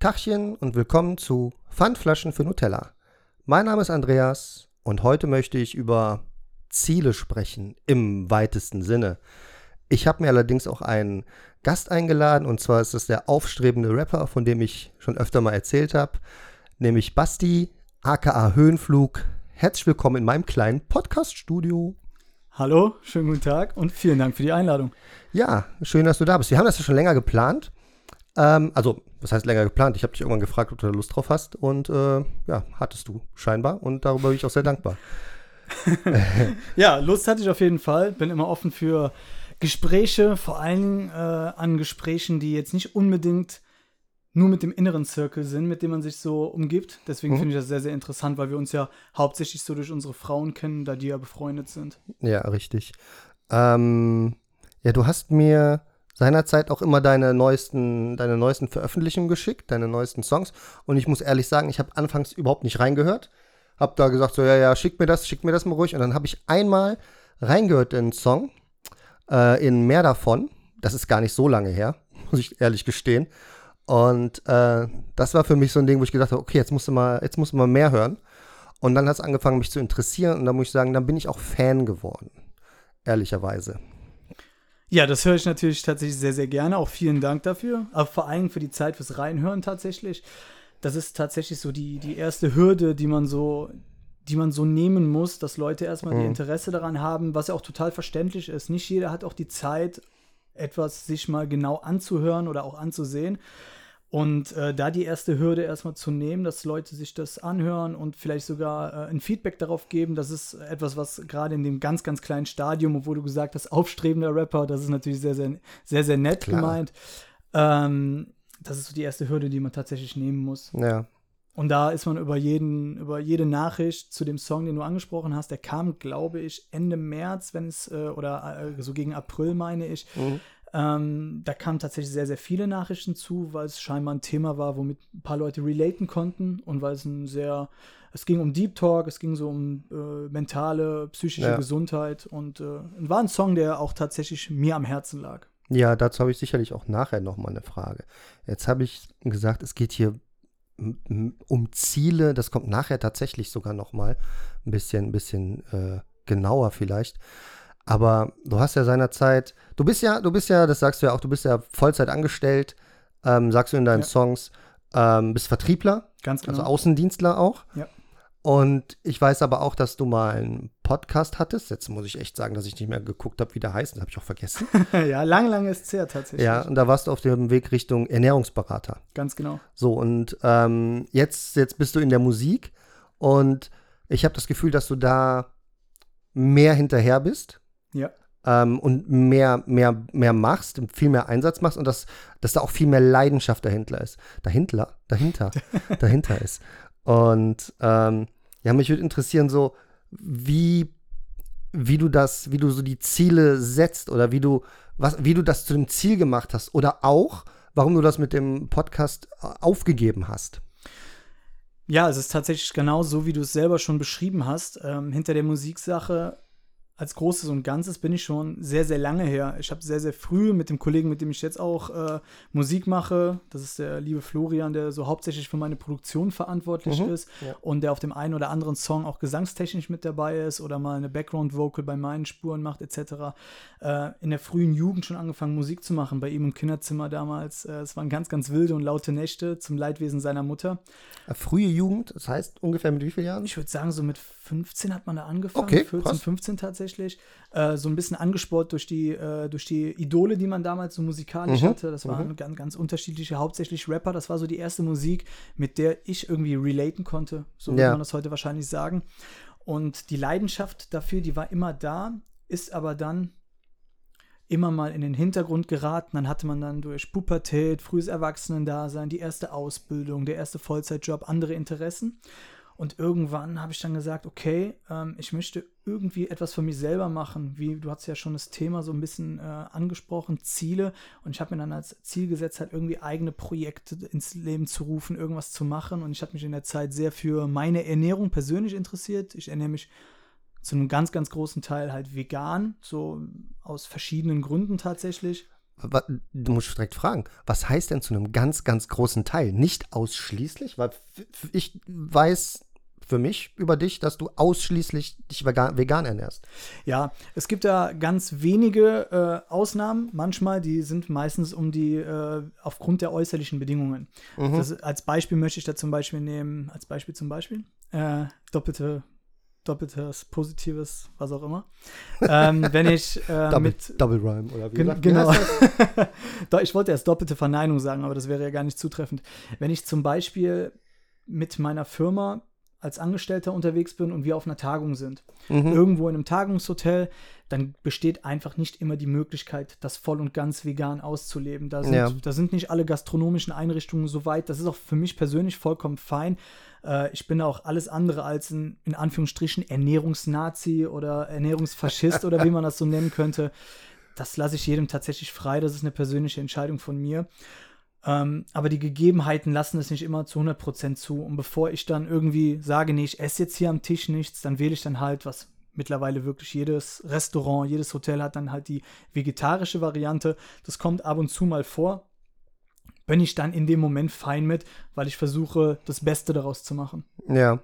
Tachchen und willkommen zu Pfandflaschen für Nutella. Mein Name ist Andreas und heute möchte ich über Ziele sprechen im weitesten Sinne. Ich habe mir allerdings auch einen Gast eingeladen und zwar ist es der aufstrebende Rapper, von dem ich schon öfter mal erzählt habe, nämlich Basti, aka Höhenflug. Herzlich willkommen in meinem kleinen Podcast-Studio. Hallo, schönen guten Tag und vielen Dank für die Einladung. Ja, schön, dass du da bist. Wir haben das ja schon länger geplant. Ähm, also, was heißt länger geplant? Ich habe dich irgendwann gefragt, ob du da Lust drauf hast und äh, ja, hattest du scheinbar und darüber bin ich auch sehr dankbar. ja, Lust hatte ich auf jeden Fall. Bin immer offen für Gespräche, vor allem äh, an Gesprächen, die jetzt nicht unbedingt nur mit dem inneren Circle sind, mit dem man sich so umgibt. Deswegen mhm. finde ich das sehr, sehr interessant, weil wir uns ja hauptsächlich so durch unsere Frauen kennen, da die ja befreundet sind. Ja, richtig. Ähm, ja, du hast mir seinerzeit auch immer deine neuesten, deine neuesten Veröffentlichungen geschickt, deine neuesten Songs. Und ich muss ehrlich sagen, ich habe anfangs überhaupt nicht reingehört. Hab da gesagt, so, ja, ja, schick mir das, schick mir das mal ruhig. Und dann habe ich einmal reingehört in den Song, äh, in mehr davon. Das ist gar nicht so lange her, muss ich ehrlich gestehen. Und äh, das war für mich so ein Ding, wo ich gedacht habe, okay, jetzt musst du mal, jetzt musst du mal mehr hören. Und dann hat es angefangen, mich zu interessieren. Und dann muss ich sagen, dann bin ich auch Fan geworden. Ehrlicherweise. Ja, das höre ich natürlich tatsächlich sehr, sehr gerne. Auch vielen Dank dafür. Aber vor allem für die Zeit fürs Reinhören tatsächlich. Das ist tatsächlich so die, die erste Hürde, die man so, die man so nehmen muss, dass Leute erstmal mhm. die Interesse daran haben, was ja auch total verständlich ist. Nicht jeder hat auch die Zeit, etwas sich mal genau anzuhören oder auch anzusehen. Und äh, da die erste Hürde erstmal zu nehmen, dass Leute sich das anhören und vielleicht sogar äh, ein Feedback darauf geben, das ist etwas, was gerade in dem ganz, ganz kleinen Stadium, obwohl du gesagt hast, aufstrebender Rapper, das ist natürlich sehr, sehr, sehr, sehr nett Klar. gemeint. Ähm, das ist so die erste Hürde, die man tatsächlich nehmen muss. Ja. Und da ist man über jeden, über jede Nachricht zu dem Song, den du angesprochen hast, der kam, glaube ich, Ende März, wenn es, äh, oder äh, so gegen April, meine ich. Mhm ähm, da kamen tatsächlich sehr, sehr viele Nachrichten zu, weil es scheinbar ein Thema war, womit ein paar Leute relaten konnten und weil es ein sehr, es ging um Deep Talk, es ging so um äh, mentale, psychische ja. Gesundheit und äh, war ein Song, der auch tatsächlich mir am Herzen lag. Ja, dazu habe ich sicherlich auch nachher nochmal eine Frage. Jetzt habe ich gesagt, es geht hier um Ziele, das kommt nachher tatsächlich sogar nochmal ein bisschen, ein bisschen äh, genauer vielleicht. Aber du hast ja seinerzeit, du bist ja, du bist ja, das sagst du ja auch, du bist ja Vollzeit angestellt, ähm, sagst du in deinen ja. Songs, ähm, bist Vertriebler, Ganz genau. also Außendienstler auch. Ja. Und ich weiß aber auch, dass du mal einen Podcast hattest. Jetzt muss ich echt sagen, dass ich nicht mehr geguckt habe, wie der heißt. Das habe ich auch vergessen. ja, lang, lang ist es her tatsächlich. Ja, und da warst du auf dem Weg Richtung Ernährungsberater. Ganz genau. So, und ähm, jetzt, jetzt bist du in der Musik und ich habe das Gefühl, dass du da mehr hinterher bist ja. Ähm, und mehr, mehr, mehr machst, viel mehr Einsatz machst und dass, dass da auch viel mehr Leidenschaft dahinter ist. Dahinter, dahinter, dahinter ist. Und ähm, ja, mich würde interessieren, so, wie, wie du das, wie du so die Ziele setzt oder wie du, was, wie du das zu dem Ziel gemacht hast oder auch, warum du das mit dem Podcast äh, aufgegeben hast. Ja, es ist tatsächlich genau so, wie du es selber schon beschrieben hast. Ähm, hinter der Musiksache als Großes und Ganzes bin ich schon sehr, sehr lange her. Ich habe sehr, sehr früh mit dem Kollegen, mit dem ich jetzt auch äh, Musik mache, das ist der liebe Florian, der so hauptsächlich für meine Produktion verantwortlich mhm. ist ja. und der auf dem einen oder anderen Song auch gesangstechnisch mit dabei ist oder mal eine Background-Vocal bei meinen Spuren macht, etc. Äh, in der frühen Jugend schon angefangen, Musik zu machen, bei ihm im Kinderzimmer damals. Äh, es waren ganz, ganz wilde und laute Nächte zum Leidwesen seiner Mutter. Äh, frühe Jugend, das heißt ungefähr mit wie vielen Jahren? Ich würde sagen, so mit 15 hat man da angefangen, okay, 14, krass. 15 tatsächlich tatsächlich. Äh, so ein bisschen angesport durch die, äh, durch die Idole, die man damals so musikalisch mhm. hatte. Das waren mhm. ganz, ganz unterschiedliche, hauptsächlich Rapper. Das war so die erste Musik, mit der ich irgendwie relaten konnte. So würde man das heute wahrscheinlich sagen. Und die Leidenschaft dafür, die war immer da, ist aber dann immer mal in den Hintergrund geraten. Dann hatte man dann durch Pubertät, frühes Erwachsenendasein, die erste Ausbildung, der erste Vollzeitjob, andere Interessen. Und irgendwann habe ich dann gesagt, okay, ähm, ich möchte irgendwie etwas für mich selber machen. Wie du hast ja schon das Thema so ein bisschen äh, angesprochen, Ziele. Und ich habe mir dann als Ziel gesetzt, halt irgendwie eigene Projekte ins Leben zu rufen, irgendwas zu machen. Und ich habe mich in der Zeit sehr für meine Ernährung persönlich interessiert. Ich ernähre mich zu einem ganz, ganz großen Teil halt vegan, so aus verschiedenen Gründen tatsächlich. du musst direkt fragen, was heißt denn zu einem ganz, ganz großen Teil? Nicht ausschließlich, weil ich weiß für mich über dich, dass du ausschließlich dich vegan, vegan ernährst. Ja, es gibt da ganz wenige äh, Ausnahmen, manchmal, die sind meistens um die, äh, aufgrund der äußerlichen Bedingungen. Das, als Beispiel möchte ich da zum Beispiel nehmen, als Beispiel zum Beispiel, äh, doppelte, doppeltes, positives, was auch immer. ähm, wenn ich äh, Double, mit, Double Rhyme oder wie, Gen sagt- wie genau. Doch, ich wollte erst doppelte Verneinung sagen, aber das wäre ja gar nicht zutreffend. Wenn ich zum Beispiel mit meiner Firma als Angestellter unterwegs bin und wir auf einer Tagung sind, Mhm. irgendwo in einem Tagungshotel, dann besteht einfach nicht immer die Möglichkeit, das voll und ganz vegan auszuleben. Da sind, Ja. da sind nicht alle gastronomischen Einrichtungen so weit. Das ist auch für mich persönlich vollkommen fein. Äh, ich bin auch alles andere als ein, in Anführungsstrichen, Ernährungsnazi oder Ernährungsfaschist oder wie man das so nennen könnte. Das lasse ich jedem tatsächlich frei. Das ist eine persönliche Entscheidung von mir. Ähm, aber die Gegebenheiten lassen es nicht immer zu 100% zu. Und bevor ich dann irgendwie sage, nee, ich esse jetzt hier am Tisch nichts, dann wähle ich dann halt, was mittlerweile wirklich jedes Restaurant, jedes Hotel hat dann halt die vegetarische Variante. Das kommt ab und zu mal vor. Bin ich dann in dem Moment fein mit, weil ich versuche, das Beste daraus zu machen. Ja.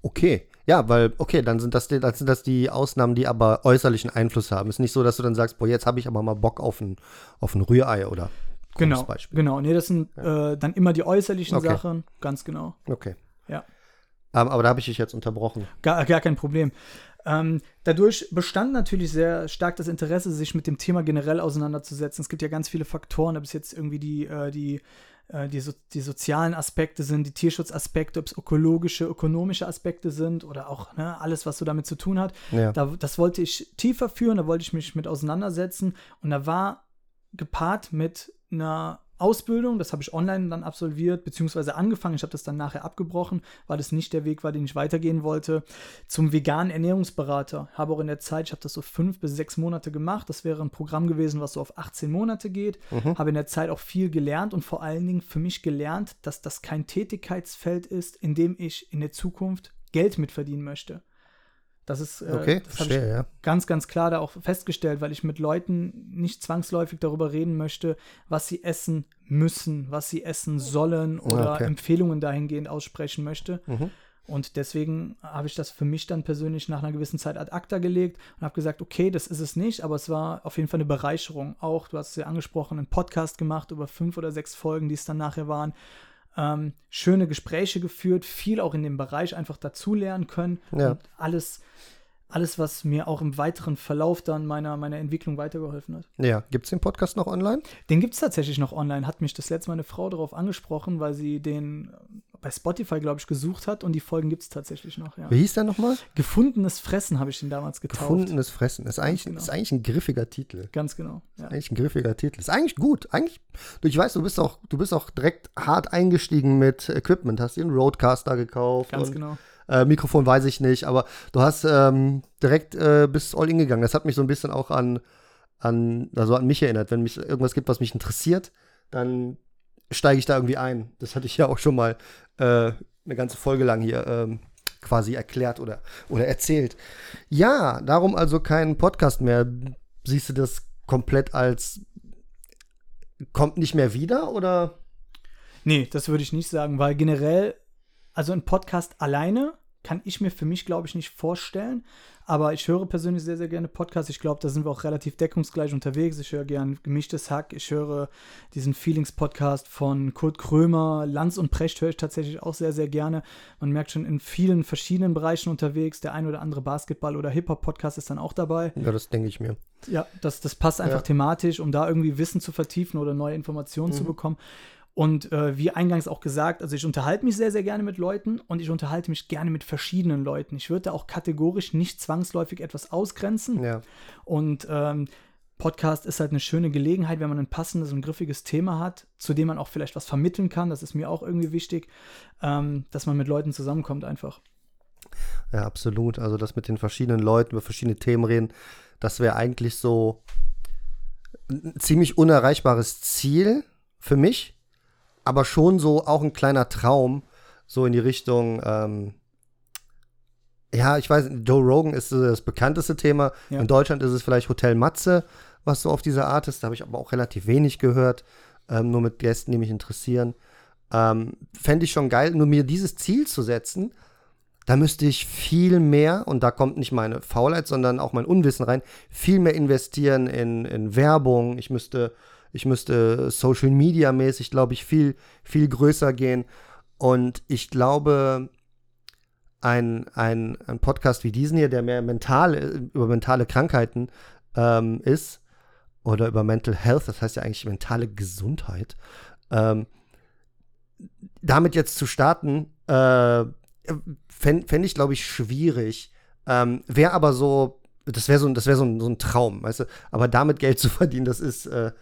Okay. Ja, weil, okay, dann sind das, die, dann sind das die Ausnahmen, die aber äußerlichen Einfluss haben. Ist nicht so, dass du dann sagst, boah, jetzt habe ich aber mal Bock auf ein, auf ein Rührei oder Genau, Beispiel. genau. Nee, das sind äh, dann immer die äußerlichen Okay. Sachen. Ganz genau. Okay. Ja. Ähm, aber da habe ich dich jetzt unterbrochen. Gar, gar kein Problem. Ähm, dadurch bestand natürlich sehr stark das Interesse, sich mit dem Thema generell auseinanderzusetzen. Es gibt ja ganz viele Faktoren, ob es jetzt irgendwie die, äh, die, äh, die, so, die sozialen Aspekte sind, die Tierschutzaspekte, ob es ökologische, ökonomische Aspekte sind oder auch ne, alles, was so damit zu tun hat. Ja. Da, das wollte ich tiefer führen, da wollte ich mich mit auseinandersetzen. Und da war gepaart mit einer Ausbildung, das habe ich online dann absolviert, beziehungsweise angefangen. Ich habe das dann nachher abgebrochen, weil das nicht der Weg war, den ich weitergehen wollte. Zum veganen Ernährungsberater. Habe auch in der Zeit, ich habe das so fünf bis sechs Monate gemacht. Das wäre ein Programm gewesen, was so auf 18 Monate geht. Habe in der Zeit auch viel gelernt und vor allen Dingen für mich gelernt, dass das kein Tätigkeitsfeld ist, in dem ich in der Zukunft Geld mitverdienen möchte. Das ist, äh, Okay, das verstehe, ja. ganz, ganz klar da auch festgestellt, weil ich mit Leuten nicht zwangsläufig darüber reden möchte, was sie essen müssen, was sie essen sollen oder okay. Empfehlungen dahingehend aussprechen möchte. Mhm. Und deswegen habe ich das für mich dann persönlich nach einer gewissen Zeit ad acta gelegt und habe gesagt, okay, das ist es nicht, aber es war auf jeden Fall eine Bereicherung. Auch, du hast es ja angesprochen, einen Podcast gemacht über fünf oder sechs Folgen, die es dann nachher waren. Ähm, schöne Gespräche geführt, viel auch in dem Bereich einfach dazulernen können Ja. und alles, alles, was mir auch im weiteren Verlauf dann meiner, meiner Entwicklung weitergeholfen hat. Ja, gibt es den Podcast noch online? Den gibt es tatsächlich noch online. Hat mich das letzte Mal eine Frau darauf angesprochen, weil sie den bei Spotify, glaube ich, gesucht hat und die Folgen gibt es tatsächlich noch. Ja. Wie hieß der nochmal? Gefundenes Fressen habe ich den damals getauft. Gefundenes Fressen. Ist eigentlich, genau. ist eigentlich ein griffiger Titel. Ganz genau. Ja. Eigentlich ein griffiger Titel. Ist eigentlich gut. Eigentlich, ich weiß, du bist auch, du bist auch direkt hart eingestiegen mit Equipment. Hast dir einen Roadcaster gekauft. Ganz und, genau. Äh, Mikrofon weiß ich nicht, aber du hast ähm, direkt äh, bis all in gegangen. Das hat mich so ein bisschen auch an, an, also an mich erinnert. Wenn mich irgendwas gibt, was mich interessiert, dann steige ich da irgendwie ein. Das hatte ich ja auch schon mal äh, eine ganze Folge lang hier ähm, quasi erklärt oder, oder erzählt. Ja, darum also kein Podcast mehr. Siehst du das komplett als kommt nicht mehr wieder oder? Nee, das würde ich nicht sagen, weil generell, also ein Podcast alleine kann ich mir für mich, glaube ich, nicht vorstellen. Aber ich höre persönlich sehr, sehr gerne Podcasts. Ich glaube, da sind wir auch relativ deckungsgleich unterwegs. Ich höre gern Gemischtes Hack. Ich höre diesen Feelings-Podcast von Kurt Krömer. Lanz und Precht höre ich tatsächlich auch sehr, sehr gerne. Man merkt schon in vielen verschiedenen Bereichen unterwegs. Der ein oder andere Basketball- oder Hip-Hop-Podcast ist dann auch dabei. Ja, das denke ich mir. Ja, das, das passt einfach Ja. thematisch, um da irgendwie Wissen zu vertiefen oder neue Informationen zu bekommen. Und äh, wie eingangs auch gesagt, also ich unterhalte mich sehr, sehr gerne mit Leuten und ich unterhalte mich gerne mit verschiedenen Leuten. Ich würde da auch kategorisch nicht zwangsläufig etwas ausgrenzen. Ja. Und ähm, Podcast ist halt eine schöne Gelegenheit, wenn man ein passendes und griffiges Thema hat, zu dem man auch vielleicht was vermitteln kann. Das ist mir auch irgendwie wichtig, ähm, dass man mit Leuten zusammenkommt einfach. Ja, absolut. Also das mit den verschiedenen Leuten über verschiedene Themen reden, das wäre eigentlich so ein ziemlich unerreichbares Ziel für mich, aber schon so auch ein kleiner Traum, so in die Richtung, ähm, ja, ich weiß, Joe Rogan ist äh, das bekannteste Thema. Ja. In Deutschland ist es vielleicht Hotel Matze, was so auf dieser Art ist. Da habe ich aber auch relativ wenig gehört, ähm, nur mit Gästen, die mich interessieren. Ähm, Fände ich schon geil, nur mir dieses Ziel zu setzen, da müsste ich viel mehr, und da kommt nicht meine Faulheit, sondern auch mein Unwissen rein, viel mehr investieren in, in Werbung. Ich müsste, ich müsste Social Media mäßig, glaube ich, viel, viel größer gehen. Und ich glaube, ein, ein, ein Podcast wie diesen hier, der mehr mental, über mentale Krankheiten ähm, ist, oder über Mental Health, das heißt ja eigentlich mentale Gesundheit, ähm, damit jetzt zu starten, äh, fände fänd ich, glaube ich, schwierig. Ähm, wäre aber so, das wäre so, das wär so, ein, so ein Traum, weißt du? Aber damit Geld zu verdienen, das ist, äh,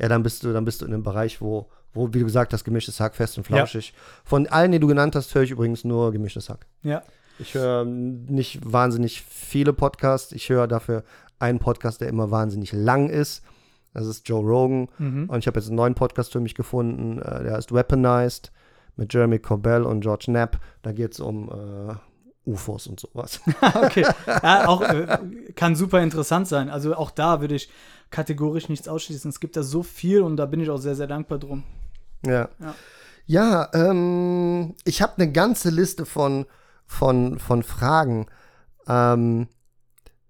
ja, dann bist du, dann bist du in einem Bereich, wo, wo, wie du gesagt hast, gemischtes Hack, fest und flauschig. Ja. Von allen, die du genannt hast, höre ich übrigens nur gemischtes Hack. Ja. Ich höre nicht wahnsinnig viele Podcasts. Ich höre dafür einen Podcast, der immer wahnsinnig lang ist. Das ist Joe Rogan. Mhm. Und ich habe jetzt einen neuen Podcast für mich gefunden, äh, der heißt Weaponized mit Jeremy Corbell und George Knapp. Da geht es um äh, UFOs und sowas. okay. Ja, auch äh, kann super interessant sein. Also auch da würde ich kategorisch nichts ausschließen. Es gibt da so viel und da bin ich auch sehr, sehr dankbar drum. Ja. Ja, ja ähm, ich habe eine ganze Liste von, von, von Fragen. Ähm,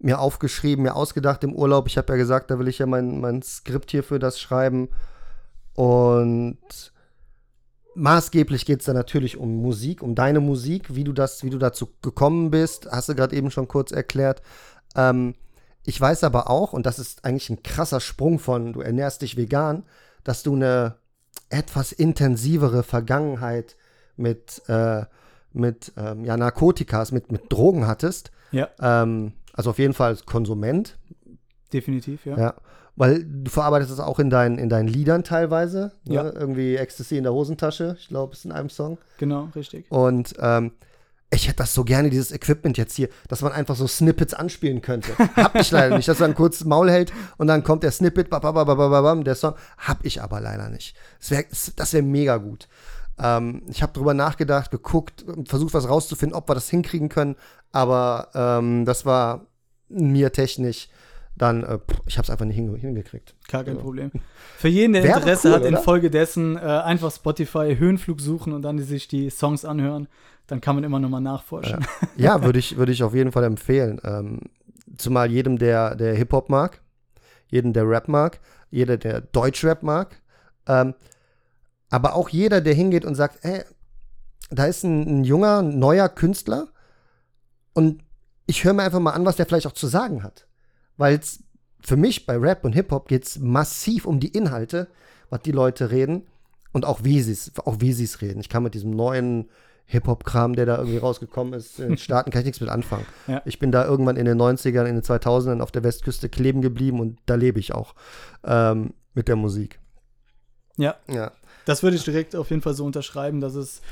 mir aufgeschrieben, mir ausgedacht im Urlaub. Ich habe ja gesagt, da will ich ja mein, mein Skript hier für das schreiben. Und maßgeblich geht es da natürlich um Musik, um deine Musik, wie du das, wie du dazu gekommen bist, hast du gerade eben schon kurz erklärt. Ähm, ich weiß aber auch, und das ist eigentlich ein krasser Sprung von, du ernährst dich vegan, dass du eine etwas intensivere Vergangenheit mit, äh, mit ähm, ja, Narkotikas, mit, mit Drogen hattest. Ja. Ähm, also auf jeden Fall als Konsument. Definitiv, ja. Ja. Weil du verarbeitest es auch in deinen, in deinen Liedern teilweise. Ne? Ja. Irgendwie Ecstasy in der Hosentasche, ich glaube, ist in einem Song. Genau, richtig. Und ähm, ich hätte das so gerne, dieses Equipment jetzt hier, dass man einfach so Snippets anspielen könnte. Hab ich leider nicht, dass man kurz Maul hält und dann kommt der Snippet, babababababam, der Song. Hab ich aber leider nicht. Das wäre das wär mega gut. Ähm, ich habe drüber nachgedacht, geguckt, versucht was rauszufinden, ob wir das hinkriegen können, aber ähm, das war mir technisch dann, äh, ich habe es einfach nicht hingekriegt. Gar kein ja. Problem. Für jeden, der Wäre Interesse cool, hat, infolgedessen äh, einfach Spotify Höhenflug suchen und dann sich die Songs anhören, dann kann man immer nochmal nachforschen. Ja, ja würde ich, würd ich auf jeden Fall empfehlen. Ähm, zumal jedem, der, der Hip-Hop mag, jedem, der Rap mag, jeder, der Deutschrap mag, ähm, aber auch jeder, der hingeht und sagt, ey, da ist ein, ein junger, neuer Künstler und ich höre mir einfach mal an, was der vielleicht auch zu sagen hat weil es für mich bei Rap und Hip-Hop geht es massiv um die Inhalte, was die Leute reden und auch wie sie es auch wie sie's reden. Ich kann mit diesem neuen Hip-Hop-Kram, der da irgendwie rausgekommen ist, in den Staaten kann ich nichts mit anfangen. Ja. Ich bin da irgendwann in den 90ern, in den 2000ern auf der Westküste kleben geblieben und da lebe ich auch ähm, mit der Musik. Ja. ja. Das würde ich direkt auf jeden Fall so unterschreiben, dass es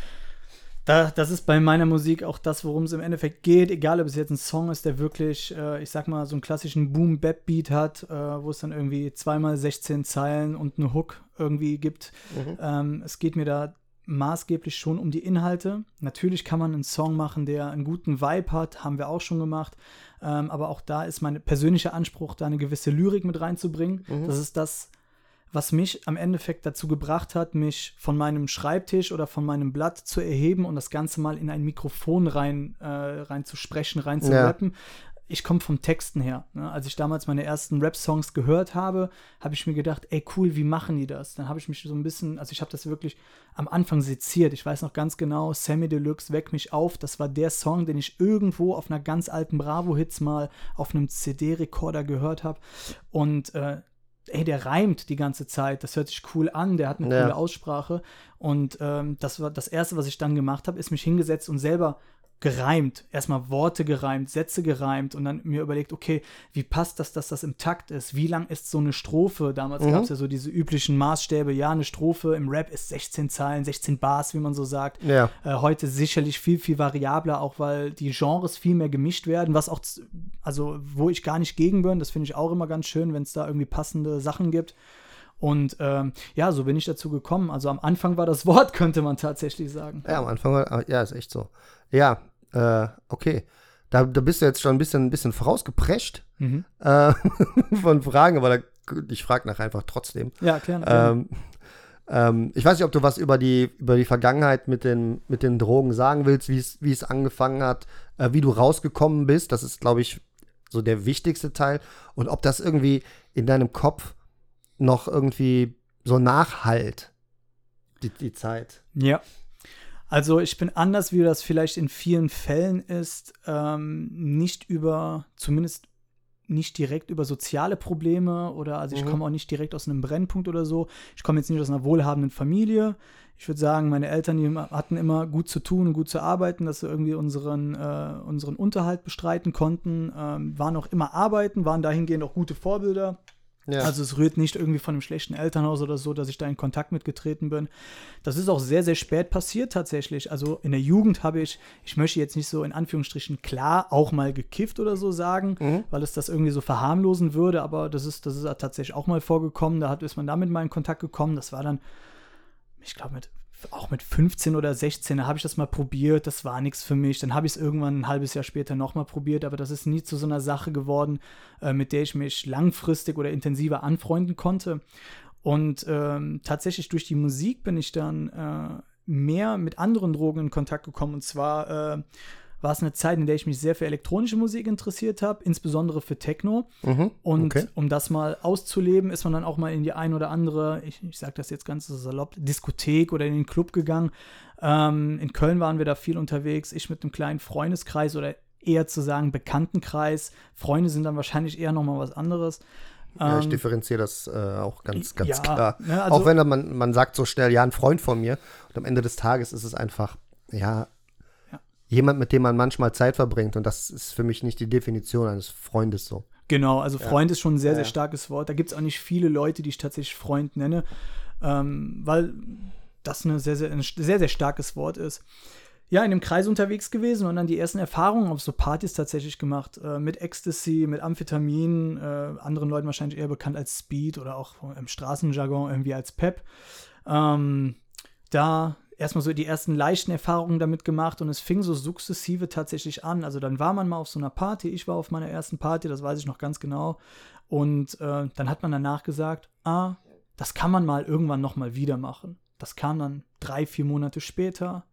da, das ist bei meiner Musik auch das, worum es im Endeffekt geht. Egal, ob es jetzt ein Song ist, der wirklich, äh, ich sag mal, so einen klassischen Boom-Bap-Beat hat, äh, wo es dann irgendwie zweimal 16 Zeilen und eine Hook irgendwie gibt. Mhm. Ähm, es geht mir da maßgeblich schon um die Inhalte. Natürlich kann man einen Song machen, der einen guten Vibe hat, haben wir auch schon gemacht. Ähm, aber auch da ist mein persönlicher Anspruch, da eine gewisse Lyrik mit reinzubringen. Mhm. Das ist das, was mich am Endeffekt dazu gebracht hat, mich von meinem Schreibtisch oder von meinem Blatt zu erheben und das Ganze mal in ein Mikrofon rein, äh, rein zu sprechen, rein zu ja. rappen. Ich komme vom Texten her. Ne? Als ich damals meine ersten Rap-Songs gehört habe, habe ich mir gedacht, ey cool, wie machen die das? Dann habe ich mich so ein bisschen, also ich habe das wirklich am Anfang seziert. Ich weiß noch ganz genau, Sammy Deluxe, Weck mich auf. Das war der Song, den ich irgendwo auf einer ganz alten Bravo-Hits mal auf einem CD-Rekorder gehört habe. Und äh, ey, der reimt die ganze Zeit, das hört sich cool an, der hat eine ja. coole Aussprache. Und ähm, das war das Erste, was ich dann gemacht habe, ist mich hingesetzt und selber gereimt, erstmal Worte gereimt, Sätze gereimt und dann mir überlegt, okay, wie passt das, dass das im Takt ist? Wie lang ist so eine Strophe? Damals mhm. gab es ja so diese üblichen Maßstäbe, ja, eine Strophe im Rap ist 16 Zeilen, 16 Bars, wie man so sagt. Ja. Äh, heute sicherlich viel, viel variabler, auch weil die Genres viel mehr gemischt werden, was auch, also wo ich gar nicht gegen bin, das finde ich auch immer ganz schön, wenn es da irgendwie passende Sachen gibt. Und ähm, ja, so bin ich dazu gekommen. Also am Anfang war das Wort, könnte man tatsächlich sagen. Ja, am Anfang war, ja, ist echt so. Ja, äh, okay. Da, da bist du jetzt schon ein bisschen, ein bisschen vorausgeprescht mhm. äh, von Fragen, aber da ich frage nach einfach trotzdem. Ja, klar. Ähm, ähm, ich weiß nicht, ob du was über die, über die Vergangenheit mit den, mit den Drogen sagen willst, wie es, wie es angefangen hat, äh, wie du rausgekommen bist. Das ist, glaube ich, so der wichtigste Teil. Und ob das irgendwie in deinem Kopf noch irgendwie so nachhalt, die, die Zeit. Ja. Also ich bin anders, wie das vielleicht in vielen Fällen ist, ähm, nicht über, zumindest nicht direkt über soziale Probleme oder also ich Mhm. komme auch nicht direkt aus einem Brennpunkt oder so. Ich komme jetzt nicht aus einer wohlhabenden Familie. Ich würde sagen, meine Eltern die hatten immer gut zu tun und gut zu arbeiten, dass sie irgendwie unseren, äh, unseren Unterhalt bestreiten konnten, ähm, waren auch immer arbeiten, waren dahingehend auch gute Vorbilder. Ja. Also es rührt nicht irgendwie von einem schlechten Elternhaus oder so, dass ich da in Kontakt mitgetreten bin. Das ist auch sehr, sehr spät passiert tatsächlich. Also in der Jugend habe ich, ich möchte jetzt nicht so in Anführungsstrichen klar auch mal gekifft oder so sagen, Mhm. weil es das irgendwie so verharmlosen würde, aber das ist, das ist tatsächlich auch mal vorgekommen. Da hat, ist man damit mal in Kontakt gekommen. Das war dann, ich glaube, mit auch mit 15 oder 16, da habe ich das mal probiert, das war nichts für mich. Dann habe ich es irgendwann ein halbes Jahr später nochmal probiert, aber das ist nie zu so einer Sache geworden, äh, mit der ich mich langfristig oder intensiver anfreunden konnte. Und ähm, tatsächlich durch die Musik bin ich dann äh, mehr mit anderen Drogen in Kontakt gekommen. Und zwar äh, war es eine Zeit, in der ich mich sehr für elektronische Musik interessiert habe, insbesondere für Techno. Mhm. Und Okay. um das mal auszuleben, ist man dann auch mal in die ein oder andere, ich, ich sage das jetzt ganz salopp, Diskothek oder in den Club gegangen. Ähm, in Köln waren wir da viel unterwegs, ich mit einem kleinen Freundeskreis oder eher zu sagen Bekanntenkreis. Freunde sind dann wahrscheinlich eher nochmal was anderes. Ja, ich Ähm, differenziere das äh, auch ganz, ganz ja, klar. ne, also- auch wenn man, man sagt so schnell, ja, ein Freund von mir. Und am Ende des Tages ist es einfach, Ja. Jemand, mit dem man manchmal Zeit verbringt. Und das ist für mich nicht die Definition eines Freundes so. Genau, also Freund ist schon ein sehr, sehr Ja. starkes Wort. Da gibt es auch nicht viele Leute, die ich tatsächlich Freund nenne, ähm, weil das eine sehr, sehr, ein sehr, sehr starkes Wort ist. Ja, in dem Kreis unterwegs gewesen und dann die ersten Erfahrungen auf so Partys tatsächlich gemacht. Äh, mit Ecstasy, mit Amphetamin, äh, anderen Leuten wahrscheinlich eher bekannt als Speed oder auch im Straßenjargon irgendwie als Pep. Ähm, da erstmal so die ersten leichten Erfahrungen damit gemacht und es fing so sukzessive tatsächlich an. Also dann war man mal auf so einer Party, ich war auf meiner ersten Party, das weiß ich noch ganz genau. Und äh, dann hat man danach gesagt, ah, das kann man mal irgendwann nochmal wieder machen. Das kam dann drei, vier Monate später.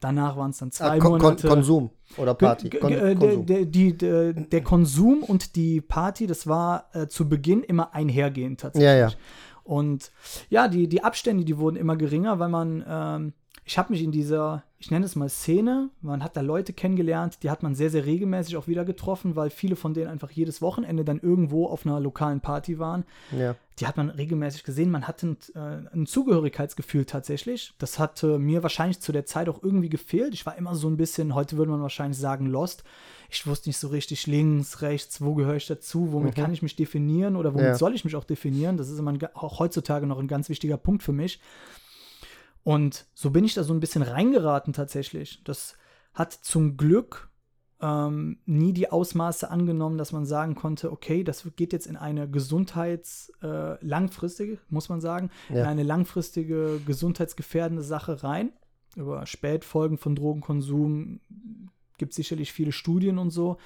Danach waren es dann zwei Ah, Kon Monate. Konsum oder Party. Kon äh, der, Konsum. der, die, der, der Konsum und die Party, das war äh, zu Beginn immer einhergehend tatsächlich. Ja, ja. Und ja, die, die Abstände, die wurden immer geringer, weil man, ähm, ich habe mich in dieser, ich nenne es mal Szene, man hat da Leute kennengelernt, die hat man sehr, sehr regelmäßig auch wieder getroffen, weil viele von denen einfach jedes Wochenende dann irgendwo auf einer lokalen Party waren ja. die hat man regelmäßig gesehen. Man hatte ein, äh, ein Zugehörigkeitsgefühl tatsächlich. Das hat äh, mir wahrscheinlich zu der Zeit auch irgendwie gefehlt. Ich war immer so ein bisschen, heute würde man wahrscheinlich sagen, lost. Ich wusste nicht so richtig links, rechts, wo gehöre ich dazu, womit kann ich mich definieren oder womit Ja. soll ich mich auch definieren. Das ist immer ein, auch heutzutage noch ein ganz wichtiger Punkt für mich. Und so bin ich da so ein bisschen reingeraten tatsächlich. Das hat zum Glück ähm, nie die Ausmaße angenommen, dass man sagen konnte, okay, das geht jetzt in eine Gesundheits, äh, langfristige, muss man sagen, in Ja. eine langfristige gesundheitsgefährdende Sache rein. Über Spätfolgen von Drogenkonsum gibt es sicherlich viele Studien und so.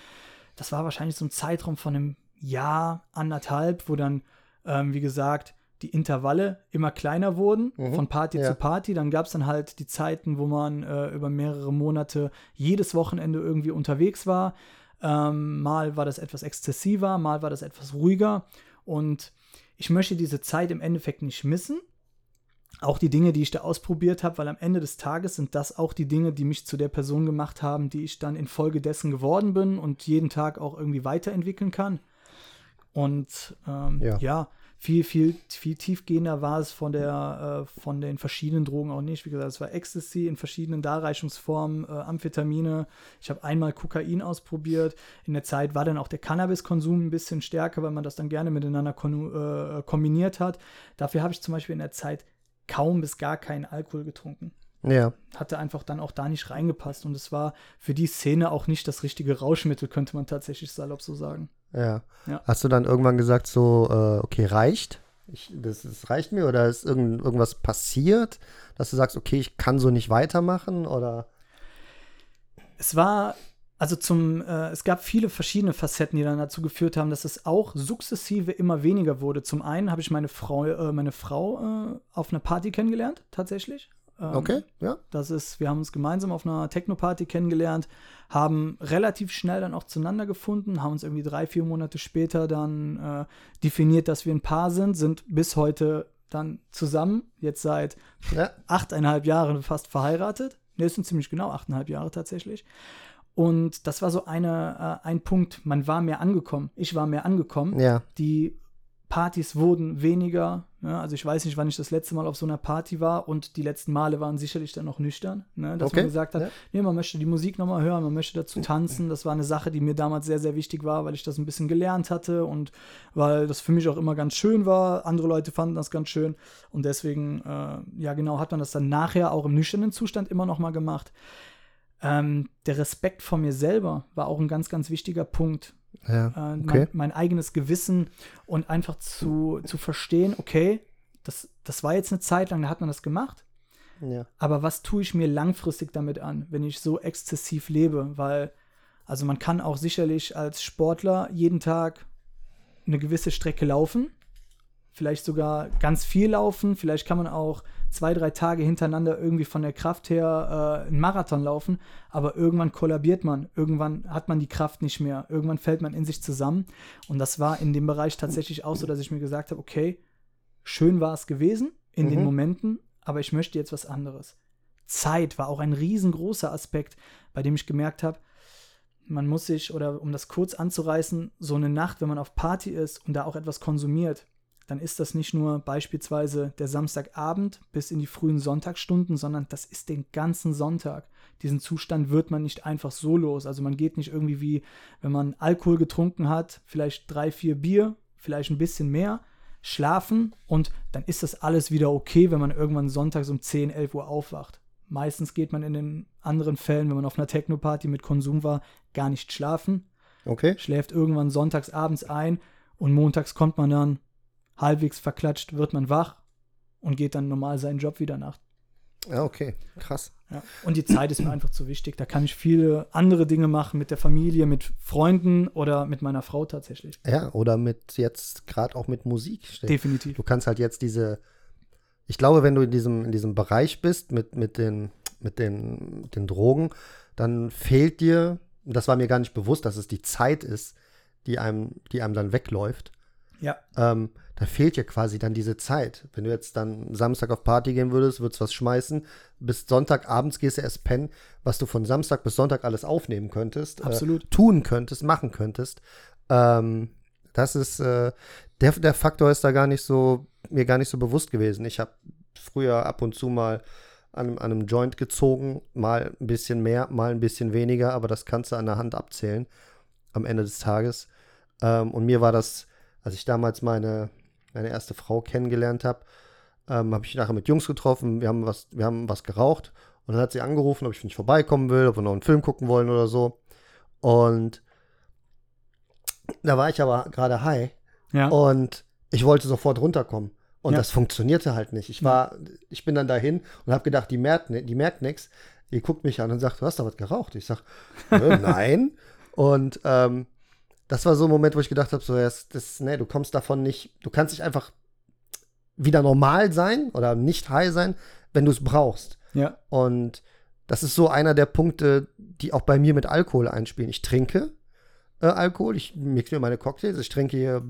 Das war wahrscheinlich so ein Zeitraum von einem Jahr, anderthalb, wo dann, ähm, wie gesagt, die Intervalle immer kleiner wurden, Mhm. von Party Ja. zu Party. Dann gab es dann halt die Zeiten, wo man äh, über mehrere Monate jedes Wochenende irgendwie unterwegs war. Ähm, mal war das etwas exzessiver, mal war das etwas ruhiger. Und ich möchte diese Zeit im Endeffekt nicht missen. Auch die Dinge, die ich da ausprobiert habe, weil am Ende des Tages sind das auch die Dinge, die mich zu der Person gemacht haben, die ich dann infolgedessen geworden bin und jeden Tag auch irgendwie weiterentwickeln kann. Und ähm, Ja. ja. viel, viel, viel tiefgehender war es von, der, äh, von den verschiedenen Drogen auch nicht. Wie gesagt, es war Ecstasy in verschiedenen Darreichungsformen, äh, Amphetamine. Ich habe einmal Kokain ausprobiert. In der Zeit war dann auch der Cannabiskonsum ein bisschen stärker, weil man das dann gerne miteinander äh, kombiniert hat. Dafür habe ich zum Beispiel in der Zeit kaum bis gar keinen Alkohol getrunken Ja. hatte einfach dann auch da nicht reingepasst. Und es war für die Szene auch nicht das richtige Rauschmittel, könnte man tatsächlich salopp so sagen. Ja. Ja. Hast du dann irgendwann gesagt, so, äh, okay, reicht? Ich, das, das reicht mir? Oder ist irgend, irgendwas passiert, dass du sagst, okay, ich kann so nicht weitermachen? Oder? Es war also zum, äh, es gab viele verschiedene Facetten, die dann dazu geführt haben, dass es auch sukzessive immer weniger wurde. Zum einen habe ich meine Frau, äh, meine Frau äh, auf einer Party kennengelernt, tatsächlich. Ähm, Okay, ja. Das ist, wir haben uns gemeinsam auf einer Techno-Party kennengelernt, haben relativ schnell dann auch zueinander gefunden, haben uns irgendwie drei, vier Monate später dann äh, definiert, dass wir ein Paar sind, sind bis heute dann zusammen, jetzt seit Ja, achteinhalb Jahren fast verheiratet. Ne, es sind ziemlich genau achteinhalb Jahre tatsächlich. Und das war so eine, äh, ein Punkt, man war mehr angekommen. Ich war mehr angekommen. ja. Die Partys wurden weniger. Ne? Also ich weiß nicht, wann ich das letzte Mal auf so einer Party war und die letzten Male waren sicherlich dann noch nüchtern. Ne? Dass Okay, man gesagt hat, ja. nee, man möchte die Musik nochmal hören, man möchte dazu tanzen. Das war eine Sache, die mir damals sehr, sehr wichtig war, weil ich das ein bisschen gelernt hatte und weil das für mich auch immer ganz schön war. Andere Leute fanden das ganz schön und deswegen, äh, ja genau, hat man das dann nachher auch im nüchternen Zustand immer noch mal gemacht. Ähm, der Respekt vor mir selber war auch ein ganz, ganz wichtiger Punkt ja. äh, Okay. mein, mein eigenes Gewissen und einfach zu, zu verstehen, okay, das, das war jetzt eine Zeit lang, da hat man das gemacht, ja. aber was tue ich mir langfristig damit an, wenn ich so exzessiv lebe? Weil, also man kann auch sicherlich als Sportler jeden Tag eine gewisse Strecke laufen, vielleicht sogar ganz viel laufen, vielleicht kann man auch zwei, drei Tage hintereinander irgendwie von der Kraft her äh, einen Marathon laufen, aber irgendwann kollabiert man, irgendwann hat man die Kraft nicht mehr, irgendwann fällt man in sich zusammen. Und das war in dem Bereich tatsächlich auch so, dass ich mir gesagt habe, okay, schön war es gewesen in den Mhm. Momenten, aber ich möchte jetzt was anderes. Zeit war auch ein riesengroßer Aspekt, bei dem ich gemerkt habe, man muss sich, oder um das kurz anzureißen, so eine Nacht, wenn man auf Party ist und da auch etwas konsumiert, dann ist das nicht nur beispielsweise der Samstagabend bis in die frühen Sonntagsstunden, sondern das ist den ganzen Sonntag. Diesen Zustand wird man nicht einfach so los. Also man geht nicht irgendwie wie, wenn man Alkohol getrunken hat, vielleicht drei, vier Bier, vielleicht ein bisschen mehr, schlafen und dann ist das alles wieder okay, wenn man irgendwann sonntags um 10, 11 Uhr aufwacht. Meistens geht man in den anderen Fällen, wenn man auf einer Techno-Party mit Konsum war, gar nicht schlafen, Okay. schläft irgendwann sonntags abends ein und montags kommt man dann halbwegs verklatscht, wird man wach und geht dann normal seinen Job wieder nach. Ja, okay. Krass. Ja. Und die Zeit ist mir einfach zu wichtig. Da kann ich viele andere Dinge machen mit der Familie, mit Freunden oder mit meiner Frau tatsächlich. Ja, oder mit jetzt gerade auch mit Musik. Definitiv. Du kannst halt jetzt diese, ich glaube, wenn du in diesem, in diesem Bereich bist mit, mit, den, mit, den, mit den Drogen, dann fehlt dir, das war mir gar nicht bewusst, dass es die Zeit ist, die einem, die einem dann wegläuft. Ja, Ähm, da fehlt dir quasi dann diese Zeit. Wenn du jetzt dann Samstag auf Party gehen würdest, würdest was schmeißen, bis Sonntagabends gehst du erst pennen, was du von Samstag bis Sonntag alles aufnehmen könntest, Absolut. Äh, tun könntest, machen könntest. Ähm, das ist, äh, der, der Faktor ist da gar nicht so, mir gar nicht so bewusst gewesen. Ich habe früher ab und zu mal an, einem- an einem Joint gezogen, mal ein bisschen mehr, mal ein bisschen weniger, aber das kannst du an der Hand abzählen am Ende des Tages. Ähm, und mir war das, als ich damals meine, meine erste Frau kennengelernt habe, ähm, habe ich nachher mit Jungs getroffen, wir haben was, wir haben was geraucht und dann hat sie angerufen, ob ich nicht vorbeikommen will, ob wir noch einen Film gucken wollen oder so. Und da war ich aber gerade high ja. und ich wollte sofort runterkommen. Und Ja. das funktionierte halt nicht. Ich war, ich bin dann dahin und habe gedacht, die merkt, die merkt nichts. Die guckt mich an und sagt, du hast doch was geraucht. Ich sag, "Nö, nein. Und ähm, das war so ein Moment, wo ich gedacht habe, so, das, das, nee, du kommst davon nicht, du kannst nicht einfach wieder normal sein oder nicht high sein, wenn du es brauchst. ja. Und das ist so einer der Punkte, die auch bei mir mit Alkohol einspielen. Ich trinke äh, Alkohol, ich mixe mir meine Cocktails, ich trinke hier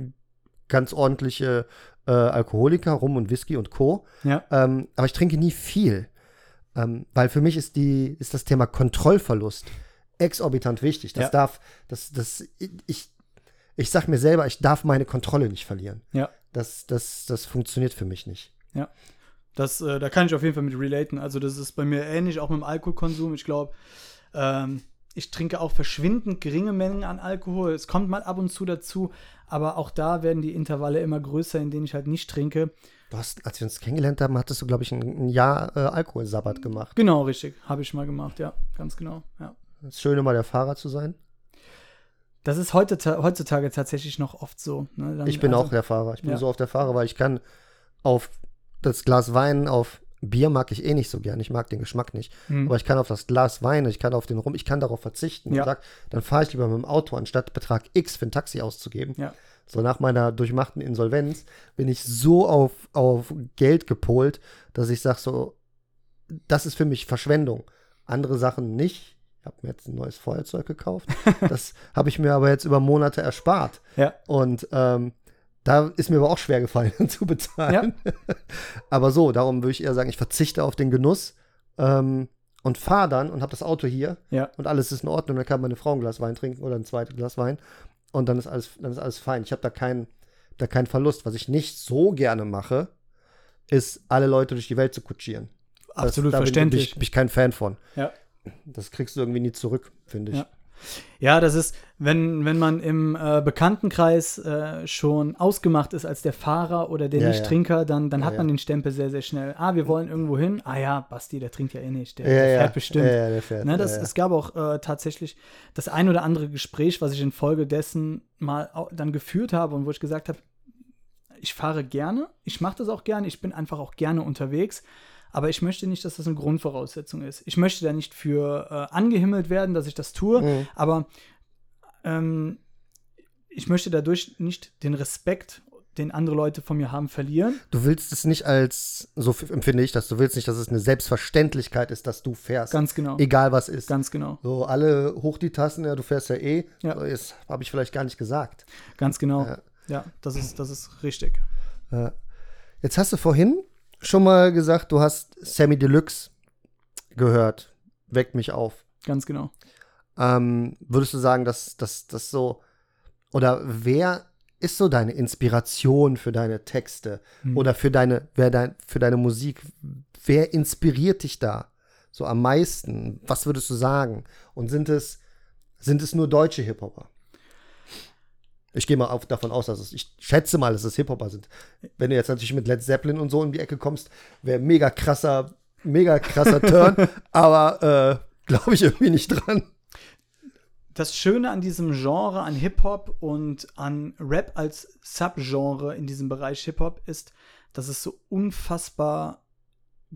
ganz ordentliche äh, Alkoholiker, Rum und Whisky und Co. Ja. Ähm, aber ich trinke nie viel. Ähm, weil für mich ist, die, ist das Thema Kontrollverlust exorbitant wichtig. Das Ja. darf, das, das, ich, ich sag mir selber, ich darf meine Kontrolle nicht verlieren. Ja. Das, das, das funktioniert für mich nicht. Das, äh, da kann ich auf jeden Fall mit relaten. Also, das ist bei mir ähnlich, auch mit dem Alkoholkonsum. Ich glaube, ähm, ich trinke auch verschwindend geringe Mengen an Alkohol. Es kommt mal ab und zu dazu, aber auch da werden die Intervalle immer größer, in denen ich halt nicht trinke. Du hast, als wir uns kennengelernt haben, hattest du, glaube ich, ein, ein Jahr äh, Alkoholsabbat gemacht. Genau, richtig. Habe ich mal gemacht, ja, ganz genau. Ja. Das Schöne mal der Fahrer zu sein. Das ist heutzutage tatsächlich noch oft so. Ne? Dann, Ich bin also, auch der Fahrer. Ich bin ja. so auf der Fahrer, weil ich kann auf das Glas Wein auf Bier mag ich eh nicht so gern, ich mag den Geschmack nicht. Mhm. Aber ich kann auf das Glas Wein, ich kann auf den Rum, ich kann darauf verzichten Ja. und sag, dann fahre ich lieber mit dem Auto, anstatt Betrag X für ein Taxi auszugeben. Ja. So nach meiner durchmachten Insolvenz bin ich so auf, auf Geld gepolt, dass ich sage, so, das ist für mich Verschwendung. Andere Sachen nicht. Ich habe mir jetzt ein neues Feuerzeug gekauft. das habe ich mir aber jetzt über Monate erspart. Ja. Und ähm, da ist mir aber auch schwer gefallen zu bezahlen. aber so, darum würde ich eher sagen, ich verzichte auf den Genuss ähm, und fahre dann und habe das Auto hier Ja. und alles ist in Ordnung. Dann kann meine Frau ein Glas Wein trinken oder ein zweites Glas Wein und dann ist alles, dann ist alles fein. Ich habe da keinen da keinen Verlust. Was ich nicht so gerne mache, ist, alle Leute durch die Welt zu kutschieren. Das- Absolut da bin- verständlich. Bin ich, bin ich kein Fan von. Ja. Das kriegst du irgendwie nie zurück, finde ich. Ja. Ja, das ist, wenn, wenn man im äh, Bekanntenkreis äh, schon ausgemacht ist als der Fahrer oder der Ja, Nicht-Trinker, dann, dann Ja, hat man den Stempel sehr, sehr schnell. Ah, wir wollen irgendwo hin. Ah ja, Basti, der trinkt ja eh nicht. Der, Ja, der ja, fährt bestimmt. Ja, ja, der fährt. Ne, das, ja, ja. Es gab auch äh, tatsächlich das ein oder andere Gespräch, was ich infolgedessen mal dann geführt habe und wo ich gesagt habe, ich fahre gerne, ich mache das auch gerne, ich bin einfach auch gerne unterwegs, aber ich möchte nicht, dass das eine Grundvoraussetzung ist. Ich möchte da nicht für äh, angehimmelt werden, dass ich das tue, Mhm. aber ähm, ich möchte dadurch nicht den Respekt, den andere Leute von mir haben, verlieren. Du willst es nicht als, so empfinde ich das, du willst nicht, dass es eine Selbstverständlichkeit ist, dass du fährst. Ganz genau. Egal was ist. Ganz genau. So, alle hoch die Tassen, ja, du fährst ja eh. Ja. Das habe ich vielleicht gar nicht gesagt. Ganz genau. Ja. Ja, das, ist, das ist richtig. Jetzt hast du vorhin schon mal gesagt, du hast Sammy Deluxe gehört. Weckt mich auf. Ganz genau. Ähm, würdest du sagen, dass das so, oder wer ist so deine Inspiration für deine Texte Hm. oder für deine, wer dein, für deine Musik? Wer inspiriert dich da so am meisten? Was würdest du sagen? Und sind es, sind es nur deutsche Hip-Hopper? Ich gehe mal auf, davon aus, dass es, ich schätze mal, dass es Hip-Hopper sind. Wenn du jetzt natürlich mit Led Zeppelin und so in die Ecke kommst, wäre mega krasser, mega krasser Turn, aber äh, glaube ich irgendwie nicht dran. Das Schöne an diesem Genre, an Hip-Hop und an Rap als Subgenre in diesem Bereich Hip-Hop ist, dass es so unfassbar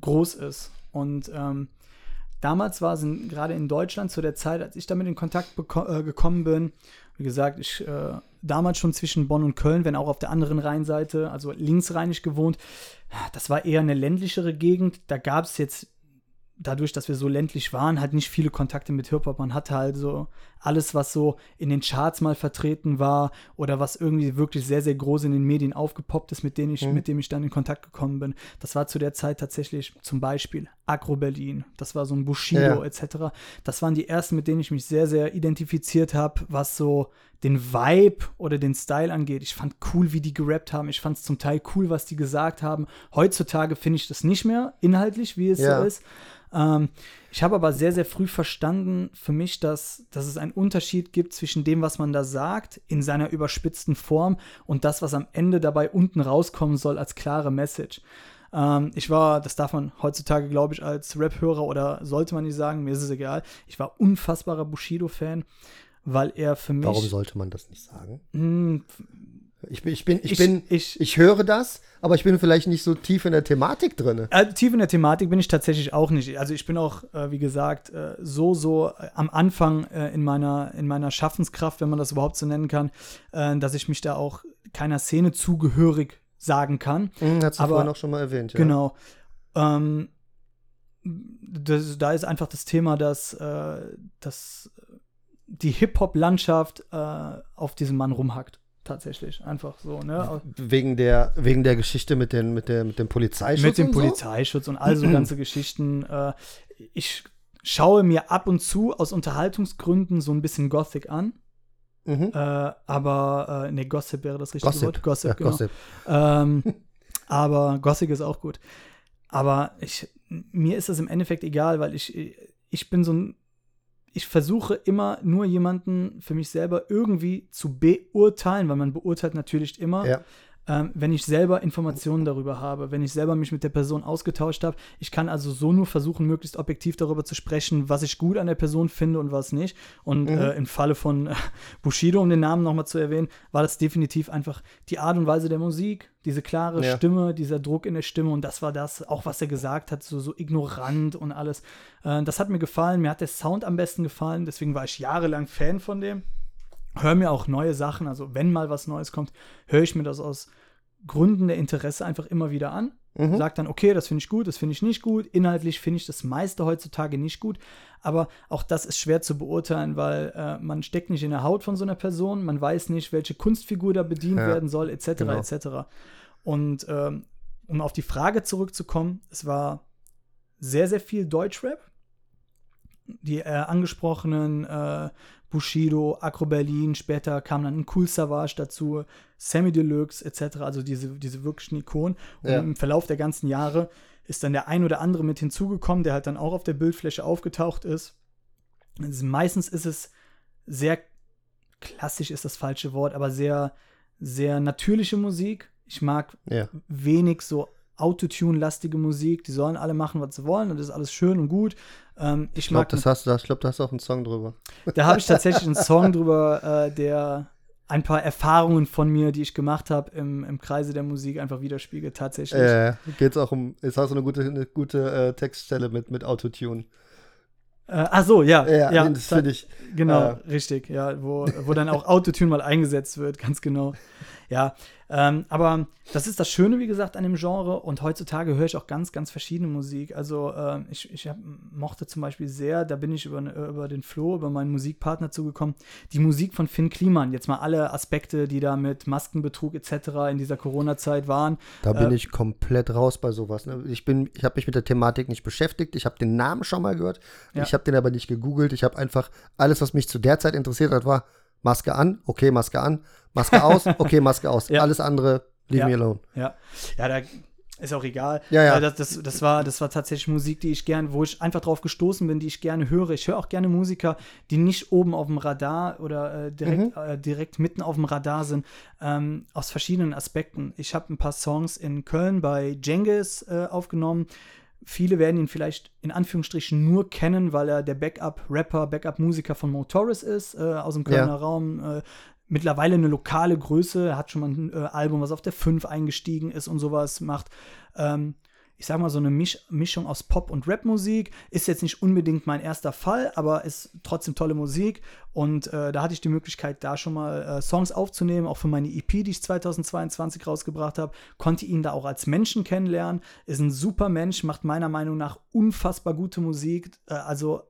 groß ist. Und ähm, damals war es gerade in Deutschland zu der Zeit, als ich damit in Kontakt äh, gekommen bin, wie gesagt, ich äh, damals schon zwischen Bonn und Köln, wenn auch auf der anderen Rheinseite, also linksrheinig gewohnt. Das war eher eine ländlichere Gegend. Da gab es jetzt dadurch, dass wir so ländlich waren, halt nicht viele Kontakte mit Hip-Hop. Man hatte halt so alles, was so in den Charts mal vertreten war oder was irgendwie wirklich sehr, sehr groß in den Medien aufgepoppt ist, mit denen ich, Mhm. mit dem ich dann in Kontakt gekommen bin. Das war zu der Zeit tatsächlich zum Beispiel Agro Berlin, das war so ein Bushido Ja. etc. Das waren die ersten, mit denen ich mich sehr, sehr identifiziert habe, was so den Vibe oder den Style angeht. Ich fand cool, wie die gerappt haben. Ich fand es zum Teil cool, was die gesagt haben. Heutzutage finde ich das nicht mehr inhaltlich, wie es Ja. so ist. Ähm, ich habe aber sehr, sehr früh verstanden für mich, dass, dass es einen Unterschied gibt zwischen dem, was man da sagt, in seiner überspitzten Form und das, was am Ende dabei unten rauskommen soll als klare Message. Ähm, ich war, das darf man heutzutage, glaube ich, als Rap-Hörer oder sollte man nicht sagen, mir ist es egal, ich war unfassbarer Bushido-Fan, weil er für mich. Warum sollte man das nicht sagen? Hm, Ich bin, ich bin, ich, Ich- bin, ich- ich, höre das, aber ich bin vielleicht nicht so tief in der Thematik drin. Äh, tief in der Thematik bin ich tatsächlich auch nicht. Also ich bin auch, äh, wie gesagt, äh, so, so äh, am Anfang äh, in, meiner, in meiner Schaffenskraft, wenn man das überhaupt so nennen kann, äh, dass ich mich da auch keiner Szene zugehörig sagen kann. Hm, hast du Aber- vorhin auch schon mal erwähnt, ja. Genau. Ähm, das, da ist einfach das Thema, dass, dass die Hip-Hop-Landschaft auf diesem Mann rumhackt. Tatsächlich. Einfach so, ne? Wegen der, wegen der Geschichte mit, den, mit, der, mit dem Polizeischutz. mit dem und so? Polizeischutz und all so ganze Geschichten. Äh, ich schaue mir ab und zu aus Unterhaltungsgründen so ein bisschen Gothic an. Mhm. Äh, aber, äh, ne, Gossip wäre das richtige Gossip. Wort. Gossip, ja, genau. Gossip. Ähm, aber Gothic ist auch gut. Aber ich, mir ist das im Endeffekt egal, weil ich, ich bin so ein. Ich versuche immer nur jemanden für mich selber irgendwie zu beurteilen, weil man beurteilt natürlich immer. Ja. Ähm, wenn ich selber Informationen darüber habe, wenn ich selber mich mit der Person ausgetauscht habe. Ich kann also so nur versuchen, möglichst objektiv darüber zu sprechen, was ich gut an der Person finde und was nicht. Und mhm. äh, im Falle von äh, Bushido, um den Namen nochmal zu erwähnen, war das definitiv einfach die Art und Weise der Musik, diese klare ja. Stimme, dieser Druck in der Stimme und das war das, auch was er gesagt hat, so, so ignorant und alles. Äh, das hat mir gefallen, mir hat der Sound am besten gefallen, deswegen war ich jahrelang Fan von dem höre mir auch neue Sachen, also wenn mal was Neues kommt, höre ich mir das aus Gründen der Interesse einfach immer wieder an. Mhm. Sag dann, okay, das finde ich gut, das finde ich nicht gut. Inhaltlich finde ich das meiste heutzutage nicht gut. Aber auch das ist schwer zu beurteilen, weil äh, man steckt nicht in der Haut von so einer Person, man weiß nicht, welche Kunstfigur da bedient ja. werden soll, etc. Genau. etc. Und ähm, um auf die Frage zurückzukommen, es war sehr, sehr viel Deutschrap. Die äh, angesprochenen äh, Bushido, Acro Berlin, später kam dann ein Cool Savage dazu, Sammy Deluxe etc., also diese, diese wirklichen Ikonen. Und ja. im Verlauf der ganzen Jahre ist dann der ein oder andere mit hinzugekommen, der halt dann auch auf der Bildfläche aufgetaucht ist. Also meistens ist es sehr klassisch ist das falsche Wort, aber sehr, sehr natürliche Musik. Ich mag ja. wenig so Autotune-lastige Musik. Die sollen alle machen, was sie wollen und das ist alles schön und gut. Ähm, ich, ich glaube, das hast du, ich glaube, da hast du auch einen Song drüber. Da habe ich tatsächlich einen Song drüber, äh, der ein paar Erfahrungen von mir, die ich gemacht habe im, im Kreise der Musik, einfach widerspiegelt tatsächlich. Äh, geht's auch um, jetzt hast du eine gute, eine gute äh, Textstelle mit, mit Autotune. Äh, ach so, ja. Ja, ja das finde ich. Genau, äh, richtig, ja, wo, wo dann auch Autotune mal eingesetzt wird, ganz genau. Ja, ähm, aber das ist das Schöne, wie gesagt, an dem Genre. Und heutzutage höre ich auch ganz, ganz verschiedene Musik. Also ähm, ich, ich hab, mochte zum Beispiel sehr, da bin ich über, über den Flo, über meinen Musikpartner zugekommen, die Musik von Finn Kliman. Jetzt mal alle Aspekte, die da mit Maskenbetrug etc. in dieser Corona-Zeit waren. Da bin äh, ich komplett raus bei sowas. Ne? Ich, ich habe mich mit der Thematik nicht beschäftigt. Ich habe den Namen schon mal gehört. Ja. Ich habe den aber nicht gegoogelt. Ich habe einfach alles, was mich zu der Zeit interessiert hat, war Maske an, okay, Maske an, Maske aus, okay, Maske aus. Ja. Alles andere, leave ja. me alone. Ja, ja, da ist auch egal. Ja, ja. Das, das, das, war, das war tatsächlich Musik, die ich gern, wo ich einfach drauf gestoßen bin, die ich gerne höre. Ich höre auch gerne Musiker, die nicht oben auf dem Radar oder äh, direkt, mhm. äh, direkt mitten auf dem Radar sind, ähm, aus verschiedenen Aspekten. Ich habe ein paar Songs in Köln bei Jengis äh, aufgenommen. Viele werden ihn vielleicht in Anführungsstrichen nur kennen, weil er der Backup-Rapper, Backup-Musiker von Motoris ist, äh, aus dem Kölner ja. Raum. Äh, mittlerweile eine lokale Größe, hat schon mal ein äh, Album, was auf der 5 eingestiegen ist und sowas macht. Ähm, ich sag mal, so eine Misch Mischung aus Pop- und Rap-Musik. Ist jetzt nicht unbedingt mein erster Fall, aber ist trotzdem tolle Musik. Und äh, da hatte ich die Möglichkeit, da schon mal äh, Songs aufzunehmen, auch für meine EP, die ich 2022 rausgebracht habe. Konnte ihn da auch als Menschen kennenlernen. Ist ein super Mensch, macht meiner Meinung nach unfassbar gute Musik. Äh, also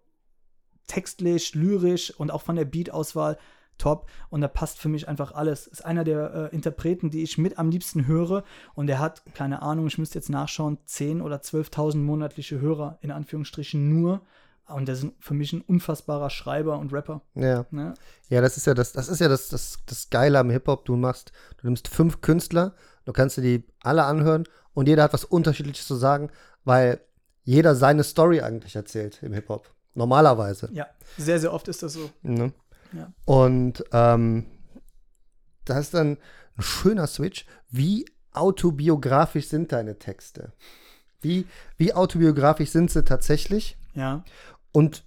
textlich, lyrisch und auch von der Beat-Auswahl top und da passt für mich einfach alles. Ist einer der äh, Interpreten, die ich mit am liebsten höre und er hat, keine Ahnung, ich müsste jetzt nachschauen, 10.000 oder 12.000 monatliche Hörer, in Anführungsstrichen nur. Und der ist für mich ein unfassbarer Schreiber und Rapper. Ja. Ne? Ja, das ist ja das, das ist ja das, das, das Geile am Hip-Hop. Du machst, du nimmst fünf Künstler, du kannst dir die alle anhören und jeder hat was Unterschiedliches zu sagen, weil jeder seine Story eigentlich erzählt im Hip-Hop. Normalerweise. Ja, sehr, sehr oft ist das so. Ne? Und ähm, das ist dann ein schöner Switch. Wie autobiografisch sind deine Texte? Wie, wie autobiografisch sind sie tatsächlich? Ja. Und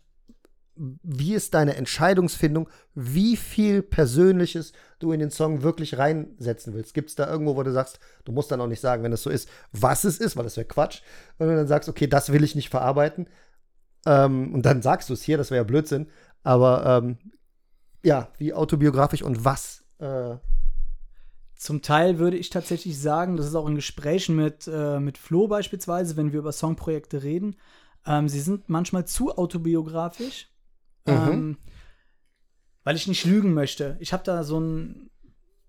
wie ist deine Entscheidungsfindung, wie viel Persönliches du in den Song wirklich reinsetzen willst? Gibt es da irgendwo, wo du sagst, du musst dann auch nicht sagen, wenn es so ist, was es ist, weil das wäre Quatsch. Und du dann sagst, okay, das will ich nicht verarbeiten. Ähm, und dann sagst du es hier, das wäre ja Blödsinn. Aber ähm, ja, wie autobiografisch und was? Äh zum Teil würde ich tatsächlich sagen, das ist auch in Gesprächen mit, äh, mit Flo beispielsweise, wenn wir über Songprojekte reden, ähm, sie sind manchmal zu autobiografisch, mhm. ähm, weil ich nicht lügen möchte. Ich habe da so einen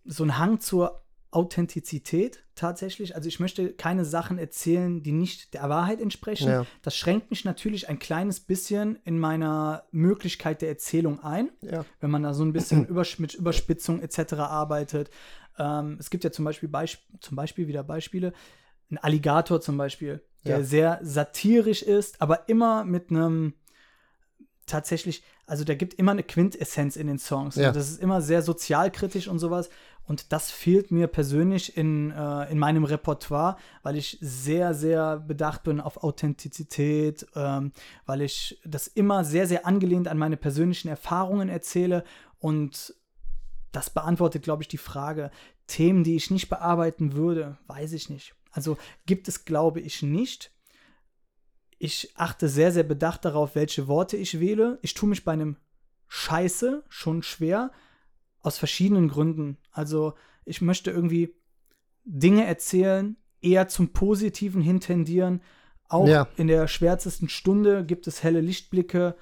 so Hang zur Authentizität tatsächlich. Also ich möchte keine Sachen erzählen, die nicht der Wahrheit entsprechen. Ja. Das schränkt mich natürlich ein kleines bisschen in meiner Möglichkeit der Erzählung ein, ja. wenn man da so ein bisschen mit Überspitzung etc. arbeitet. Ähm, es gibt ja zum Beispiel, Beisp zum Beispiel wieder Beispiele, ein Alligator zum Beispiel, der ja. sehr satirisch ist, aber immer mit einem tatsächlich, also da gibt immer eine Quintessenz in den Songs. Ja. Das ist immer sehr sozialkritisch und sowas. Und das fehlt mir persönlich in, äh, in meinem Repertoire, weil ich sehr, sehr bedacht bin auf Authentizität, ähm, weil ich das immer sehr, sehr angelehnt an meine persönlichen Erfahrungen erzähle. Und das beantwortet, glaube ich, die Frage. Themen, die ich nicht bearbeiten würde, weiß ich nicht. Also gibt es, glaube ich, nicht. Ich achte sehr, sehr bedacht darauf, welche Worte ich wähle. Ich tue mich bei einem Scheiße schon schwer, aus verschiedenen Gründen. Also ich möchte irgendwie Dinge erzählen, eher zum Positiven hintendieren. Auch Ja. in der schwärzesten Stunde gibt es helle Lichtblicke.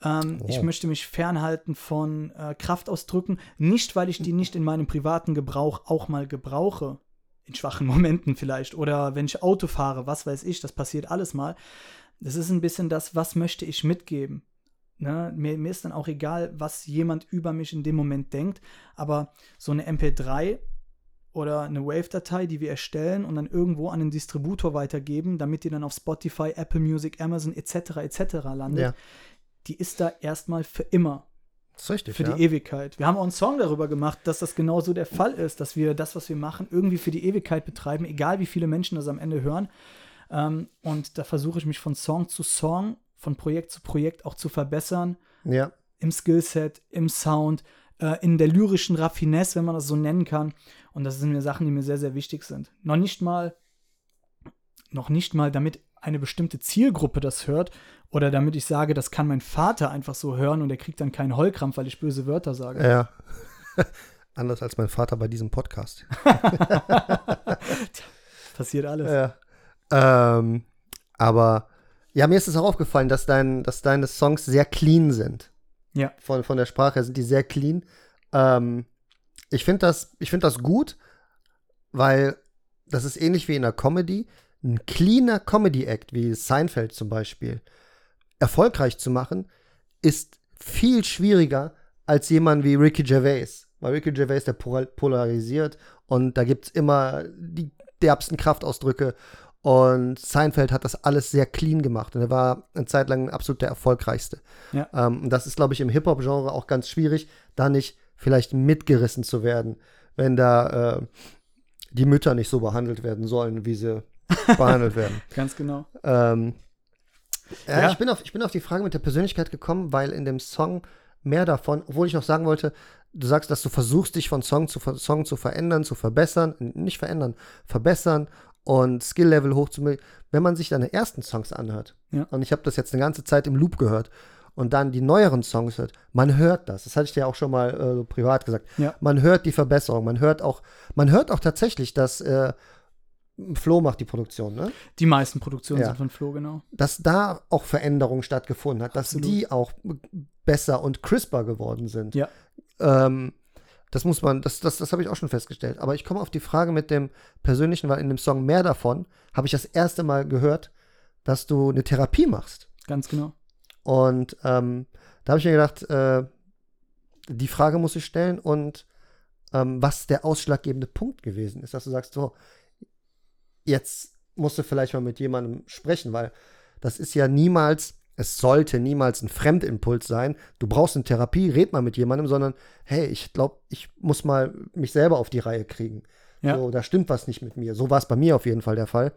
Ähm, Ich Oh. möchte mich fernhalten von äh, Kraftausdrücken. Nicht, weil ich die nicht in meinem privaten Gebrauch auch mal gebrauche. In schwachen Momenten vielleicht. Oder wenn ich Auto fahre, was weiß ich, das passiert alles mal. Das ist ein bisschen das, was möchte ich mitgeben. Ne? Mir, mir ist dann auch egal, was jemand über mich in dem Moment denkt. Aber so eine MP3 oder eine Wave-Datei, die wir erstellen und dann irgendwo an den Distributor weitergeben, damit die dann auf Spotify, Apple Music, Amazon etc. etc. landet, Ja. die ist da erstmal für immer, Das ist richtig, für ja. die Ewigkeit. Wir haben auch einen Song darüber gemacht, dass das genauso der Fall ist, dass wir das, was wir machen, irgendwie für die Ewigkeit betreiben, egal wie viele Menschen das am Ende hören. Ähm, und da versuche ich mich von Song zu Song, von Projekt zu Projekt auch zu verbessern ja. im Skillset, im Sound, äh, in der lyrischen Raffinesse, wenn man das so nennen kann. Und das sind mir Sachen, die mir sehr, sehr wichtig sind. Noch nicht mal, noch nicht mal, damit eine bestimmte Zielgruppe das hört oder damit ich sage, das kann mein Vater einfach so hören und er kriegt dann keinen Heulkrampf, weil ich böse Wörter sage. Ja. Anders als mein Vater bei diesem Podcast. Passiert alles. Ja. Ähm, aber ja, mir ist es auch aufgefallen, dass, dein, dass deine Songs sehr clean sind. Ja. Von, von der Sprache her sind die sehr clean. Ähm, ich finde das, ich find das gut, weil das ist ähnlich wie in der Comedy. Ein cleaner Comedy-Act, wie Seinfeld zum Beispiel, erfolgreich zu machen, ist viel schwieriger als jemand wie Ricky Gervais. Weil Ricky Gervais, der pol- polarisiert und da gibt es immer die derbsten Kraftausdrücke. Und Seinfeld hat das alles sehr clean gemacht und er war eine Zeit lang absolut der erfolgreichste. Ja. Ähm, und das ist, glaube ich, im Hip-Hop-Genre auch ganz schwierig, da nicht vielleicht mitgerissen zu werden, wenn da äh, die Mütter nicht so behandelt werden sollen, wie sie behandelt werden. Ganz genau. Ähm, ja, Ja. Ich, bin auf, ich bin auf die Frage mit der Persönlichkeit gekommen, weil in dem Song mehr davon, obwohl ich noch sagen wollte, du sagst, dass du versuchst, dich von Song zu Song zu verändern, zu verbessern, nicht verändern, verbessern und Skill-Level hochzubringen, wenn man sich deine ersten Songs anhört. Ja. Und ich habe das jetzt eine ganze Zeit im Loop gehört und dann die neueren Songs hört, man hört das. Das hatte ich dir auch schon mal äh, privat gesagt. Ja. Man hört die Verbesserung, man hört auch, man hört auch tatsächlich, dass äh, Flo macht die Produktion, ne? Die meisten Produktionen Ja. sind von Flo, genau. dass da auch Veränderung stattgefunden hat, dass Absolut. die auch besser und crisper geworden sind. Ja. Ähm, das muss man, das, das, das habe ich auch schon festgestellt. Aber ich komme auf die Frage mit dem Persönlichen, weil in dem Song mehr davon habe ich das erste Mal gehört, dass du eine Therapie machst. Ganz genau. Und ähm, da habe ich mir gedacht, äh, die Frage muss ich stellen und ähm, was der ausschlaggebende Punkt gewesen ist, dass du sagst, so, jetzt musst du vielleicht mal mit jemandem sprechen, weil das ist ja niemals, es sollte niemals ein Fremdimpuls sein. Du brauchst eine Therapie, red mal mit jemandem, sondern hey, ich glaube, ich muss mal mich selber auf die Reihe kriegen. Ja. So, da stimmt was nicht mit mir. So war es bei mir auf jeden Fall der Fall.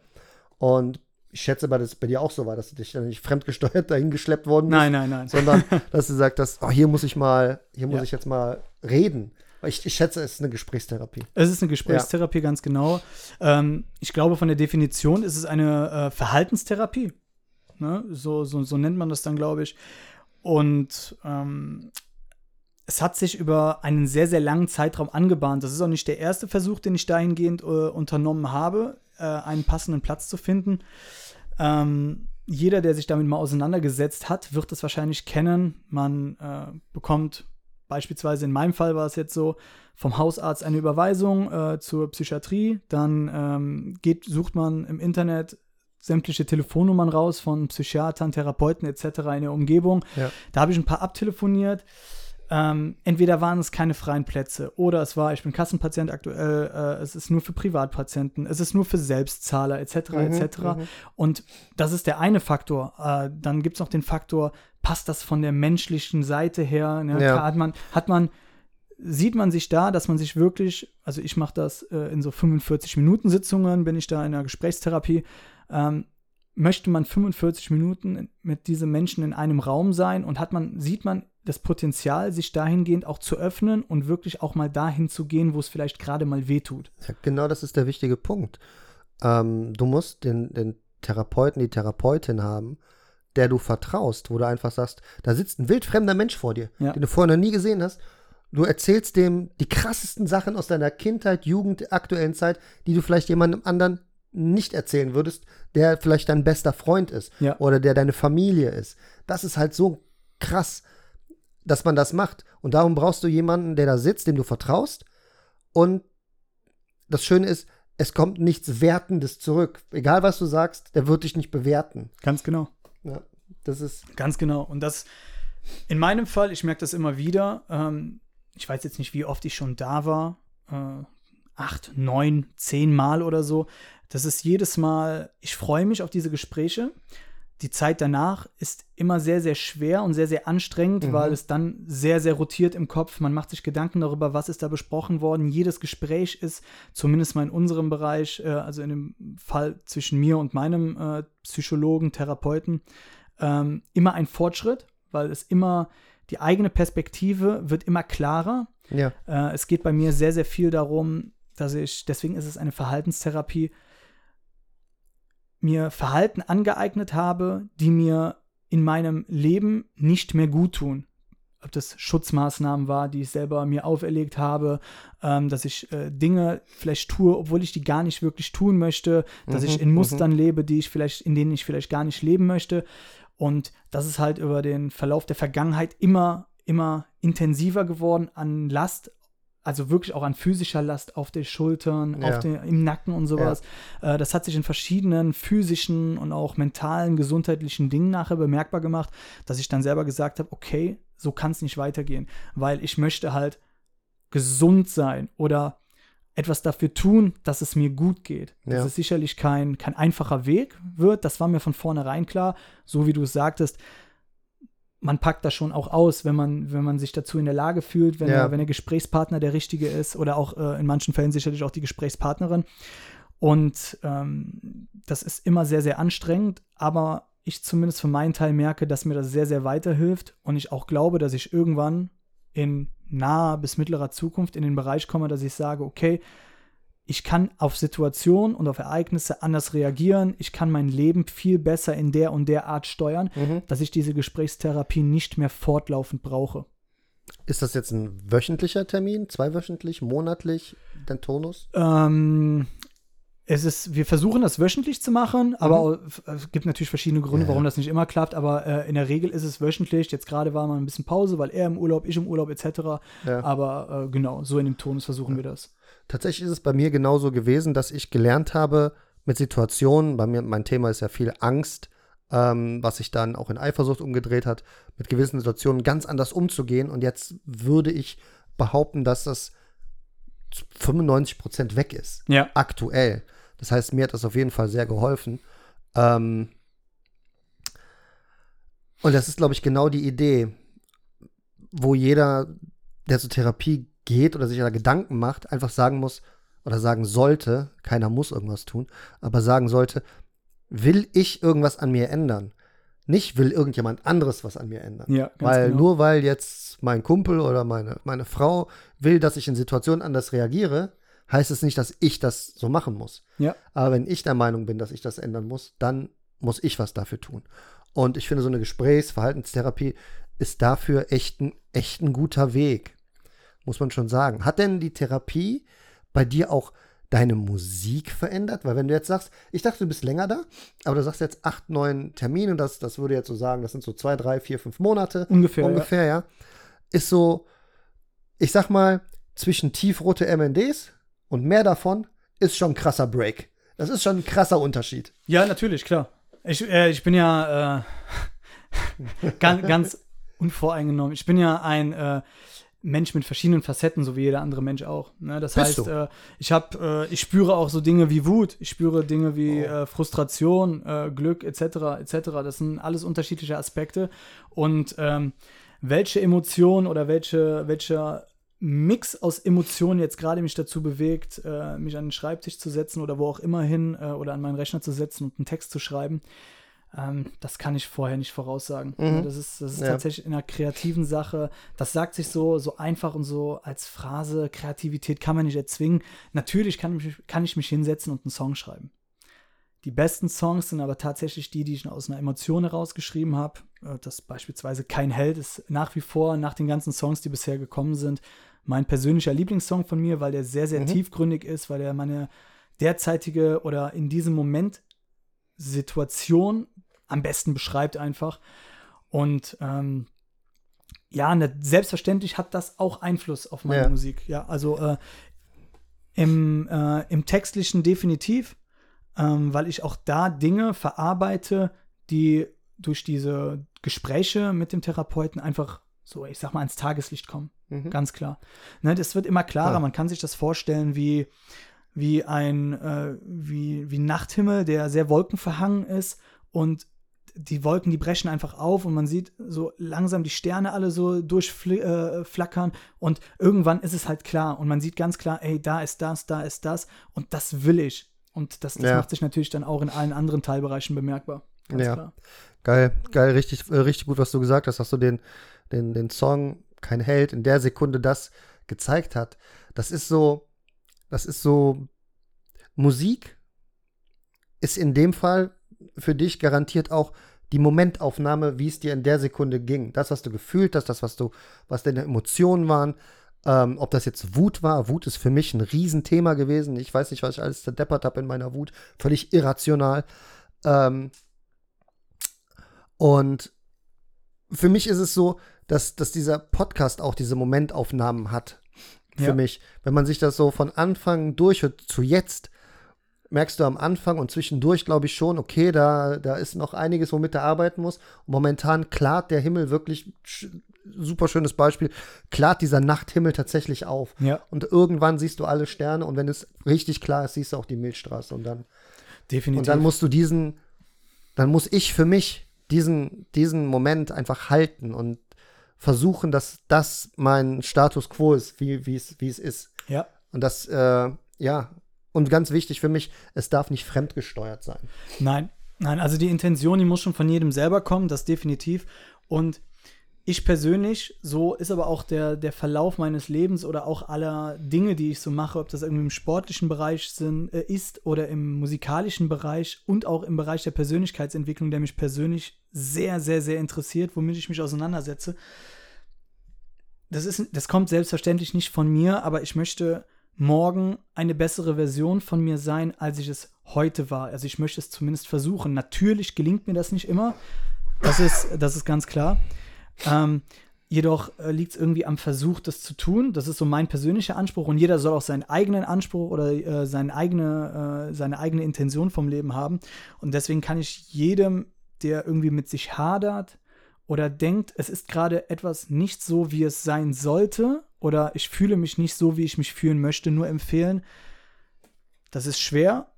Und ich schätze, dass es bei dir auch so war, dass du dich dann nicht fremdgesteuert dahin geschleppt worden bist Nein, nein, nein. sondern dass du sagst, dass, oh, hier muss ich mal, hier muss Ja. ich jetzt mal reden. Ich, ich schätze, es ist eine Gesprächstherapie. Es ist eine Gesprächstherapie, ganz genau. Ähm, ich glaube, von der Definition ist es eine äh, Verhaltenstherapie. Ne? So, so, so nennt man das dann, glaube ich. Und ähm, es hat sich über einen sehr, sehr langen Zeitraum angebahnt. Das ist auch nicht der erste Versuch, den ich dahingehend äh, unternommen habe, äh, einen passenden Platz zu finden. Ähm, jeder, der sich damit mal auseinandergesetzt hat, wird es wahrscheinlich kennen. Man äh, bekommt beispielsweise in meinem Fall war es jetzt so, vom Hausarzt eine Überweisung äh, zur Psychiatrie, dann ähm, geht, sucht man im Internet sämtliche Telefonnummern raus von Psychiatern, Therapeuten etc. in der Umgebung. Ja. Da habe ich ein paar abtelefoniert. Ähm, entweder waren es keine freien Plätze oder es war, ich bin Kassenpatient aktuell, äh, es ist nur für Privatpatienten, es ist nur für Selbstzahler etc. Mhm, etc. mhm. Und das ist der eine Faktor. Äh, dann gibt es noch den Faktor, passt das von der menschlichen Seite her? Ne? Ja. Hat man, hat man, sieht man sich da, dass man sich wirklich, also ich mache das äh, in so 45 Minuten Sitzungen, bin ich da in einer Gesprächstherapie. Ähm, möchte man 45 Minuten mit diesem Menschen in einem Raum sein und hat man, sieht man das Potenzial, sich dahingehend auch zu öffnen und wirklich auch mal dahin zu gehen, wo es vielleicht gerade mal wehtut. Ja, genau das ist der wichtige Punkt. Ähm, du musst den, den Therapeuten, die Therapeutin haben, der du vertraust, wo du einfach sagst, da sitzt ein wildfremder Mensch vor dir, Ja. den du vorher noch nie gesehen hast. Du erzählst dem die krassesten Sachen aus deiner Kindheit, Jugend, aktuellen Zeit, die du vielleicht jemandem anderen nicht erzählen würdest, der vielleicht dein bester Freund ist Ja. oder der deine Familie ist. Das ist halt so krass, dass man das macht. Und darum brauchst du jemanden, der da sitzt, dem du vertraust. Und das Schöne ist, es kommt nichts Wertendes zurück. Egal was du sagst, der wird dich nicht bewerten. Ganz genau. Ja, das ist. Ganz genau. Und das in meinem Fall, ich merke das immer wieder. Ähm, ich weiß jetzt nicht, wie oft ich schon da war. Äh, acht, neun, zehn Mal oder so. Das ist jedes Mal, ich freue mich auf diese Gespräche. Die Zeit danach ist immer sehr, sehr schwer und sehr, sehr anstrengend, Mhm. weil es dann sehr, sehr rotiert im Kopf. Man macht sich Gedanken darüber, was ist da besprochen worden. Jedes Gespräch ist, zumindest mal in unserem Bereich, äh, also in dem Fall zwischen mir und meinem äh, Psychologen, Therapeuten, ähm, immer ein Fortschritt, weil es immer, die eigene Perspektive wird immer klarer. Ja, Äh, es geht bei mir sehr, sehr viel darum, dass ich, deswegen ist es eine Verhaltenstherapie, mir Verhalten angeeignet habe, die mir in meinem Leben nicht mehr gut tun. Ob das Schutzmaßnahmen war, die ich selber mir auferlegt habe, ähm, dass ich äh, Dinge vielleicht tue, obwohl ich die gar nicht wirklich tun möchte, dass ich Mhm, in mhm. Mustern lebe, die ich vielleicht, in denen ich vielleicht gar nicht leben möchte. Und das ist halt über den Verlauf der Vergangenheit immer, immer intensiver geworden an Last, also wirklich auch an physischer Last auf den Schultern, Ja. auf den, im Nacken und sowas. Äh, das hat sich in verschiedenen physischen und auch mentalen, gesundheitlichen Dingen nachher bemerkbar gemacht, dass ich dann selber gesagt habe, okay, so kann es nicht weitergehen, weil ich möchte halt gesund sein oder etwas dafür tun, dass es mir gut geht. Ja. Das ist sicherlich kein, kein einfacher Weg wird, das war mir von vornherein klar, so wie du es sagtest. Man packt das schon auch aus, wenn man, wenn man sich dazu in der Lage fühlt, wenn, Ja. der, wenn der Gesprächspartner der richtige ist oder auch äh, in manchen Fällen sicherlich auch die Gesprächspartnerin. Und ähm, das ist immer sehr, sehr anstrengend, aber ich zumindest für meinen Teil merke, dass mir das sehr, sehr weiterhilft und ich auch glaube, dass ich irgendwann in naher bis mittlerer Zukunft in den Bereich komme, dass ich sage, okay, ich kann auf Situationen und auf Ereignisse anders reagieren, ich kann mein Leben viel besser in der und der Art steuern, Mhm. dass ich diese Gesprächstherapie nicht mehr fortlaufend brauche. Ist das jetzt ein wöchentlicher Termin? Zweiwöchentlich? Monatlich? Dein Tonus? Ähm, es ist, wir versuchen das wöchentlich zu machen, aber es gibt natürlich verschiedene Gründe, Mhm. Ja. warum das nicht immer klappt, aber äh, in der Regel ist es wöchentlich. Jetzt gerade war mal ein bisschen Pause, weil er im Urlaub, ich im Urlaub etc. Ja. Aber äh, genau, so in dem Tonus versuchen wir das. Tatsächlich ist es bei mir genauso gewesen, dass ich gelernt habe mit Situationen, bei mir, mein Thema ist ja viel Angst, ähm, was sich dann auch in Eifersucht umgedreht hat, mit gewissen Situationen ganz anders umzugehen. Und jetzt würde ich behaupten, dass das zu 95 Prozent weg ist. Ja. Aktuell. Das heißt, mir hat das auf jeden Fall sehr geholfen. Ähm, und das ist, glaube ich, genau die Idee, wo jeder, der zur Therapie geht oder sich da Gedanken macht, einfach sagen muss oder sagen sollte, keiner muss irgendwas tun, aber sagen sollte, will ich irgendwas an mir ändern? Nicht will irgendjemand anderes was an mir ändern. Ja, weil genau. nur weil jetzt mein Kumpel oder meine, meine Frau will, dass ich in Situationen anders reagiere, heißt es nicht, dass ich das so machen muss. Ja. Aber wenn ich der Meinung bin, dass ich das ändern muss, dann muss ich was dafür tun. Und ich finde, so eine Gesprächsverhaltenstherapie ist dafür echt ein, echt ein guter Weg. Muss man schon sagen. Hat denn die Therapie bei dir auch deine Musik verändert? Weil wenn du jetzt sagst, ich dachte, du bist länger da, aber du sagst jetzt acht, neun Termine, das, das würde jetzt so sagen, das sind so zwei, drei, vier, fünf Monate. Ungefähr. Ungefähr, ja. Ist so, ich sag mal, zwischen tiefrote MNDs und mehr davon ist schon ein krasser Break. Das ist schon ein krasser Unterschied. Ja, natürlich, klar. Ich, äh, ich bin ja äh, ganz, ganz unvoreingenommen. Ich bin ja ein äh, Mensch mit verschiedenen Facetten, so wie jeder andere Mensch auch. Ne? Das Bist heißt, äh, ich habe, äh, ich spüre auch so Dinge wie Wut, ich spüre Dinge wie Oh. äh, Frustration, äh, Glück etc. etc. Das sind alles unterschiedliche Aspekte und ähm, welche Emotion oder welche welcher Mix aus Emotionen jetzt gerade mich dazu bewegt, äh, mich an den Schreibtisch zu setzen oder wo auch immer hin äh, oder an meinen Rechner zu setzen und einen Text zu schreiben. Ähm, das kann ich vorher nicht voraussagen. Mhm. Ja, Das ist, das ist Ja. tatsächlich in einer kreativen Sache. Das sagt sich so, so einfach und so als Phrase. Kreativität kann man nicht erzwingen. Natürlich kann ich, mich- kann ich mich hinsetzen und einen Song schreiben. Die besten Songs sind aber tatsächlich die, die ich aus einer Emotion herausgeschrieben habe. Äh, Das beispielsweise Kein Held ist nach wie vor, nach den ganzen Songs, die bisher gekommen sind, mein persönlicher Lieblingssong von mir, weil der sehr, sehr Mhm. tiefgründig ist, weil er meine derzeitige oder in diesem Moment Situation am besten beschreibt einfach. Und ähm, ja, ne, selbstverständlich hat das auch Einfluss auf meine Ja. Musik. Ja, also äh, im, äh, im Textlichen definitiv, ähm, weil ich auch da Dinge verarbeite, die durch diese Gespräche mit dem Therapeuten einfach so, ich sag mal, ans Tageslicht kommen. Mhm. Ganz klar. Ne, das wird immer klarer. Ja. Man kann sich das vorstellen wie, wie ein äh, wie, wie Nachthimmel, der sehr wolkenverhangen ist und die Wolken, die brechen einfach auf und man sieht so langsam die Sterne alle so durchflackern äh, und irgendwann ist es halt klar und man sieht ganz klar, ey, da ist das, da ist das und das will ich. Und das, das Ja. macht sich natürlich dann auch in allen anderen Teilbereichen bemerkbar. Ganz Ja. klar. Geil, geil, richtig, äh, richtig gut, was du gesagt hast, dass du den, den, den Song Kein Held in der Sekunde das gezeigt hat. Das ist so, das ist so, Musik ist in dem Fall für dich garantiert auch die Momentaufnahme, wie es dir in der Sekunde ging. Das, was du gefühlt hast, das, was du, was deine Emotionen waren. Ähm, ob das jetzt Wut war, Wut ist für mich ein Riesenthema gewesen. Ich weiß nicht, was ich alles zerdeppert habe in meiner Wut. Völlig irrational. Ähm, und für mich ist es so, dass, dass dieser Podcast auch diese Momentaufnahmen hat. Für Ja. mich. Wenn man sich das so von Anfang durchhört zu jetzt, merkst du am Anfang und zwischendurch, glaube ich schon, okay, da, da ist noch einiges, womit er arbeiten muss. Und momentan klart der Himmel wirklich, super schönes Beispiel, klart dieser Nachthimmel tatsächlich auf. Ja, Und irgendwann siehst du alle Sterne und wenn es richtig klar ist, siehst du auch die Milchstraße. Und dann definitiv. und dann musst du diesen, dann muss ich für mich diesen, diesen Moment einfach halten und versuchen, dass das mein Status quo ist, wie wie es wie es ist. ja. Und das, äh, ja, und ganz wichtig für mich, es darf nicht fremdgesteuert sein. Nein, nein, also die Intention, die muss schon von jedem selber kommen, das definitiv. Und ich persönlich, so ist aber auch der, der Verlauf meines Lebens oder auch aller Dinge, die ich so mache, ob das irgendwie im sportlichen Bereich sind, äh, ist oder im musikalischen Bereich und auch im Bereich der Persönlichkeitsentwicklung, der mich persönlich sehr, sehr, sehr interessiert, womit ich mich auseinandersetze. Das, ist, das kommt selbstverständlich nicht von mir, aber ich möchte morgen eine bessere Version von mir sein, als ich es heute war. Also ich möchte es zumindest versuchen. Natürlich gelingt mir das nicht immer. Das ist, das ist ganz klar. Ähm, jedoch äh, liegt es irgendwie am Versuch, das zu tun. Das ist so mein persönlicher Anspruch und jeder soll auch seinen eigenen Anspruch oder äh, seine, eigene, äh, seine eigene Intention vom Leben haben. Und deswegen kann ich jedem, der irgendwie mit sich hadert oder denkt, es ist gerade etwas nicht so, wie es sein sollte oder ich fühle mich nicht so, wie ich mich fühlen möchte, nur empfehlen, das ist schwer.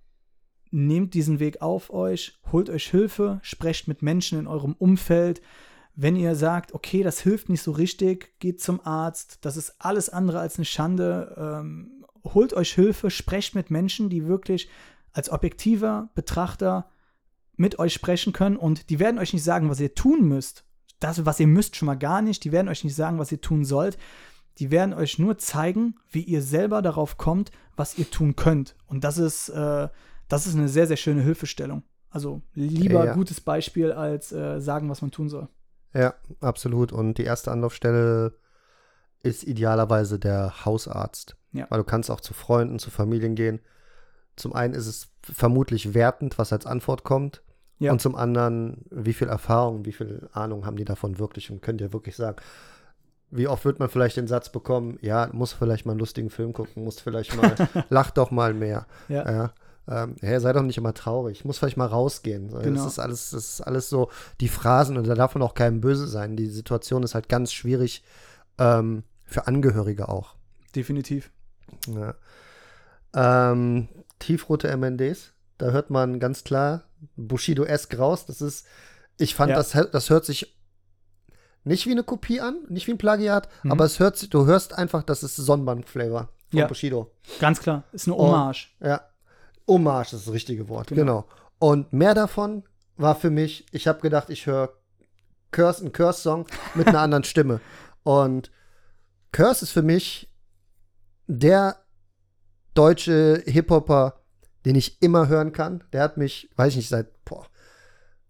Nehmt diesen Weg auf euch, holt euch Hilfe, sprecht mit Menschen in eurem Umfeld. Wenn ihr sagt, okay, das hilft nicht so richtig, geht zum Arzt. Das ist alles andere als eine Schande. Ähm, holt euch Hilfe, sprecht mit Menschen, die wirklich als objektiver Betrachter mit euch sprechen können und die werden euch nicht sagen, was ihr tun müsst. Das, was ihr müsst, schon mal gar nicht. Die werden euch nicht sagen, was ihr tun sollt. Die werden euch nur zeigen, wie ihr selber darauf kommt, was ihr tun könnt. Und das ist, äh, das ist eine sehr, sehr schöne Hilfestellung. Also lieber Ja. gutes Beispiel als äh, sagen, was man tun soll. Ja, absolut. Und die erste Anlaufstelle ist idealerweise der Hausarzt. Ja. Weil du kannst auch zu Freunden, zu Familien gehen. Zum einen ist es vermutlich wertend, was als Antwort kommt. Ja. Und zum anderen, wie viel Erfahrung, wie viel Ahnung haben die davon wirklich und könnt ihr wirklich sagen, wie oft wird man vielleicht den Satz bekommen, ja, muss vielleicht mal einen lustigen Film gucken, muss vielleicht mal, lach doch mal mehr. Ja. Ja. Ähm, hey, sei doch nicht immer traurig, ich muss vielleicht mal rausgehen. Genau. Das ist alles, das ist alles so die Phrasen und da darf man auch keinem böse sein. Die Situation ist halt ganz schwierig ähm, für Angehörige auch. Definitiv. Ja. Ähm, tiefrote MNDs, da hört man ganz klar Bushido-esque raus. Das ist, ich fand, Ja. das, das hört sich nicht wie eine Kopie an, nicht wie ein Plagiat, Mhm. aber es hört, sich- du hörst einfach, das ist Sonnenbank-Flavor von Ja. Bushido. Ganz klar. Ist eine Und- Hommage. Ja. Hommage ist das richtige Wort, Genau. genau. Und mehr davon war für mich, ich habe gedacht, ich höre Curse, einen Curse-Song mit einer anderen Stimme. Und Curse ist für mich der deutsche Hip-Hopper, den ich immer hören kann. Der hat mich, weiß ich nicht, seit, boah,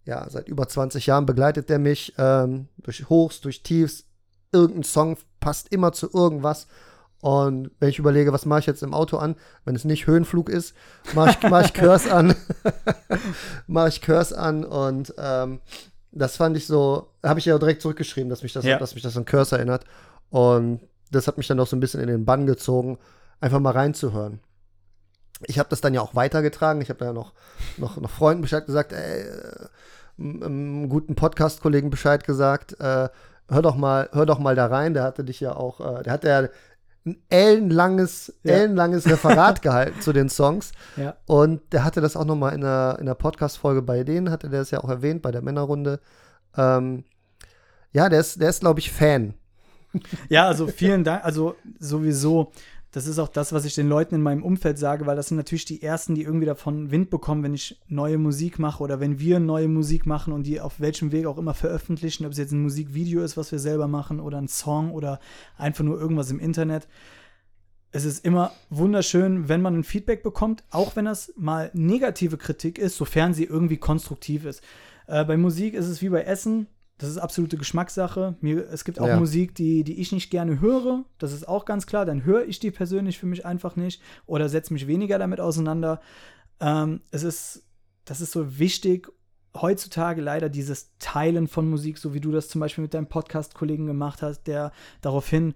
ja, seit über 20 Jahren begleitet der mich ähm, durch Hochs, durch Tiefs. Irgendein Song passt immer zu irgendwas. Und wenn ich überlege, was mache ich jetzt im Auto an, wenn es nicht Höhenflug ist, mache ich, mach ich Curse an. mache ich Curse an und ähm, das fand ich so, habe ich ja direkt zurückgeschrieben, dass mich das, Ja. dass mich das an Curse erinnert. Und das hat mich dann auch so ein bisschen in den Bann gezogen, einfach mal reinzuhören. Ich habe das dann ja auch weitergetragen. Ich habe da ja noch, noch, noch Freunden Bescheid gesagt, ey, äh, einem guten Podcast-Kollegen Bescheid gesagt, äh, hör doch mal, hör doch mal da rein. Der hatte dich ja auch, äh, der hat ja ein ellenlanges, Ja. ellenlanges Referat gehalten zu den Songs. Ja. Und der hatte das auch noch mal in der, in der Podcast-Folge bei denen, hatte der es ja auch erwähnt, bei der Männerrunde. Ähm, ja, der ist, der ist, glaube ich, Fan. Ja, also vielen Dank. Also sowieso, das ist auch das, was ich den Leuten in meinem Umfeld sage, weil das sind natürlich die ersten, die irgendwie davon Wind bekommen, wenn ich neue Musik mache oder wenn wir neue Musik machen und die auf welchem Weg auch immer veröffentlichen, ob es jetzt ein Musikvideo ist, was wir selber machen oder ein Song oder einfach nur irgendwas im Internet. Es ist immer wunderschön, wenn man ein Feedback bekommt, auch wenn das mal negative Kritik ist, sofern sie irgendwie konstruktiv ist. Äh, bei Musik ist es wie bei Essen. Das ist absolute Geschmackssache. Mir, es gibt auch Ja. Musik, die, die ich nicht gerne höre. Das ist auch ganz klar. Dann höre ich die persönlich für mich einfach nicht oder setze mich weniger damit auseinander. Ähm, es ist, das ist so wichtig, heutzutage leider dieses Teilen von Musik, so wie du das zum Beispiel mit deinem Podcast-Kollegen gemacht hast, der daraufhin,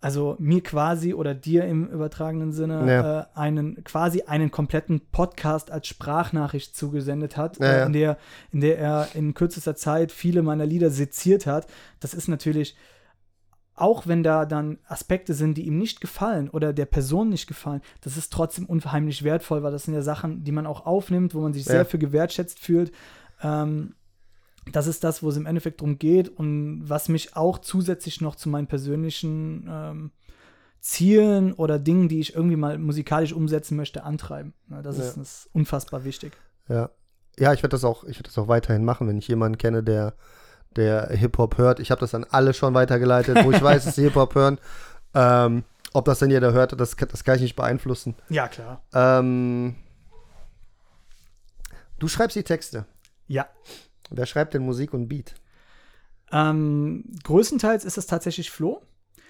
also mir quasi oder dir im übertragenen Sinne Ja. äh, einen quasi einen kompletten Podcast als Sprachnachricht zugesendet hat, Ja, äh, ja. in der in der er in kürzester Zeit viele meiner Lieder seziert hat. Das ist natürlich auch wenn da dann Aspekte sind, die ihm nicht gefallen oder der Person nicht gefallen, das ist trotzdem unheimlich wertvoll, weil das sind ja Sachen, die man auch aufnimmt, wo man sich sehr für gewertschätzt fühlt. Ähm, das ist das, wo es im Endeffekt drum geht und was mich auch zusätzlich noch zu meinen persönlichen ähm, Zielen oder Dingen, die ich irgendwie mal musikalisch umsetzen möchte, antreiben. Das, Ja. ist, das ist unfassbar wichtig. Ja. Ja, ich werde das auch, ich werde das auch weiterhin machen, wenn ich jemanden kenne, der, der Hip-Hop hört. Ich habe das an alle schon weitergeleitet, wo ich weiß, dass sie Hip-Hop hören. Ähm, ob das dann jeder hört, das, kann- das kann ich nicht beeinflussen. Ja, klar. Ähm, du schreibst die Texte. Ja. Wer schreibt denn Musik und Beat? Ähm, größtenteils ist es tatsächlich Flo.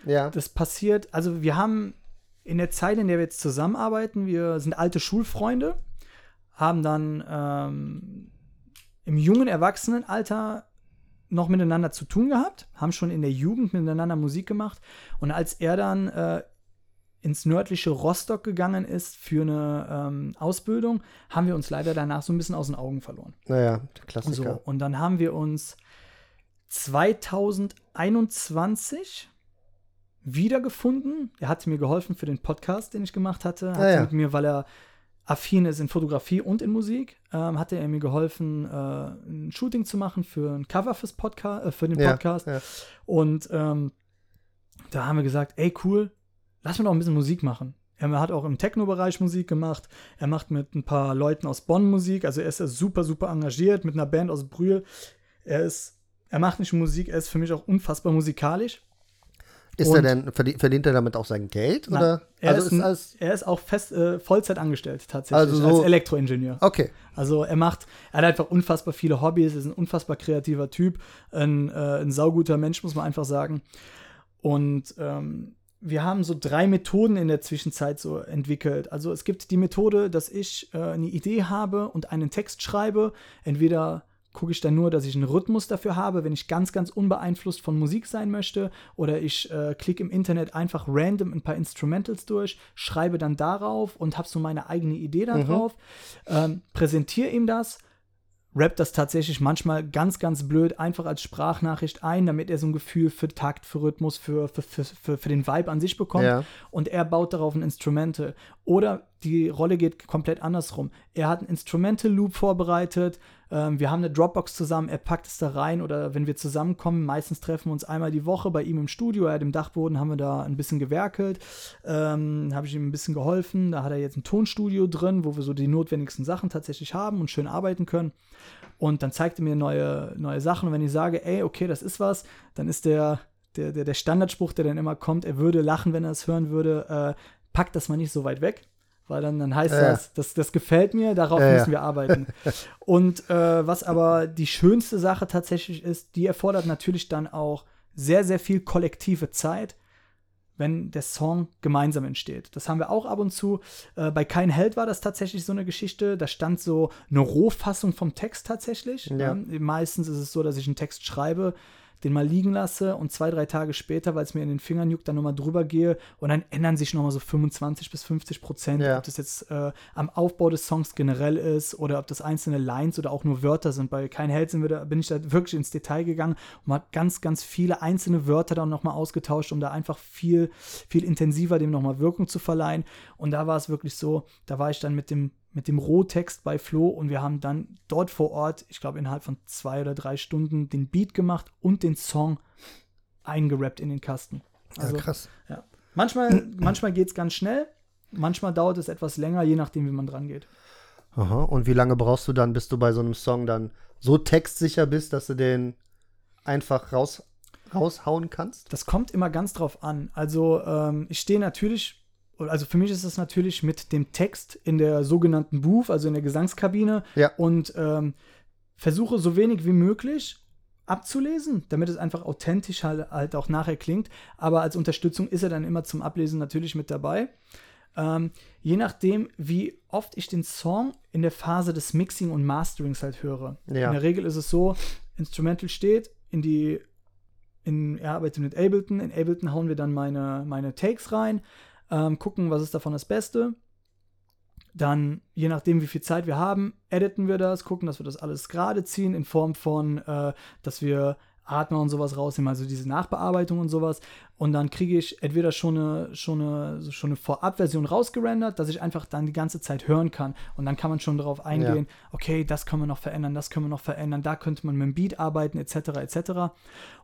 Ja. Das passiert, also wir haben in der Zeit, in der wir jetzt zusammenarbeiten, wir sind alte Schulfreunde, haben dann ähm, im jungen Erwachsenenalter noch miteinander zu tun gehabt, haben schon in der Jugend miteinander Musik gemacht und als er dann äh, ins nördliche Rostock gegangen ist für eine ähm, Ausbildung, haben wir uns leider danach so ein bisschen aus den Augen verloren. Naja, der So, Klassiker. und dann haben wir uns 2021 wiedergefunden. Er hat mir geholfen für den Podcast, den ich gemacht hatte. Hat Ah, ja. mit mir, weil er affin ist in Fotografie und in Musik, ähm, hatte er mir geholfen, äh, ein Shooting zu machen für ein Cover fürs Podca äh, für den Ja, Podcast. ja. Und ähm, da haben wir gesagt, ey cool, lass mir doch ein bisschen Musik machen. Er hat auch im Techno-Bereich Musik gemacht. Er macht mit ein paar Leuten aus Bonn Musik. Also er ist super, super engagiert mit einer Band aus Brühl. Er ist, er macht nicht Musik, er ist für mich auch unfassbar musikalisch. Ist und- er denn, verdient, er damit auch sein Geld? Nein, oder? Er, also ist, ein, alles. er ist auch fest äh, Vollzeit angestellt tatsächlich Also so- als Elektroingenieur. Okay. Also er macht, er hat einfach unfassbar viele Hobbys, ist ein unfassbar kreativer Typ, ein, äh, ein sauguter Mensch, muss man einfach sagen. Und ähm, wir haben so drei Methoden in der Zwischenzeit so entwickelt. Also es gibt die Methode, dass ich äh, eine Idee habe und einen Text schreibe, entweder gucke ich dann nur, dass ich einen Rhythmus dafür habe, wenn ich ganz, ganz unbeeinflusst von Musik sein möchte. Oder ich äh, klicke im Internet einfach random ein paar Instrumentals durch, schreibe dann darauf und habe so meine eigene Idee darauf, mhm. ähm, präsentiere ihm das rappt das tatsächlich manchmal ganz, ganz blöd einfach als Sprachnachricht ein, damit er so ein Gefühl für Takt, für Rhythmus, für, für, für, für, für den Vibe an sich bekommt. Ja. Und er baut darauf ein Instrumental. Oder die Rolle geht komplett andersrum. Er hat einen Instrumental Loop vorbereitet. Ähm, wir haben eine Dropbox zusammen. Er packt es da rein. Oder wenn wir zusammenkommen, meistens treffen wir uns einmal die Woche bei ihm im Studio. Er hat im Dachboden, haben wir da ein bisschen gewerkelt. Ähm, Habe ich ihm ein bisschen geholfen. Da hat er jetzt ein Tonstudio drin, wo wir so die notwendigsten Sachen tatsächlich haben und schön arbeiten können. Und dann zeigt er mir neue, neue Sachen. Und wenn ich sage, ey, okay, das ist was, dann ist der, der, der, der Standardspruch, der dann immer kommt, er würde lachen, wenn er es hören würde, äh, packt das mal nicht so weit weg. Weil dann, dann heißt ja. das, das, das gefällt mir, darauf ja, müssen wir arbeiten. Und äh, was aber die schönste Sache tatsächlich ist, die erfordert natürlich dann auch sehr, sehr viel kollektive Zeit, wenn der Song gemeinsam entsteht. Das haben wir auch ab und zu. Äh, bei Kein Held war das tatsächlich so eine Geschichte. Da stand so eine Rohfassung vom Text tatsächlich. Ja. Ähm, meistens ist es so, dass ich einen Text schreibe, den mal liegen lasse und zwei, drei Tage später, weil es mir in den Fingern juckt, dann nochmal drüber gehe und dann ändern sich nochmal so 25 bis 50 Prozent, ja. ob das jetzt äh, am Aufbau des Songs generell ist oder ob das einzelne Lines oder auch nur Wörter sind. Bei Kein Held sind wir da, bin ich da wirklich ins Detail gegangen und habe ganz, ganz viele einzelne Wörter dann nochmal ausgetauscht, um da einfach viel, viel intensiver dem nochmal Wirkung zu verleihen. Und da war es wirklich so, da war ich dann mit dem mit dem Rohtext bei Flo und wir haben dann dort vor Ort, ich glaube innerhalb von zwei oder drei Stunden, den Beat gemacht und den Song eingerappt in den Kasten. Also, ja, krass. Ja. Manchmal, manchmal geht es ganz schnell, manchmal dauert es etwas länger, je nachdem, wie man dran geht. Aha. Und wie lange brauchst du dann, bis du bei so einem Song dann so textsicher bist, dass du den einfach raus, raushauen kannst? Das kommt immer ganz drauf an. Also ähm, ich stehe natürlich also für mich ist es natürlich mit dem Text in der sogenannten Booth, also in der Gesangskabine, ja. und ähm, versuche so wenig wie möglich abzulesen, damit es einfach authentisch halt, halt, auch nachher klingt. Aber als Unterstützung ist er dann immer zum Ablesen natürlich mit dabei. Ähm, je nachdem, wie oft ich den Song in der Phase des Mixing und Masterings halt höre. Ja. In der Regel ist es so, Instrumental steht, in die in, er arbeitet mit Ableton. In Ableton hauen wir dann meine, meine Takes rein ähm, gucken, was ist davon das Beste. Dann, je nachdem, wie viel Zeit wir haben, editen wir das, gucken, dass wir das alles gerade ziehen, in Form von, äh, dass wir Atmer und sowas rausnehmen, also diese Nachbearbeitung und sowas. Und dann kriege ich entweder schon eine, schon eine, schon eine Vorabversion rausgerendert, dass ich einfach dann die ganze Zeit hören kann. Und dann kann man schon darauf eingehen, ja. okay, das können wir noch verändern, das können wir noch verändern, da könnte man mit dem Beat arbeiten, etc., etc.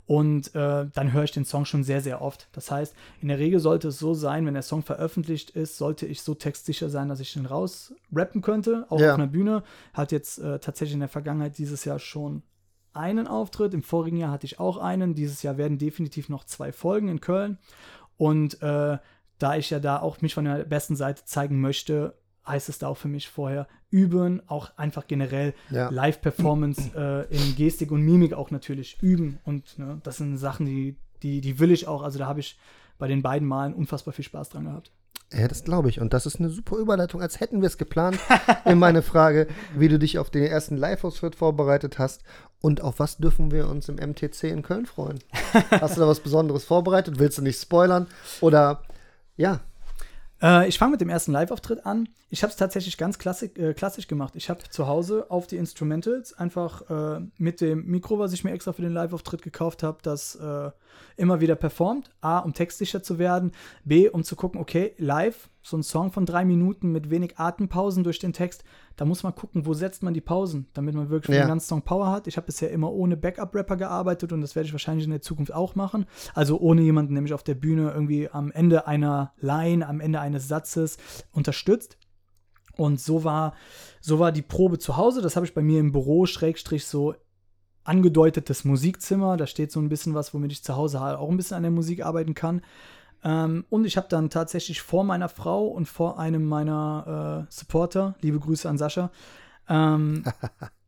Und äh, dann höre ich den Song schon sehr, sehr oft. Das heißt, in der Regel sollte es so sein, wenn der Song veröffentlicht ist, sollte ich so textsicher sein, dass ich den raus rappen könnte, auch ja. auf einer Bühne. Hat jetzt äh, tatsächlich in der Vergangenheit dieses Jahr schon einen Auftritt. Im vorigen Jahr hatte ich auch einen. Dieses Jahr werden definitiv noch zwei Folgen in Köln. Und äh, da ich ja da auch mich von der besten Seite zeigen möchte, heißt es da auch für mich vorher üben, auch einfach generell ja. Live-Performance äh, in Gestik und Mimik auch natürlich üben. Und ne, das sind Sachen, die, die, die will ich auch. Also da habe ich bei den beiden Malen unfassbar viel Spaß dran gehabt. Ja, das glaube ich. Und das ist eine super Überleitung, als hätten wir es geplant. in meine Frage, wie du dich auf den ersten Live-Auftritt vorbereitet hast und auf was dürfen wir uns im MTC in Köln freuen? Hast du da was Besonderes vorbereitet? Willst du nicht spoilern? Oder ja, äh, ich fange mit dem ersten Live-Auftritt an. Ich habe es tatsächlich ganz klassisch, äh, klassisch gemacht. Ich habe zu Hause auf die Instrumentals einfach äh, mit dem Mikro, was ich mir extra für den Live-Auftritt gekauft habe, das äh, immer wieder performt. A, um textsicher zu werden. B, um zu gucken, okay, live, so ein Song von drei Minuten mit wenig Atempausen durch den Text, da muss man gucken, wo setzt man die Pausen, damit man wirklich ja. den ganzen Song Power hat. Ich habe bisher immer ohne Backup-Rapper gearbeitet und das werde ich wahrscheinlich in der Zukunft auch machen. Also ohne jemanden nämlich auf der Bühne irgendwie am Ende einer Line, am Ende eines Satzes unterstützt. Und so war, so war die Probe zu Hause. Das habe ich bei mir im Büro, Schrägstrich, so angedeutetes Musikzimmer. Da steht so ein bisschen was, womit ich zu Hause halt auch ein bisschen an der Musik arbeiten kann. Ähm, und ich habe dann tatsächlich vor meiner Frau und vor einem meiner äh, Supporter, liebe Grüße an Sascha, ähm,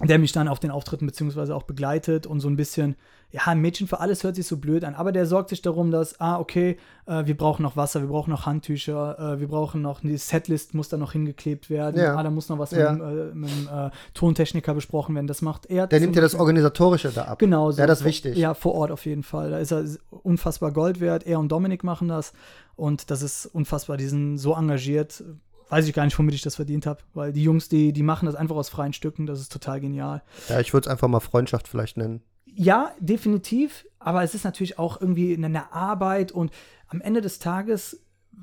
der mich dann auf den Auftritten beziehungsweise auch begleitet und so ein bisschen, ja, ein Mädchen für alles hört sich so blöd an, aber der sorgt sich darum, dass, ah, okay, äh, wir brauchen noch Wasser, wir brauchen noch Handtücher, äh, wir brauchen noch, die Setlist muss da noch hingeklebt werden, Ja. ah, da muss noch was Ja. mit, dem, äh, mit dem äh, Tontechniker besprochen werden, das macht er. Der nimmt ja das Organisatorische da ab. Genau so. Ja, das ist wichtig. Ja, vor Ort auf jeden Fall. Da ist er unfassbar Gold wert. Er und Dominik machen das. Und das ist unfassbar. Die sind so engagiert. Weiß ich gar nicht, womit ich das verdient habe. Weil die Jungs, die, die machen das einfach aus freien Stücken. Das ist total genial. Ja, ich würde es einfach mal Freundschaft vielleicht nennen. Ja, definitiv. Aber es ist natürlich auch irgendwie eine, Arbeit. Und am Ende des Tages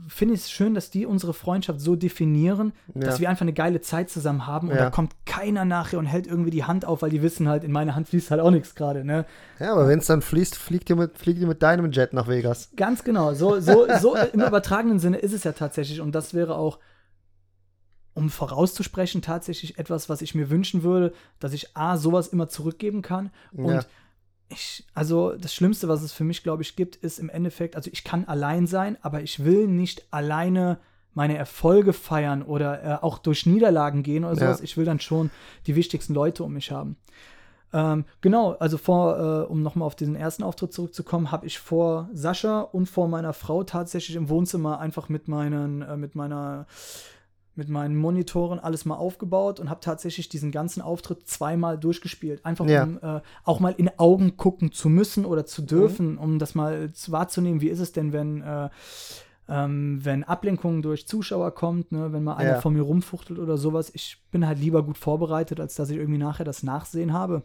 finde ich es schön, dass die unsere Freundschaft so definieren, dass Ja. wir einfach eine geile Zeit zusammen haben. Und Ja. da kommt keiner nachher und hält irgendwie die Hand auf, weil die wissen halt, in meiner Hand fließt halt auch nichts gerade. Ne? Ja, aber wenn es dann fließt, fliegt ihr, mit, fliegt ihr mit deinem Jet nach Vegas. Ganz genau. So, so, so im übertragenen Sinne ist es ja tatsächlich. Und das wäre auch, um vorauszusprechen, tatsächlich etwas, was ich mir wünschen würde, dass ich A, sowas immer zurückgeben kann. Und Ja. ich, also das Schlimmste, was es für mich, glaube ich, gibt, ist im Endeffekt, also ich kann allein sein, aber ich will nicht alleine meine Erfolge feiern oder äh, auch durch Niederlagen gehen oder Ja. sowas. Ich will dann schon die wichtigsten Leute um mich haben. Ähm, genau, also vor, äh, um nochmal auf diesen ersten Auftritt zurückzukommen, habe ich vor Sascha und vor meiner Frau tatsächlich im Wohnzimmer einfach mit meinen, äh, mit meiner, mit meinen Monitoren alles mal aufgebaut und habe tatsächlich diesen ganzen Auftritt zweimal durchgespielt. Einfach Ja. um äh, auch mal in Augen gucken zu müssen oder zu dürfen, um das mal zu wahrzunehmen, wie ist es denn, wenn äh, ähm, wenn Ablenkung durch Zuschauer kommt, ne, wenn mal einer Ja. vor mir rumfuchtelt oder sowas, ich bin halt lieber gut vorbereitet, als dass ich irgendwie nachher das Nachsehen habe.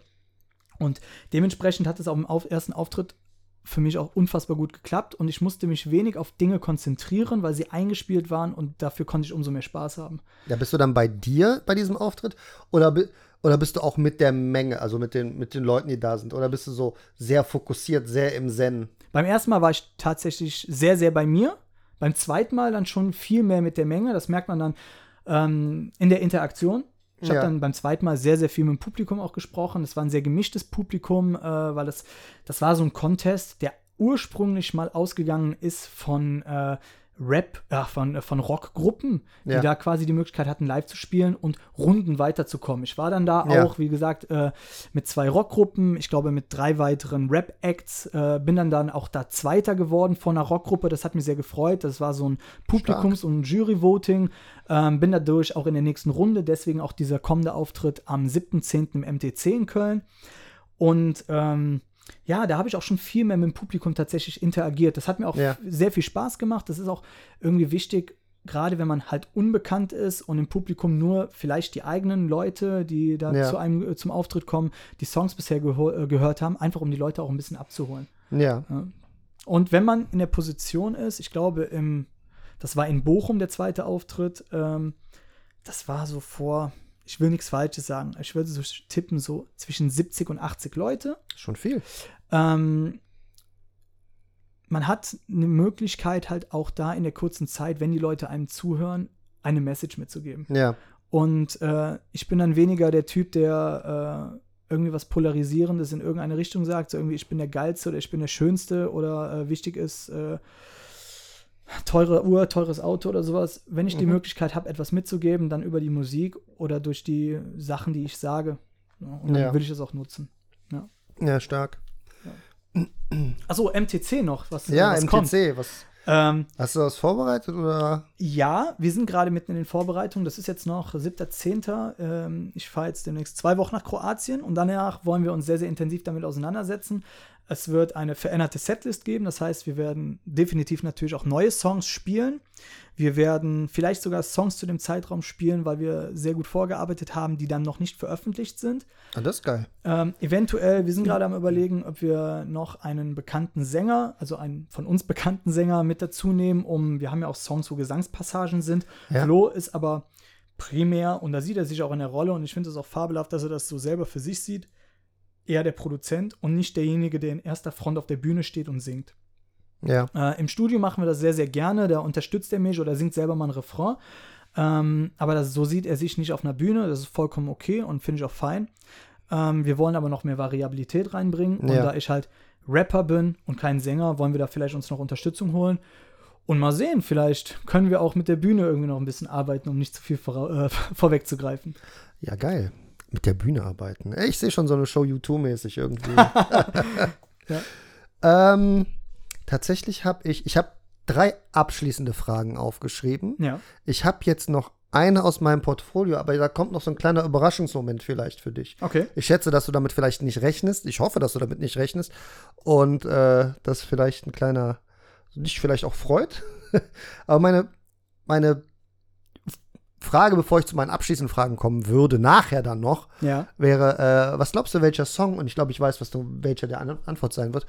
Und dementsprechend hat es auch im ersten Auftritt für mich auch unfassbar gut geklappt und ich musste mich wenig auf Dinge konzentrieren, weil sie eingespielt waren und dafür konnte ich umso mehr Spaß haben. Ja, bist du dann bei dir bei diesem Auftritt? Oder, oder bist du auch mit der Menge, also mit den, mit den Leuten, die da sind? Oder bist du so sehr fokussiert, sehr im Zen? Beim ersten Mal war ich tatsächlich sehr, sehr bei mir. Beim zweiten Mal dann schon viel mehr mit der Menge. Das merkt man dann ähm, in der Interaktion. Ich habe Ja. dann beim zweiten Mal sehr, sehr viel mit dem Publikum auch gesprochen. Es war ein sehr gemischtes Publikum, äh, weil das, das war so ein Contest, der ursprünglich mal ausgegangen ist von äh, Rap, äh, von, äh, von Rockgruppen, die Ja. da quasi die Möglichkeit hatten, live zu spielen und Runden weiterzukommen. Ich war dann da Ja. auch, wie gesagt, äh, mit zwei Rockgruppen, ich glaube mit drei weiteren Rap-Acts, äh, bin dann dann auch da Zweiter geworden von einer Rockgruppe. Das hat mich sehr gefreut. Das war so ein Publikums- und Jury-Voting. Ähm, bin dadurch auch in der nächsten Runde, deswegen auch dieser kommende Auftritt am 7.10. im MTC in Köln. Und ähm, ja, da habe ich auch schon viel mehr mit dem Publikum tatsächlich interagiert. Das hat mir auch Ja. sehr viel Spaß gemacht. Das ist auch irgendwie wichtig, gerade wenn man halt unbekannt ist und im Publikum nur vielleicht die eigenen Leute, die da Ja. zu einem äh, zum Auftritt kommen, die Songs bisher äh, gehört haben, einfach um die Leute auch ein bisschen abzuholen. Ja. Und wenn man in der Position ist, ich glaube, im, das war in Bochum der zweite Auftritt, ähm, das war so vor, ich will nichts Falsches sagen, ich würde so tippen, so zwischen 70 und 80 Leute. Schon viel. Ähm, man hat eine Möglichkeit halt auch da in der kurzen Zeit, wenn die Leute einem zuhören, eine Message mitzugeben. Ja. Und äh, ich bin dann weniger der Typ, der äh, irgendwie was Polarisierendes in irgendeine Richtung sagt, so irgendwie ich bin der Geilste oder ich bin der Schönste oder äh, wichtig ist äh, teure Uhr, teures Auto oder sowas. Wenn ich die Mhm. Möglichkeit habe, etwas mitzugeben, dann über die Musik oder durch die Sachen, die ich sage. Ja, und dann Ja. will ich das auch nutzen. Ja, stark. Achso, MTC noch, was, Ja, was MTC, kommt. was. Ähm, Hast du das vorbereitet oder? Ja, wir sind gerade mitten in den Vorbereitungen. Das ist jetzt noch 7.10. Ähm, ich fahre jetzt demnächst zwei Wochen nach Kroatien und danach wollen wir uns sehr, sehr intensiv damit auseinandersetzen. Es wird eine veränderte Setlist geben. Das heißt, wir werden definitiv natürlich auch neue Songs spielen. Wir werden vielleicht sogar Songs zu dem Zeitraum spielen, weil wir sehr gut vorgearbeitet haben, die dann noch nicht veröffentlicht sind. Ah, das ist geil. Ähm, eventuell, wir sind gerade am überlegen, ob wir noch einen bekannten Sänger, also einen von uns bekannten Sänger mit dazu nehmen, um, wir haben ja auch Songs, wo Gesangspassagen sind. Ja. Flo ist aber primär, und da sieht er sich auch in der Rolle, und ich finde es auch fabelhaft, dass er das so selber für sich sieht, eher der Produzent und nicht derjenige, der in erster Front auf der Bühne steht und singt. Ja. Äh, Im Studio machen wir das sehr, sehr gerne. Da unterstützt er mich oder singt selber mal ein Refrain. Ähm, aber das, so sieht er sich nicht auf einer Bühne. Das ist vollkommen okay und finde ich auch fein. Ähm, wir wollen aber noch mehr Variabilität reinbringen. Und Ja. da ich halt Rapper bin und kein Sänger, wollen wir da vielleicht uns noch Unterstützung holen. Und mal sehen, vielleicht können wir auch mit der Bühne irgendwie noch ein bisschen arbeiten, um nicht zu viel vora- äh, vorwegzugreifen. Ja, geil. Mit der Bühne arbeiten. Ich sehe schon so eine Show U2-mäßig irgendwie. ja. ähm, tatsächlich habe ich, ich habe drei abschließende Fragen aufgeschrieben. Ja. Ich habe jetzt noch eine aus meinem Portfolio, aber da kommt noch so ein kleiner Überraschungsmoment vielleicht für dich. Okay. Ich schätze, dass du damit vielleicht nicht rechnest. Ich hoffe, dass du damit nicht rechnest. Und äh, das vielleicht ein kleiner, dich vielleicht auch freut. aber meine, meine Frage, bevor ich zu meinen abschließenden Fragen kommen würde, nachher dann noch, ja. wäre, äh, was glaubst du, welcher Song, und ich glaube, ich weiß, was du, welcher der An Antwort sein wird,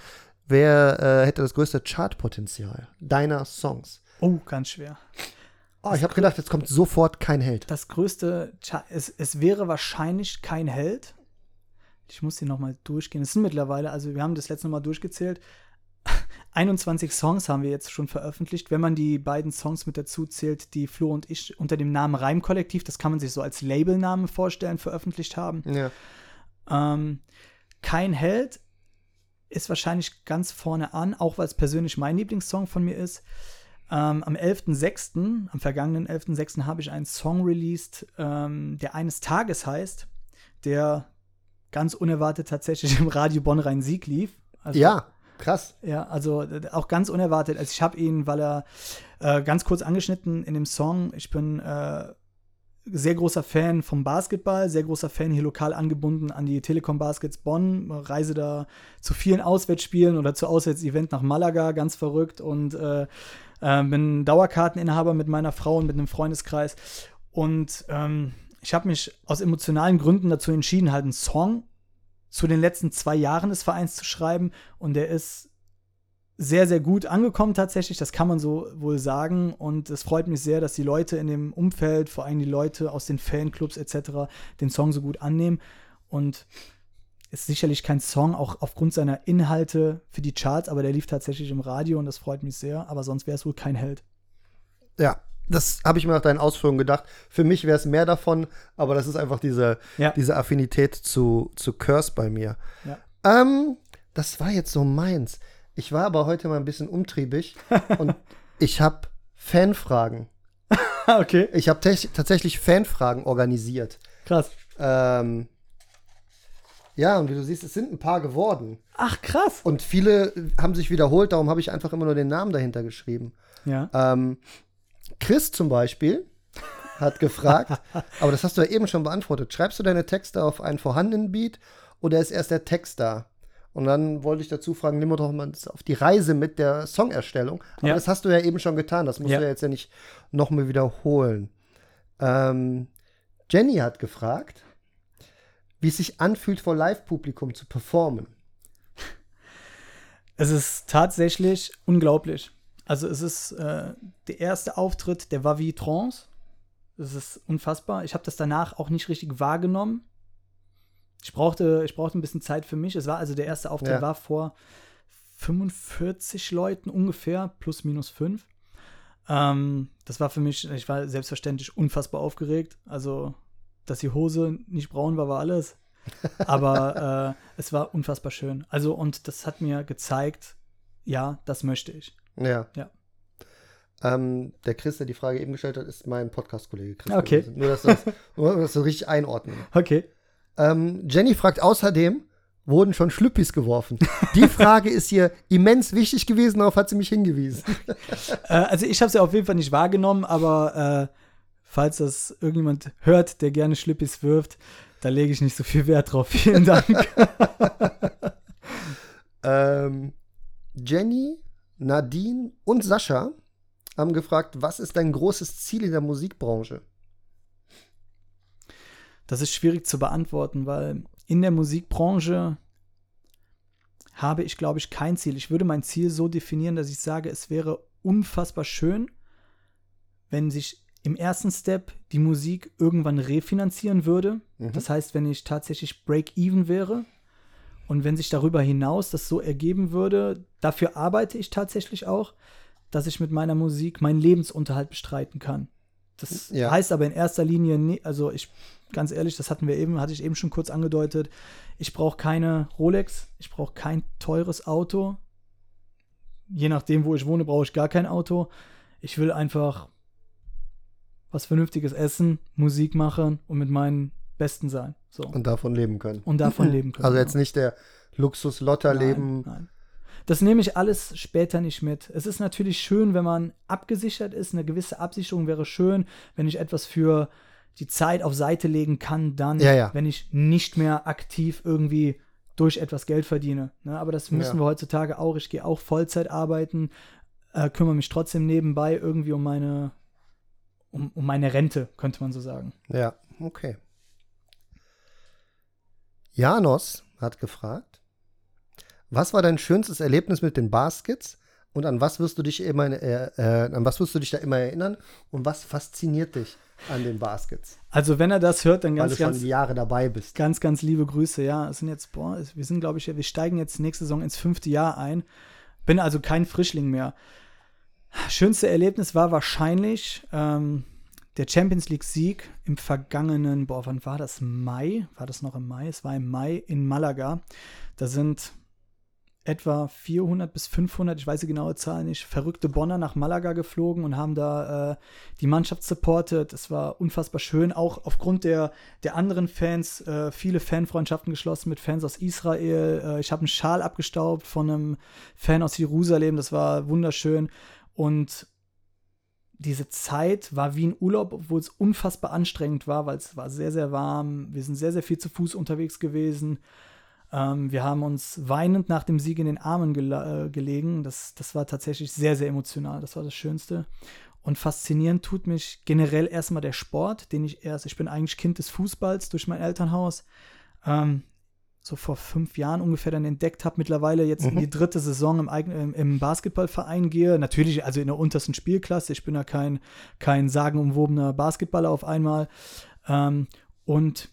wer äh, hätte das größte Chartpotenzial deiner Songs? Oh, ganz schwer. Oh, ich habe gedacht, jetzt kommt sofort kein Held. Das größte, es, es wäre wahrscheinlich kein Held. Ich muss hier nochmal durchgehen. Es sind mittlerweile, also wir haben das letzte Mal durchgezählt. 21 Songs haben wir jetzt schon veröffentlicht. Wenn man die beiden Songs mit dazu zählt, die Flo und ich unter dem Namen Reimkollektiv, das kann man sich so als Labelnamen vorstellen, veröffentlicht haben. Ja. Ähm, kein Held ist wahrscheinlich ganz vorne an, auch weil es persönlich mein Lieblingssong von mir ist. Ähm, am 11.06., am vergangenen 11.06. habe ich einen Song released, ähm, der eines Tages heißt, der ganz unerwartet tatsächlich im Radio Bonn Rhein-Sieg lief. Also, ja, krass. Ja, also auch ganz unerwartet. Also ich habe ihn, weil er äh, ganz kurz angeschnitten in dem Song, ich bin äh, sehr großer Fan vom Basketball, sehr großer Fan hier lokal angebunden an die Telekom Baskets Bonn, reise da zu vielen Auswärtsspielen oder zu Auswärtsevent nach Malaga, ganz verrückt und äh, äh, bin Dauerkarteninhaber mit meiner Frau und mit einem Freundeskreis. Und ähm, ich habe mich aus emotionalen Gründen dazu entschieden, halt einen Song zu den letzten zwei Jahren des Vereins zu schreiben. Und der ist sehr, sehr gut angekommen tatsächlich. Das kann man so wohl sagen. Und es freut mich sehr, dass die Leute in dem Umfeld, vor allem die Leute aus den Fanclubs etc., den Song so gut annehmen. Und ist sicherlich kein Song, auch aufgrund seiner Inhalte für die Charts, aber der lief tatsächlich im Radio und das freut mich sehr. Aber sonst wäre es wohl kein Held. Ja, das habe ich mir nach deinen Ausführungen gedacht. Für mich wäre es mehr davon, aber das ist einfach diese, ja. diese Affinität zu, zu Curse bei mir. Ja. Ähm, das war jetzt so meins. Ich war aber heute mal ein bisschen umtriebig und ich habe Fanfragen. okay. Ich habe tatsächlich Fanfragen organisiert. Krass. Ähm, ja, und wie du siehst, es sind ein paar geworden. Ach, krass. Und viele haben sich wiederholt, darum habe ich einfach immer nur den Namen dahinter geschrieben. Ja. Ähm, Chris zum Beispiel hat gefragt, aber das hast du ja eben schon beantwortet. Schreibst du deine Texte auf einen vorhandenen Beat oder ist erst der Text da? Und dann wollte ich dazu fragen, nimm doch mal auf die Reise mit der Songerstellung. Aber Ja. das hast du ja eben schon getan. Das musst Ja. du ja jetzt ja nicht nochmal wiederholen. Ähm, Jenny hat gefragt, wie es sich anfühlt, vor Live-Publikum zu performen. Es ist tatsächlich unglaublich. Also es ist äh, der erste Auftritt, der war wie Trance. Das ist unfassbar. Ich habe das danach auch nicht richtig wahrgenommen. Ich brauchte, ich brauchte ein bisschen Zeit für mich. Es war also der erste Auftritt Ja. war vor 45 Leuten ungefähr, plus minus fünf. Ähm, das war für mich, ich war selbstverständlich unfassbar aufgeregt. Also, dass die Hose nicht braun war, war alles. Aber äh, es war unfassbar schön. Also, und das hat mir gezeigt, ja, das möchte ich. Ja. Ja. Ähm, der Chris, der die Frage eben gestellt hat, ist mein Podcast-Kollege Chris. Okay. gewesen. Nur, dass das, nur, dass richtig einordnen. Okay. Ähm, Jenny fragt außerdem, wurden schon Schlüppis geworfen? Die Frage ist hier immens wichtig gewesen, darauf hat sie mich hingewiesen. Äh, also, ich habe es ja auf jeden Fall nicht wahrgenommen, aber äh, falls das irgendjemand hört, der gerne Schlippis wirft, da lege ich nicht so viel Wert drauf. Vielen Dank. Ähm, Jenny, Nadine und Sascha haben gefragt, was ist dein großes Ziel in der Musikbranche? Das ist schwierig zu beantworten, weil in der Musikbranche habe ich, glaube ich, kein Ziel. Ich würde mein Ziel so definieren, dass ich sage, es wäre unfassbar schön, wenn sich im ersten Step die Musik irgendwann refinanzieren würde. Mhm. Das heißt, wenn ich tatsächlich Break-Even wäre und wenn sich darüber hinaus das so ergeben würde, dafür arbeite ich tatsächlich auch, dass ich mit meiner Musik meinen Lebensunterhalt bestreiten kann. Das Ja. heißt aber in erster Linie, nie, also ich, ganz ehrlich, das hatten wir eben, hatte ich eben schon kurz angedeutet, ich brauche keine Rolex, ich brauche kein teures Auto. Je nachdem, wo ich wohne, brauche ich gar kein Auto. Ich will einfach was Vernünftiges essen, Musik machen und mit meinen Besten sein. So. Und davon leben können. Und davon leben können. Also jetzt nicht der Luxus-Lotter-Leben. Nein, nein. Das nehme ich alles später nicht mit. Es ist natürlich schön, wenn man abgesichert ist. Eine gewisse Absicherung wäre schön, wenn ich etwas für die Zeit auf Seite legen kann, dann, Ja, ja. wenn ich nicht mehr aktiv irgendwie durch etwas Geld verdiene. Ne? Aber das müssen Ja. wir heutzutage auch. Ich gehe auch Vollzeit arbeiten, äh, kümmere mich trotzdem nebenbei irgendwie um meine, um, um meine Rente, könnte man so sagen. Ja, okay. Janos hat gefragt, was war dein schönstes Erlebnis mit den Baskets und an was wirst du dich immer äh, äh, an was wirst du dich da immer erinnern und was fasziniert dich an den Baskets? Also wenn er das hört, dann Weil ganz, du schon ganz, Jahre dabei bist. Ganz, ganz liebe Grüße, ja. Es sind jetzt, boah, wir sind, glaube ich, wir steigen jetzt nächste Saison ins fünfte Jahr ein. Bin also kein Frischling mehr. Schönste Erlebnis war wahrscheinlich ähm, der Champions League-Sieg im vergangenen, boah, wann war das? Mai? War das noch im Mai? Es war im Mai in Malaga. Da sind etwa 400 bis 500, ich weiß die genaue Zahl nicht, verrückte Bonner nach Malaga geflogen und haben da äh, die Mannschaft supportet. Es war unfassbar schön, auch aufgrund der, der anderen Fans, äh, viele Fanfreundschaften geschlossen mit Fans aus Israel. Äh, ich habe einen Schal abgestaubt von einem Fan aus Jerusalem, das war wunderschön. Und diese Zeit war wie ein Urlaub, obwohl es unfassbar anstrengend war, weil es war sehr, sehr warm. Wir sind sehr, sehr viel zu Fuß unterwegs gewesen. Ähm, wir haben uns weinend nach dem Sieg in den Armen gela- äh, gelegen. Das, das war tatsächlich sehr, sehr emotional. Das war das Schönste. Und faszinierend tut mich generell erstmal der Sport, den ich erst, ich bin eigentlich Kind des Fußballs durch mein Elternhaus, ähm, so vor fünf Jahren ungefähr dann entdeckt habe, mittlerweile jetzt in Mhm. die dritte Saison im, eigenen, im Basketballverein gehe. Natürlich, also in der untersten Spielklasse. Ich bin ja kein, kein sagenumwobener Basketballer auf einmal. Ähm, und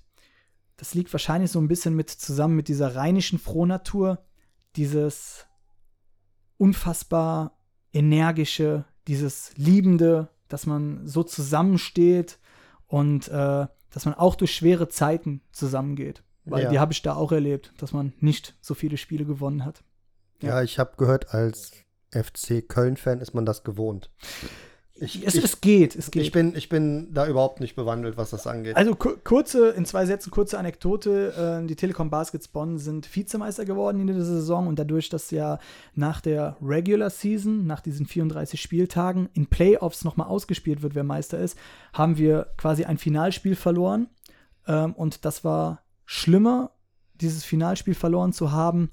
das liegt wahrscheinlich so ein bisschen mit zusammen mit dieser rheinischen Frohnatur, dieses unfassbar energische, dieses liebende, dass man so zusammensteht und äh, dass man auch durch schwere Zeiten zusammengeht. Weil Ja. die habe ich da auch erlebt, dass man nicht so viele Spiele gewonnen hat. Ja, ich habe gehört, als FC Köln-Fan ist man das gewohnt. Ich, es, ich, es geht, es geht. ich, bin, ich bin da überhaupt nicht bewandelt, was das angeht. Also ku- kurze, in zwei Sätzen kurze Anekdote. Äh, die Telekom Baskets Bonn sind Vizemeister geworden in dieser Saison und dadurch, dass ja nach der Regular Season, nach diesen 34 Spieltagen, in Playoffs nochmal ausgespielt wird, wer Meister ist, haben wir quasi ein Finalspiel verloren. Ähm, und das war schlimmer, dieses Finalspiel verloren zu haben,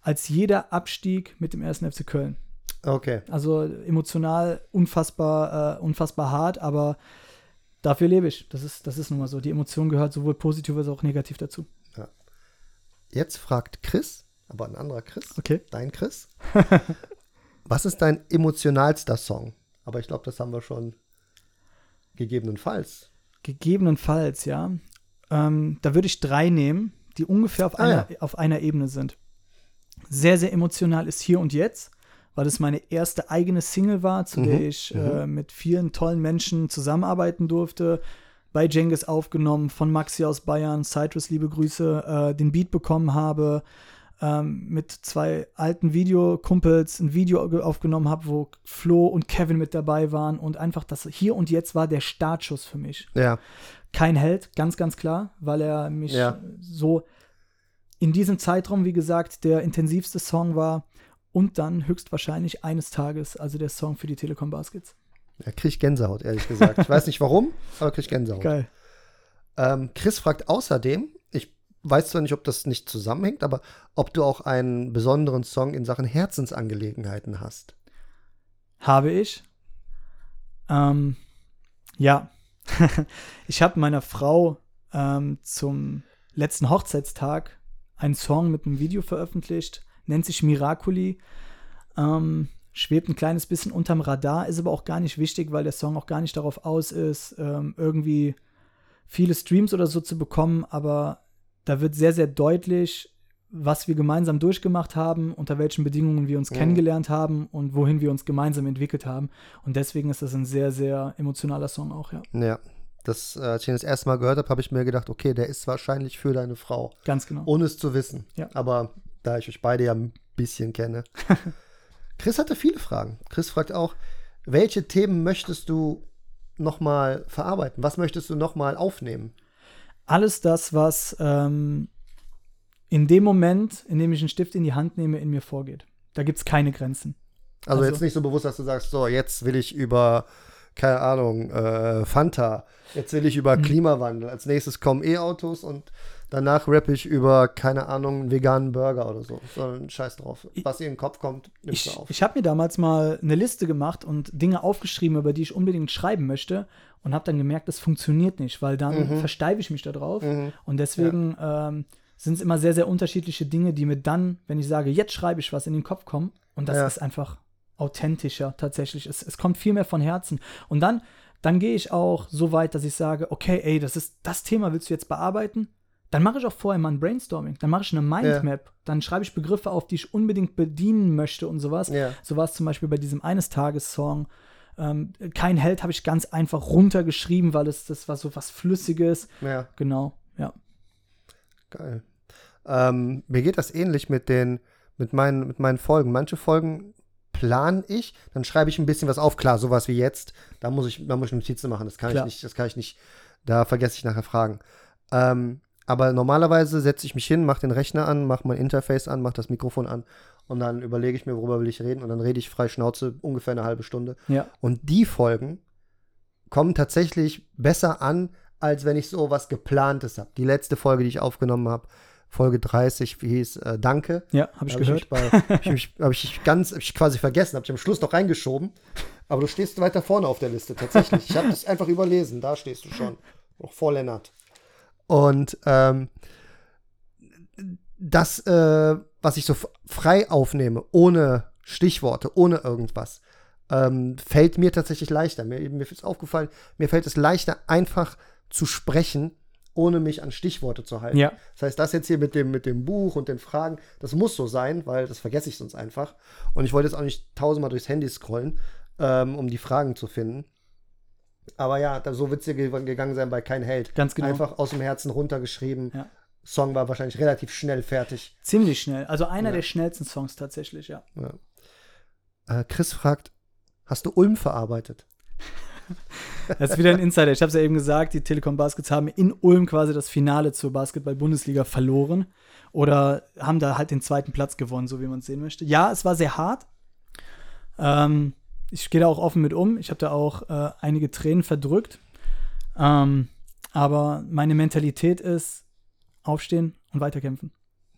als jeder Abstieg mit dem 1. FC Köln. Okay. Also emotional unfassbar, äh, unfassbar hart, aber dafür lebe ich. Das ist, das ist nun mal so. Die Emotion gehört sowohl positiv als auch negativ dazu. Jetzt fragt Chris, aber ein anderer Chris, Okay. dein Chris, was ist dein emotionalster Song? Aber ich glaube, das haben wir schon gegebenenfalls. Gegebenenfalls, ja. Ähm, da würde ich drei nehmen, die ungefähr auf, Ah, einer, auf einer Ebene sind. Sehr, sehr emotional ist Hier und Jetzt, weil es meine erste eigene Single war, zu Mhm, der ich äh, mit vielen tollen Menschen zusammenarbeiten durfte. Bei Jengis aufgenommen, von Maxi aus Bayern, Citrus, liebe Grüße, äh, den Beat bekommen habe, ähm, mit zwei alten Videokumpels ein Video ge- aufgenommen habe, wo Flo und Kevin mit dabei waren und einfach das Hier und Jetzt war der Startschuss für mich Ja, kein Held, ganz, ganz klar, weil er mich Ja. so in diesem Zeitraum, wie gesagt, der intensivste Song war und dann höchstwahrscheinlich eines Tages, also der Song für die Telekom Baskets. er kriegt Gänsehaut, ehrlich gesagt. Ich weiß nicht warum, aber kriegt Gänsehaut. Geil. Ähm, Chris fragt außerdem, ich weiß zwar nicht, ob das nicht zusammenhängt, aber ob du auch einen besonderen Song in Sachen Herzensangelegenheiten hast. Habe ich. Ähm, ja. ich habe meiner Frau ähm, zum letzten Hochzeitstag einen Song mit einem Video veröffentlicht, nennt sich Miraculi. Ähm, schwebt ein kleines bisschen unterm Radar, ist aber auch gar nicht wichtig, weil der Song auch gar nicht darauf aus ist, ähm, irgendwie viele Streams oder so zu bekommen, aber da wird sehr, sehr deutlich, was wir gemeinsam durchgemacht haben, unter welchen Bedingungen wir uns Mhm. kennengelernt haben und wohin wir uns gemeinsam entwickelt haben. Und deswegen ist das ein sehr, sehr emotionaler Song auch, ja. Ja, das, äh, als ich ihn das erste Mal gehört habe, habe ich mir gedacht, okay, der ist wahrscheinlich für deine Frau, Ganz genau. ohne es zu wissen. Ja. Aber da ich euch beide ja ein bisschen kenne. Chris hatte viele Fragen. Chris fragt auch, welche Themen möchtest du noch mal verarbeiten? Was möchtest du noch mal aufnehmen? alles das, was ähm, in dem Moment, in dem ich einen Stift in die Hand nehme, in mir vorgeht. Da gibt es keine Grenzen. Also, also, jetzt nicht so bewusst, dass du sagst, so, jetzt will ich über, keine Ahnung, äh, Fanta, jetzt will ich über mhm. Klimawandel, als nächstes kommen E-Autos und danach rappe ich über, keine Ahnung, einen veganen Burger oder so. Sondern scheiß drauf. Was dir in den Kopf kommt, nimmst ich, du auf. Ich habe mir damals mal eine Liste gemacht und Dinge aufgeschrieben, über die ich unbedingt schreiben möchte und habe dann gemerkt, das funktioniert nicht, weil dann mhm. versteife ich mich da drauf mhm. und deswegen ja. ähm, sind es immer sehr, sehr unterschiedliche Dinge, die mir dann, wenn ich sage, jetzt schreibe ich was, in den Kopf kommen und das ja. ist einfach authentischer tatsächlich. Es, es kommt viel mehr von Herzen. Und dann, dann gehe ich auch so weit, dass ich sage, okay, ey, das ist das Thema, willst du jetzt bearbeiten? Dann mache ich auch vorher mal ein Brainstorming. Dann mache ich eine Mindmap. Ja. Dann schreibe ich Begriffe auf, die ich unbedingt bedienen möchte und sowas. Ja. So war es zum Beispiel bei diesem Eines-Tages-Song. Ähm, kein Held habe ich ganz einfach runtergeschrieben, weil es das war so was Flüssiges. Ja. Genau, ja. Geil. Ähm, mir geht das ähnlich mit den, mit meinen, mit meinen Folgen. Manche Folgen plan ich, dann schreibe ich ein bisschen was auf. Klar, sowas wie jetzt, da muss ich, da muss ich Notizen machen. Das kann Klar. ich nicht, das kann ich nicht, da vergesse ich nachher Fragen. Ähm, aber normalerweise setze ich mich hin, mache den Rechner an, mache mein Interface an, mache das Mikrofon an und dann überlege ich mir, worüber will ich reden und dann rede ich frei Schnauze ungefähr eine halbe Stunde. Ja. Und die Folgen kommen tatsächlich besser an, als wenn ich so was geplantes habe. Die letzte Folge, die ich aufgenommen habe, Folge 30, wie hieß äh, Danke. Ja, habe ich gehört. Habe ich, hab ich ganz hab ich quasi vergessen, habe ich am Schluss noch reingeschoben. Aber du stehst weiter vorne auf der Liste, tatsächlich. Ich habe das einfach überlesen, da stehst du schon. Noch vor Lennart. Und ähm, das, äh, was ich so frei aufnehme, ohne Stichworte, ohne irgendwas, ähm, fällt mir tatsächlich leichter. Mir, mir ist aufgefallen, mir fällt es leichter, einfach zu sprechen, ohne mich an Stichworte zu halten. Ja. Das heißt, das jetzt hier mit dem, mit dem Buch und den Fragen, das muss so sein, weil das vergesse ich sonst einfach. Und ich wollte jetzt auch nicht tausendmal durchs Handy scrollen, ähm, um die Fragen zu finden. Aber ja, da, so wird es dir gegangen sein bei Kein Held. Ganz genau. Einfach aus dem Herzen runtergeschrieben. Ja. Song war wahrscheinlich relativ schnell fertig. Ziemlich schnell. Also einer ja. der schnellsten Songs tatsächlich, ja. ja. Äh, Chris fragt, hast du Ulm verarbeitet? Das ist wieder ein Insider. Ich habe es ja eben gesagt, die Telekom Baskets haben in Ulm quasi das Finale zur Basketball-Bundesliga verloren oder haben da halt den zweiten Platz gewonnen, so wie man es sehen möchte. Ja, es war sehr hart. Ähm, ich gehe da auch offen mit um. Ich habe da auch äh, einige Tränen verdrückt. Ähm, aber meine Mentalität ist aufstehen und weiterkämpfen.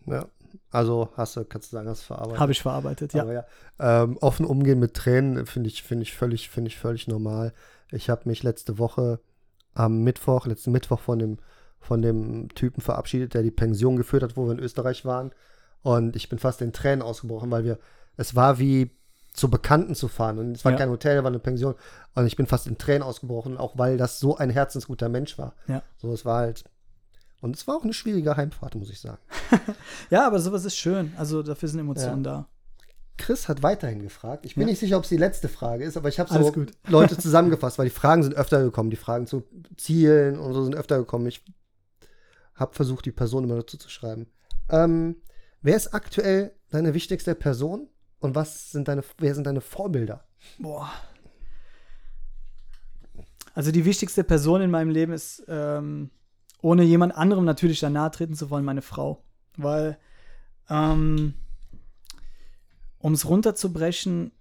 Ja. Also hast du, kannst du sagen, hast du verarbeitet. Habe ich verarbeitet, ja. ja ähm, offen umgehen mit Tränen finde ich, finde ich völlig, finde ich völlig normal. Ich habe mich letzte Woche am Mittwoch, letzten Mittwoch von dem, von dem Typen verabschiedet, der die Pension geführt hat, wo wir in Österreich waren. Und ich bin fast in Tränen ausgebrochen, weil wir, es war wie zu Bekannten zu fahren. Und es war ja. kein Hotel, war eine Pension. Und ich bin fast in Tränen ausgebrochen, auch weil das so ein herzensguter Mensch war. Ja. So, es war halt. Und es war auch eine schwierige Heimfahrt, muss ich sagen. ja, aber sowas ist schön. Also dafür sind Emotionen ja. da. Chris hat weiterhin gefragt. Ich bin ja. nicht sicher, ob es die letzte Frage ist, aber ich habe so Leute zusammengefasst, weil die Fragen sind öfter gekommen. Die Fragen zu Zielen und so sind öfter gekommen. Ich habe versucht, die Person immer dazu zu schreiben. Ähm, wer ist aktuell deine wichtigste Person und was sind deine, wer sind deine Vorbilder? Boah. Also die wichtigste Person in meinem Leben ist, ähm, ohne jemand anderem natürlich da nahe treten zu wollen, meine Frau. Weil ähm, um es runterzubrechen,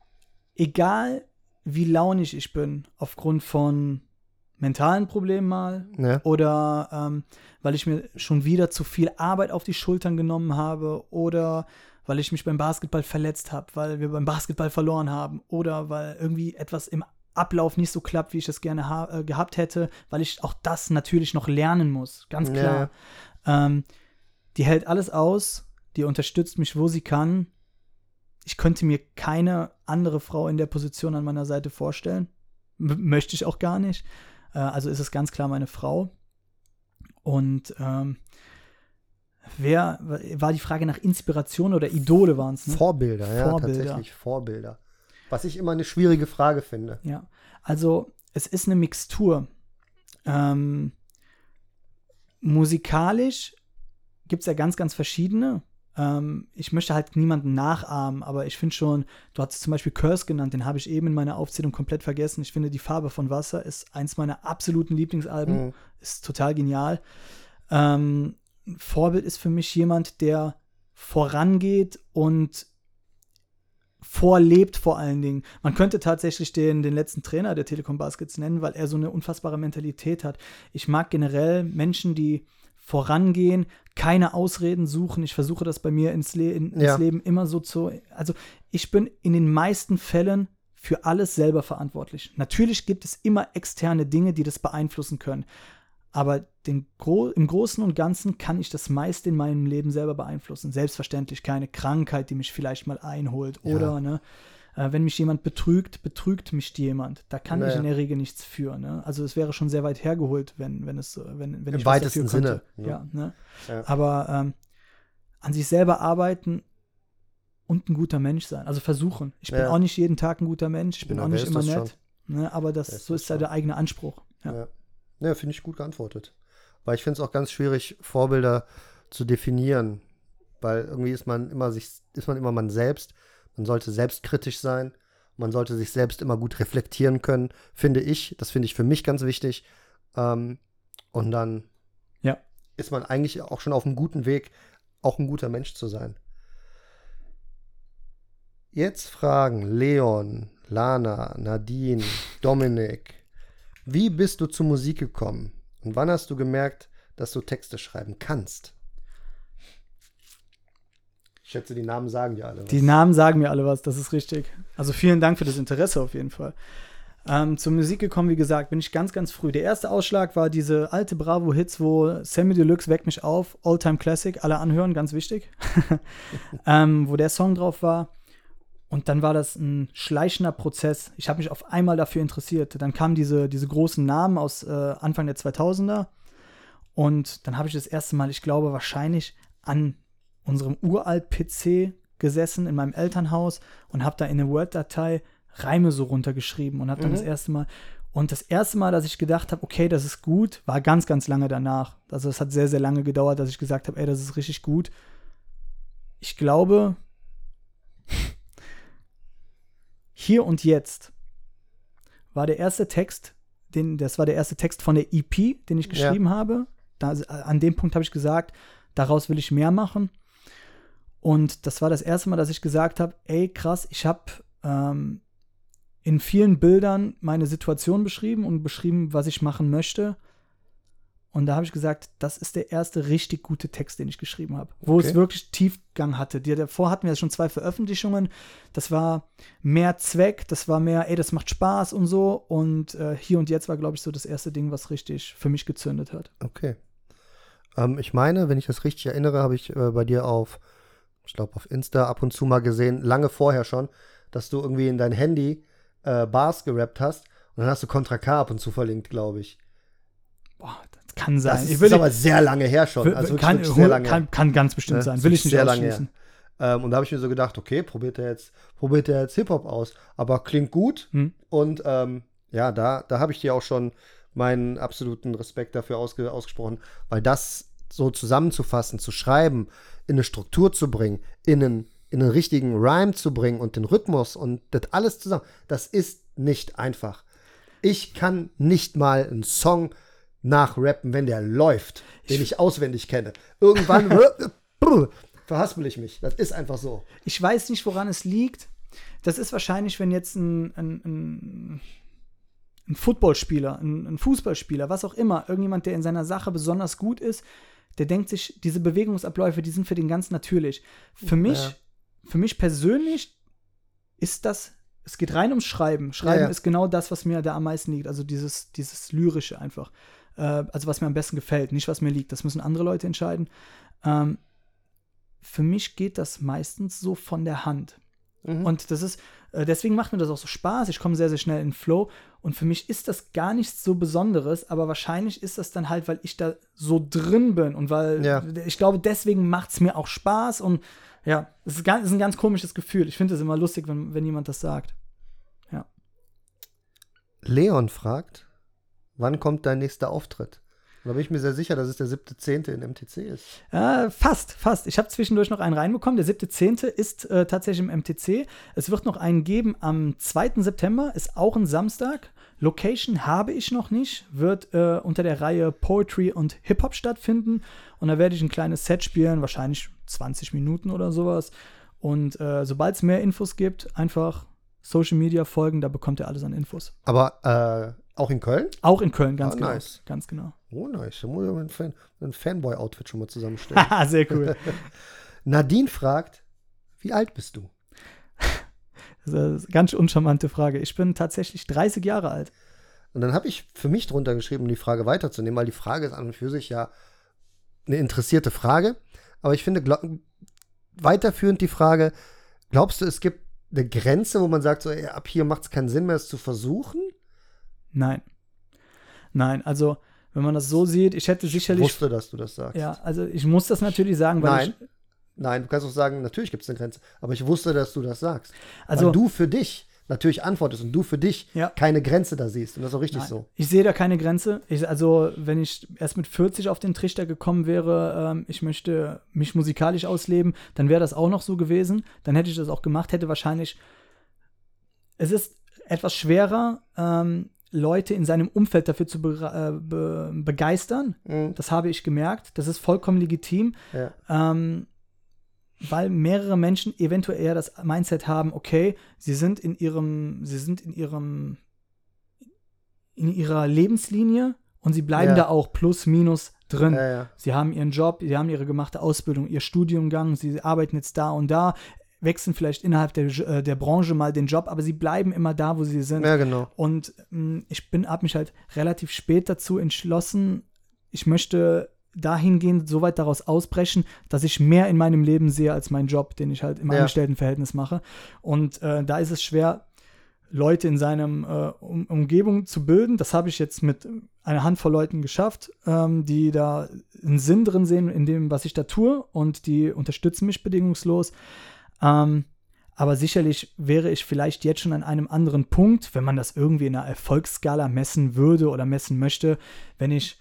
egal wie launig ich bin, aufgrund von mentalen Problemen mal ja. oder ähm, weil ich mir schon wieder zu viel Arbeit auf die Schultern genommen habe oder weil ich mich beim Basketball verletzt habe, weil wir beim Basketball verloren haben oder weil irgendwie etwas im Ablauf nicht so klappt, wie ich es gerne äh, gehabt hätte, weil ich auch das natürlich noch lernen muss, ganz klar. Ja. Ähm, die hält alles aus, die unterstützt mich, wo sie kann ich könnte mir keine andere Frau in der Position an meiner Seite vorstellen. M möchte ich auch gar nicht. Äh, also ist es ganz klar meine Frau. Und ähm, wer war die Frage nach Inspiration oder Idole waren es? Ne? Vorbilder, ja, Vorbilder. tatsächlich Vorbilder. Was ich immer eine schwierige Frage finde. Ja, also es ist eine Mixtur. Ähm, musikalisch gibt es ja ganz, ganz verschiedene. Ähm, ich möchte halt niemanden nachahmen, aber ich finde schon, du hast zum Beispiel Curse genannt, den habe ich eben in meiner Aufzählung komplett vergessen. Ich finde, Die Farbe von Wasser ist eins meiner absoluten Lieblingsalben. Mhm. Ist total genial. Ähm, Vorbild ist für mich jemand, der vorangeht und vorlebt vor allen Dingen. Man könnte tatsächlich den, den letzten Trainer der Telekom Baskets nennen, weil er so eine unfassbare Mentalität hat. Ich mag generell Menschen, die vorangehen, keine Ausreden suchen. Ich versuche das bei mir ins, Le in, ins Ja. Leben immer so zu. Also ich bin in den meisten Fällen für alles selber verantwortlich. Natürlich gibt es immer externe Dinge, die das beeinflussen können. Aber Gro im Großen und Ganzen kann ich das meiste in meinem Leben selber beeinflussen. Selbstverständlich keine Krankheit, die mich vielleicht mal einholt. Ja. Oder ne, äh, wenn mich jemand betrügt, betrügt mich jemand. Da kann ich Naja. in der Regel nichts für. Ne? Also es wäre schon sehr weit hergeholt, wenn, wenn es, wenn, wenn Im ich was weitesten dafür könnte. Sinne, ne? Ja, ne? Ja. Aber ähm, an sich selber arbeiten und ein guter Mensch sein. Also versuchen. Ich bin Ja. auch nicht jeden Tag ein guter Mensch. Ich bin Na, auch nicht immer nett. Ne? Aber das, ist so ist ja schon? der eigene Anspruch. Ja. Ja, ja finde ich gut geantwortet. Weil ich finde es auch ganz schwierig, Vorbilder zu definieren. Weil irgendwie ist man immer sich, ist man immer man selbst. Man sollte selbstkritisch sein. Man sollte sich selbst immer gut reflektieren können, finde ich. Das finde ich für mich ganz wichtig. Ähm, und dann Ja. ist man eigentlich auch schon auf einem guten Weg, auch ein guter Mensch zu sein. Jetzt fragen Leon, Lana, Nadine, Dominik, wie bist du zur Musik gekommen? Und wann hast du gemerkt, dass du Texte schreiben kannst? Ich schätze, die Namen sagen dir alle. Was. Die Namen sagen mir alle was, das ist richtig. Also vielen Dank für das Interesse auf jeden Fall. Ähm, zur Musik gekommen, wie gesagt, bin ich ganz, ganz früh. Der erste Ausschlag war diese alte Bravo-Hits, wo Sammy Deluxe weckt mich auf, All-Time Classic, alle anhören, ganz wichtig. ähm, wo der Song drauf war. Und dann war das ein schleichender Prozess. Ich habe mich auf einmal dafür interessiert. Dann kamen diese, diese großen Namen aus äh, Anfang der 2000er. Und dann habe ich das erste Mal, ich glaube, wahrscheinlich an unserem Uralt-PC gesessen in meinem Elternhaus und habe da in eine Word-Datei Reime so runtergeschrieben und habe dann Mhm. das erste Mal. Und das erste Mal, dass ich gedacht habe, okay, das ist gut, war ganz, ganz lange danach. Also es hat sehr, sehr lange gedauert, dass ich gesagt habe, ey, das ist richtig gut. Ich glaube, hier und jetzt war der erste Text, den, das war der erste Text von der EP, den ich Ja. geschrieben habe. Da, an dem Punkt habe ich gesagt, daraus will ich mehr machen. Und das war das erste Mal, dass ich gesagt habe, ey, krass, ich habe ähm, in vielen Bildern meine Situation beschrieben und beschrieben, was ich machen möchte. Und da habe ich gesagt, das ist der erste richtig gute Text, den ich geschrieben habe, wo Okay. es wirklich Tiefgang hatte. Die, davor hatten wir schon zwei Veröffentlichungen. Das war mehr Zweck, das war mehr, ey, das macht Spaß und so. Und äh, hier und jetzt war, glaube ich, so das erste Ding, was richtig für mich gezündet hat. Okay. Ähm, ich meine, wenn ich das richtig erinnere, habe ich äh, bei dir auf, ich glaube, auf Insta ab und zu mal gesehen, lange vorher schon, dass du irgendwie in dein Handy äh, Bars gerappt hast und dann hast du Contra K ab und zu verlinkt, glaube ich. Boah, das kann sein. Das ich ist, will, aber sehr lange her schon. will- Also wirklich, kann, wirklich sehr lange kann, kann ganz bestimmt Ne? sein. Will ist ich nicht sehr lange her. Ähm, und da habe ich mir so gedacht, okay, probiert er jetzt, probiert er jetzt Hip-Hop aus. Aber klingt gut. Hm. Und ähm, ja, da, da habe ich dir auch schon meinen absoluten Respekt dafür ausge, ausgesprochen, weil das so zusammenzufassen, zu schreiben, in eine Struktur zu bringen, in einen, in einen richtigen Rhyme zu bringen und den Rhythmus und das alles zusammen, das ist nicht einfach. Ich kann nicht mal einen Song nachrappen, wenn der läuft, den ich auswendig kenne. Irgendwann verhaspel ich mich. Das ist einfach so. Ich weiß nicht, woran es liegt. Das ist wahrscheinlich, wenn jetzt ein, ein, ein, ein Footballspieler, ein, ein Fußballspieler, was auch immer, irgendjemand, der in seiner Sache besonders gut ist, der denkt sich, diese Bewegungsabläufe, die sind für den ganz natürlich. Für mich, Ja. für mich persönlich ist das, es geht rein ums Schreiben. Schreiben Ja, ja. ist genau das, was mir da am meisten liegt. Also dieses, dieses Lyrische einfach. Äh, also was mir am besten gefällt, nicht was mir liegt. Das müssen andere Leute entscheiden. Ähm, für mich geht das meistens so von der Hand. Mhm. Und das ist, äh, deswegen macht mir das auch so Spaß. Ich komme sehr, sehr schnell in den Flow. Und für mich ist das gar nichts so Besonderes, aber wahrscheinlich ist das dann halt, weil ich da so drin bin und weil Ja. ich glaube, deswegen macht es mir auch Spaß. Und ja, es ist, ganz, ist ein ganz komisches Gefühl. Ich finde es immer lustig, wenn, wenn jemand das sagt. Leon fragt, wann kommt dein nächster Auftritt? Da bin ich mir sehr sicher, dass es der 7.10. in MTC ist. Äh, fast, fast. Ich habe zwischendurch noch einen reinbekommen. Der 7.10. ist äh, tatsächlich im MTC. Es wird noch einen geben am 2. September, ist auch ein Samstag. Location habe ich noch nicht, wird äh, unter der Reihe Poetry und Hip-Hop stattfinden. Und da werde ich ein kleines Set spielen, wahrscheinlich 20 Minuten oder sowas. Und äh, sobald es mehr Infos gibt, einfach Social Media folgen, da bekommt ihr alles an Infos. Aber äh, auch in Köln? Auch in Köln, ganz Ah, genau. nice. Ganz genau. Oh, nice. Da muss ich mir ein, Fan, ein Fanboy-Outfit schon mal zusammenstellen. Haha, sehr cool. Nadine fragt, wie alt bist du? Das ist eine ganz uncharmante Frage. Ich bin tatsächlich 30 Jahre alt. Und dann habe ich für mich drunter geschrieben, um die Frage weiterzunehmen, weil die Frage ist an und für sich ja eine interessierte Frage. Aber ich finde, weiterführend die Frage, glaubst du, es gibt eine Grenze, wo man sagt, so, ey, ab hier macht es keinen Sinn mehr, es zu versuchen? Nein. Nein, also, wenn man das so sieht, ich hätte Ich sicherlich. wusste, dass du das sagst. Ja, also ich muss das natürlich sagen, weil Nein. ich. Nein, du kannst auch sagen, natürlich gibt es eine Grenze. Aber ich wusste, dass du das sagst. Also, weil du für dich natürlich antwortest und du für dich Ja. keine Grenze da siehst. Und das ist auch richtig Nein. so. Ich sehe da keine Grenze. Ich, also, wenn ich erst mit 40 auf den Trichter gekommen wäre, ähm, ich möchte mich musikalisch ausleben, dann wäre das auch noch so gewesen. Dann hätte ich das auch gemacht, hätte wahrscheinlich. Es ist etwas schwerer, ähm, Leute in seinem Umfeld dafür zu be äh, be begeistern. Mhm. Das habe ich gemerkt. Das ist vollkommen legitim. Ja. Ähm, weil mehrere Menschen eventuell eher das Mindset haben, okay, sie sind in ihrem, sie sind in ihrem, in ihrer Lebenslinie und sie bleiben Ja. da auch plus minus drin. Ja. Sie haben ihren Job, sie haben ihre gemachte Ausbildung, ihr Studiumgang, sie arbeiten jetzt da und da, wechseln vielleicht innerhalb der, äh, der Branche mal den Job, aber sie bleiben immer da, wo sie sind. ja, genau. Und mh, ich bin, habe mich halt relativ spät dazu entschlossen, ich möchte dahingehend so weit daraus ausbrechen, dass ich mehr in meinem Leben sehe als meinen Job, den ich halt im Ja. Angestelltenverhältnis mache. Und äh, da ist es schwer, Leute in seinem äh, um Umgebung zu bilden. Das habe ich jetzt mit einer Handvoll Leuten geschafft, ähm, die da einen Sinn drin sehen in dem, was ich da tue und die unterstützen mich bedingungslos. Ähm, aber sicherlich wäre ich vielleicht jetzt schon an einem anderen Punkt, wenn man das irgendwie in einer Erfolgsskala messen würde oder messen möchte, wenn ich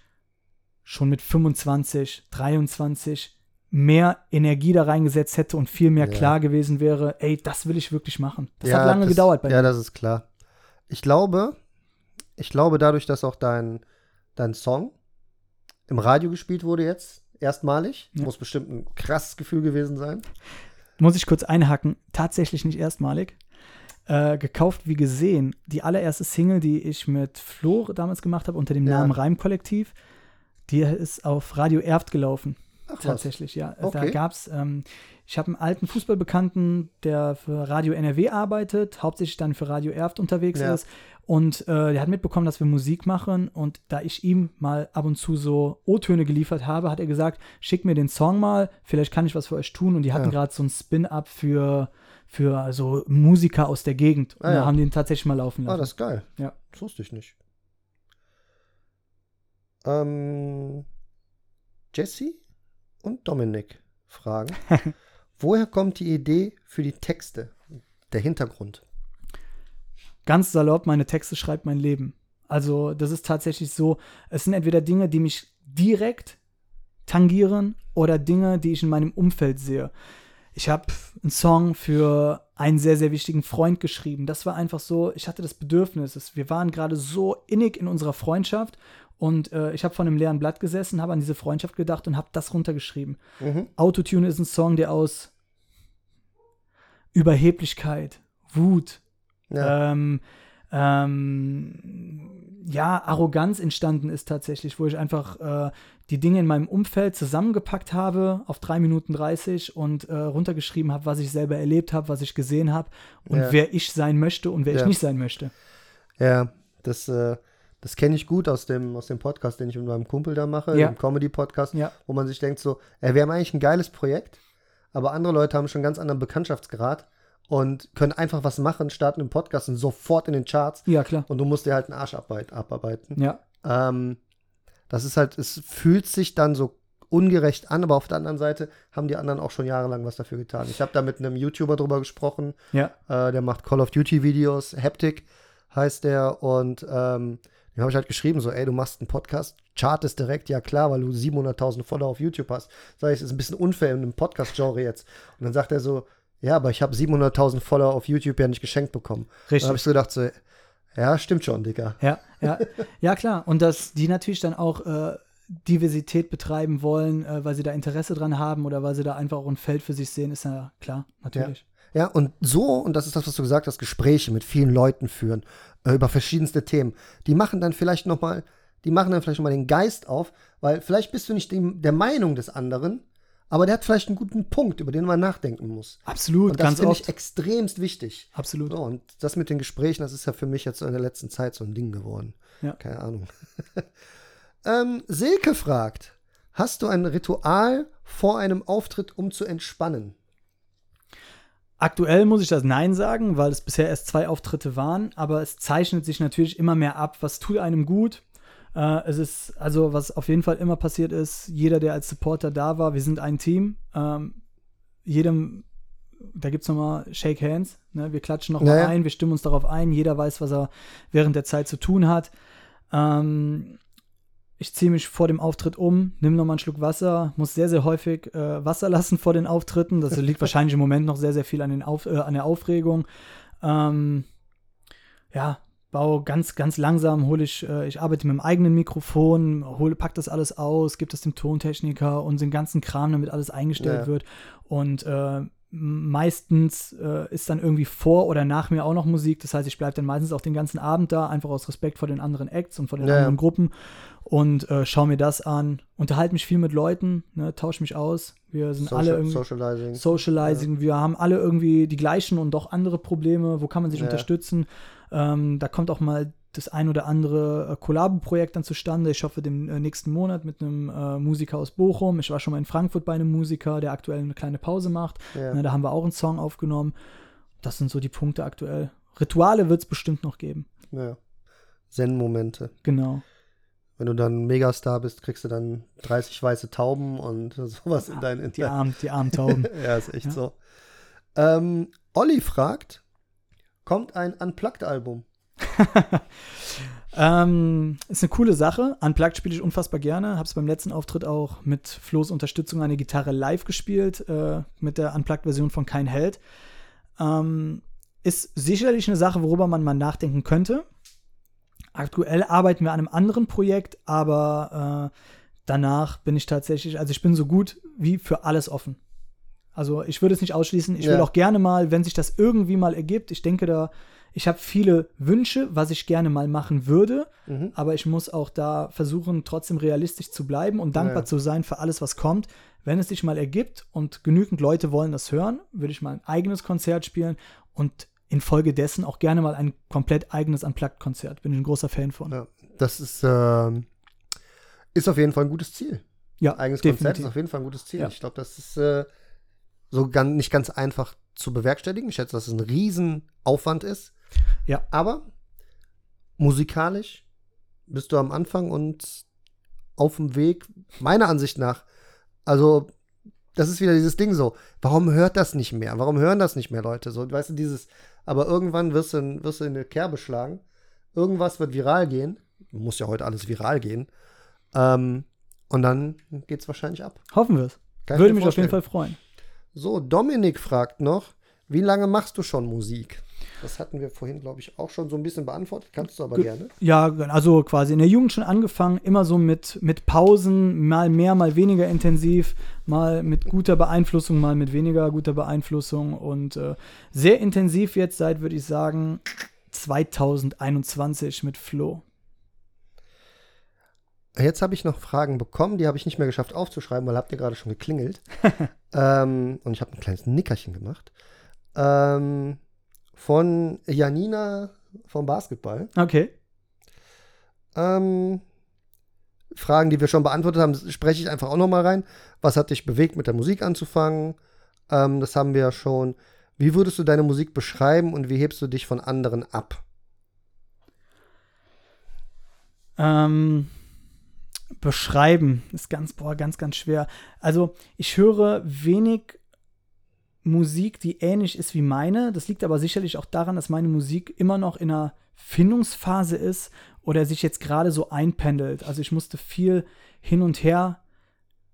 schon mit 25, 23 mehr Energie da reingesetzt hätte und viel mehr Ja. klar gewesen wäre, ey, das will ich wirklich machen. Das ja, hat lange das, gedauert bei Ja, mir. das ist klar. Ich glaube, ich glaube dadurch, dass auch dein, dein Song im Radio gespielt wurde jetzt, erstmalig, Ja. muss bestimmt ein krasses Gefühl gewesen sein. Muss ich kurz einhaken, tatsächlich nicht erstmalig. Äh, gekauft wie gesehen. Die allererste Single, die ich mit Flo damals gemacht habe, unter dem Ja. Namen Reimkollektiv, die ist auf Radio Erft gelaufen. Ach, was. Tatsächlich, ja. Da Okay. gab es, ähm, ich habe einen alten Fußballbekannten, der für Radio NRW arbeitet, hauptsächlich dann für Radio Erft unterwegs Ja. ist. Und äh, der hat mitbekommen, dass wir Musik machen. Und da ich ihm mal ab und zu so O-Töne geliefert habe, hat er gesagt, schick mir den Song mal, vielleicht kann ich was für euch tun. Und die hatten Ja. gerade so ein Spin-up für, für so Musiker aus der Gegend. Und Ah, da ja. haben die ihn tatsächlich mal laufen Ah, lassen. das ist geil. Ja. Das wusste ich nicht. Ähm, Jesse und Dominik fragen, woher kommt die Idee für die Texte? Der Hintergrund. Ganz salopp, meine Texte schreibt mein Leben. Also das ist tatsächlich so, es sind entweder Dinge, die mich direkt tangieren oder Dinge, die ich in meinem Umfeld sehe. Ich habe einen Song für einen sehr, sehr wichtigen Freund geschrieben. Das war einfach so, ich hatte das Bedürfnis. Wir waren gerade so innig in unserer Freundschaft und äh, ich habe vor einem leeren Blatt gesessen, habe an diese Freundschaft gedacht und habe das runtergeschrieben. Mhm. Autotune ist ein Song, der aus Überheblichkeit, Wut, Ja. ähm, ähm, ja, Arroganz entstanden ist tatsächlich, wo ich einfach äh, die Dinge in meinem Umfeld zusammengepackt habe auf 3 Minuten 30 und äh, runtergeschrieben habe, was ich selber erlebt habe, was ich gesehen habe und Ja. wer ich sein möchte und wer Ja. ich nicht sein möchte. Ja, das, äh, das kenne ich gut aus dem, aus dem Podcast, den ich mit meinem Kumpel da mache, Ja. dem Comedy-Podcast, wo man sich denkt so, ey, wir haben eigentlich ein geiles Projekt, aber andere Leute haben schon einen ganz anderen Bekanntschaftsgrad und können einfach was machen, starten einen Podcast und sofort in den Charts Ja, klar. und du musst dir halt einen Arsch abarbeit- abarbeiten. Ja. Ähm, das ist halt, es fühlt sich dann so ungerecht an, aber auf der anderen Seite haben die anderen auch schon jahrelang was dafür getan. Ich habe da mit einem YouTuber drüber gesprochen, Ja. äh, der macht Call of Duty Videos, Haptic heißt der und ähm, dem habe ich halt geschrieben, so, ey, du machst einen Podcast, chartest direkt, ja klar, weil du 700.000 Follower auf YouTube hast. Sag ich, es ist ein bisschen unfair in einem Podcast-Genre jetzt. Und dann sagt er so, ja, aber ich habe 700.000 Follower auf YouTube ja nicht geschenkt bekommen. Dann habe Richtig. ich so gedacht, so, Ja, stimmt schon, Dicker. Ja, ja, ja klar. Und dass die natürlich dann auch äh, Diversität betreiben wollen, äh, weil sie da Interesse dran haben oder weil sie da einfach auch ein Feld für sich sehen, ist ja klar, natürlich. Ja. ja, und so, und das ist das, was du gesagt hast, Gespräche mit vielen Leuten führen äh, über verschiedenste Themen. Die machen dann vielleicht noch mal, die machen dann vielleicht noch mal den Geist auf, weil vielleicht bist du nicht dem, der Meinung des anderen, aber der hat vielleicht einen guten Punkt, über den man nachdenken muss. Absolut, und das ganz finde ich extremst wichtig. Absolut. So, und das mit den Gesprächen, das ist ja für mich jetzt in der letzten Zeit so ein Ding geworden. Ja. Keine Ahnung. ähm, Silke fragt: Hast du ein Ritual vor einem Auftritt, um zu entspannen? Aktuell muss ich das Nein sagen, weil es bisher erst zwei Auftritte waren, aber es zeichnet sich natürlich immer mehr ab, was tut einem gut. Äh, es ist, also was auf jeden Fall immer passiert ist, jeder, der als Supporter da war, wir sind ein Team. Ähm, jedem, da gibt es nochmal Shake Hands, ne? wir klatschen nochmal Naja. ein, wir stimmen uns darauf ein, jeder weiß, was er während der Zeit zu tun hat. Ähm, ich ziehe mich vor dem Auftritt um, nimm nochmal einen Schluck Wasser, muss sehr, sehr häufig äh, Wasser lassen vor den Auftritten. Das liegt wahrscheinlich im Moment noch sehr, sehr viel an, den Auf, äh, an der Aufregung. Ähm, ja, baue ganz, ganz langsam, hole ich, äh, ich arbeite mit dem eigenen Mikrofon, hole, pack das alles aus, gebe das dem Tontechniker und den ganzen Kram, damit alles eingestellt Ja. wird. Und äh, meistens äh, ist dann irgendwie vor oder nach mir auch noch Musik. Das heißt, ich bleibe dann meistens auch den ganzen Abend da, einfach aus Respekt vor den anderen Acts und vor den Ja, ja. anderen Gruppen und äh, schaue mir das an, unterhalte mich viel mit Leuten, ne, tausche mich aus. Wir sind alle Social, irgendwie Socializing. Socializing. Wir haben alle irgendwie die gleichen und doch andere Probleme. Wo kann man sich Ja. unterstützen? Ähm, da kommt auch mal das ein oder andere äh, Kollabo-Projekt dann zustande. Ich hoffe, den äh, nächsten Monat mit einem äh, Musiker aus Bochum. Ich war schon mal in Frankfurt bei einem Musiker, der aktuell eine kleine Pause macht. Ja. Ne, da haben wir auch einen Song aufgenommen. Das sind so die Punkte aktuell. Rituale wird es bestimmt noch geben. ja. Zen-Momente. Genau. Wenn du dann Megastar bist, kriegst du dann 30 weiße Tauben und sowas in dein in Die, dein- armen, die armen Tauben. Ja, ist echt Ja. so. Ähm, Olli fragt: Kommt ein Unplugged-Album? Ähm, ist eine coole Sache. Unplugged spiele ich unfassbar gerne. Habe es beim letzten Auftritt auch mit Flo's Unterstützung eine Gitarre live gespielt, äh, mit der Unplugged-Version von Kein Held. Ähm, ist sicherlich eine Sache, worüber man mal nachdenken könnte. Aktuell arbeiten wir an einem anderen Projekt, aber äh, danach bin ich tatsächlich, also ich bin so gut wie für alles offen. Also ich würde es nicht ausschließen. Ich will Ja. auch gerne mal, wenn sich das irgendwie mal ergibt, ich denke da, ich habe viele Wünsche, was ich gerne mal machen würde, Mhm. aber ich muss auch da versuchen, trotzdem realistisch zu bleiben und dankbar Ja. zu sein für alles, was kommt. Wenn es sich mal ergibt und genügend Leute wollen das hören, würde ich mal ein eigenes Konzert spielen und infolgedessen auch gerne mal ein komplett eigenes Unplugged-Konzert. Bin ich ein großer Fan von. Ja, das ist, ähm, ist auf jeden Fall ein gutes Ziel. Ja, Eigenes Konzert ist definitiv. auf jeden Fall ein gutes Ziel. Ja. Ich glaube, das ist äh, so gan nicht ganz einfach zu bewerkstelligen. Ich schätze, dass es ein Riesenaufwand ist. Ja. Aber musikalisch bist du am Anfang und auf dem Weg, meiner Ansicht nach. Also, das ist wieder dieses Ding so. Warum hört das nicht mehr? Warum hören das nicht mehr Leute? So, weißt du, dieses, aber irgendwann wirst du, in- wirst du in eine Kerbe schlagen. Irgendwas wird viral gehen. Muss ja heute alles viral gehen. Ähm, und dann geht's wahrscheinlich ab. Hoffen wir es. Würde mich auf jeden vorstellen. Fall freuen. So, Dominik fragt noch, wie lange machst du schon Musik? Das hatten wir vorhin, glaube ich, auch schon so ein bisschen beantwortet. Kannst du aber Ge- gerne. Ja, also quasi in der Jugend schon angefangen, immer so mit, mit Pausen, mal mehr, mal weniger intensiv, mal mit guter Beeinflussung, mal mit weniger guter Beeinflussung und äh, sehr intensiv jetzt seit, würde ich sagen, 2021 mit Flo. Jetzt habe ich noch Fragen bekommen, die habe ich nicht mehr geschafft aufzuschreiben, weil habt ihr gerade schon geklingelt. ähm, und ich habe ein kleines Nickerchen gemacht. Ähm, von Janina vom Basketball. Okay. Ähm, Fragen, die wir schon beantwortet haben, spreche ich einfach auch noch mal rein. Was hat dich bewegt, mit der Musik anzufangen? Ähm, das haben wir ja schon. Wie würdest du deine Musik beschreiben und wie hebst du dich von anderen ab? Ähm, beschreiben ist ganz, boah, ganz, ganz schwer. Also, ich höre wenig Musik, die ähnlich ist wie meine. Das liegt aber sicherlich auch daran, dass meine Musik immer noch in einer Findungsphase ist oder sich jetzt gerade so einpendelt. Also, ich musste viel hin und her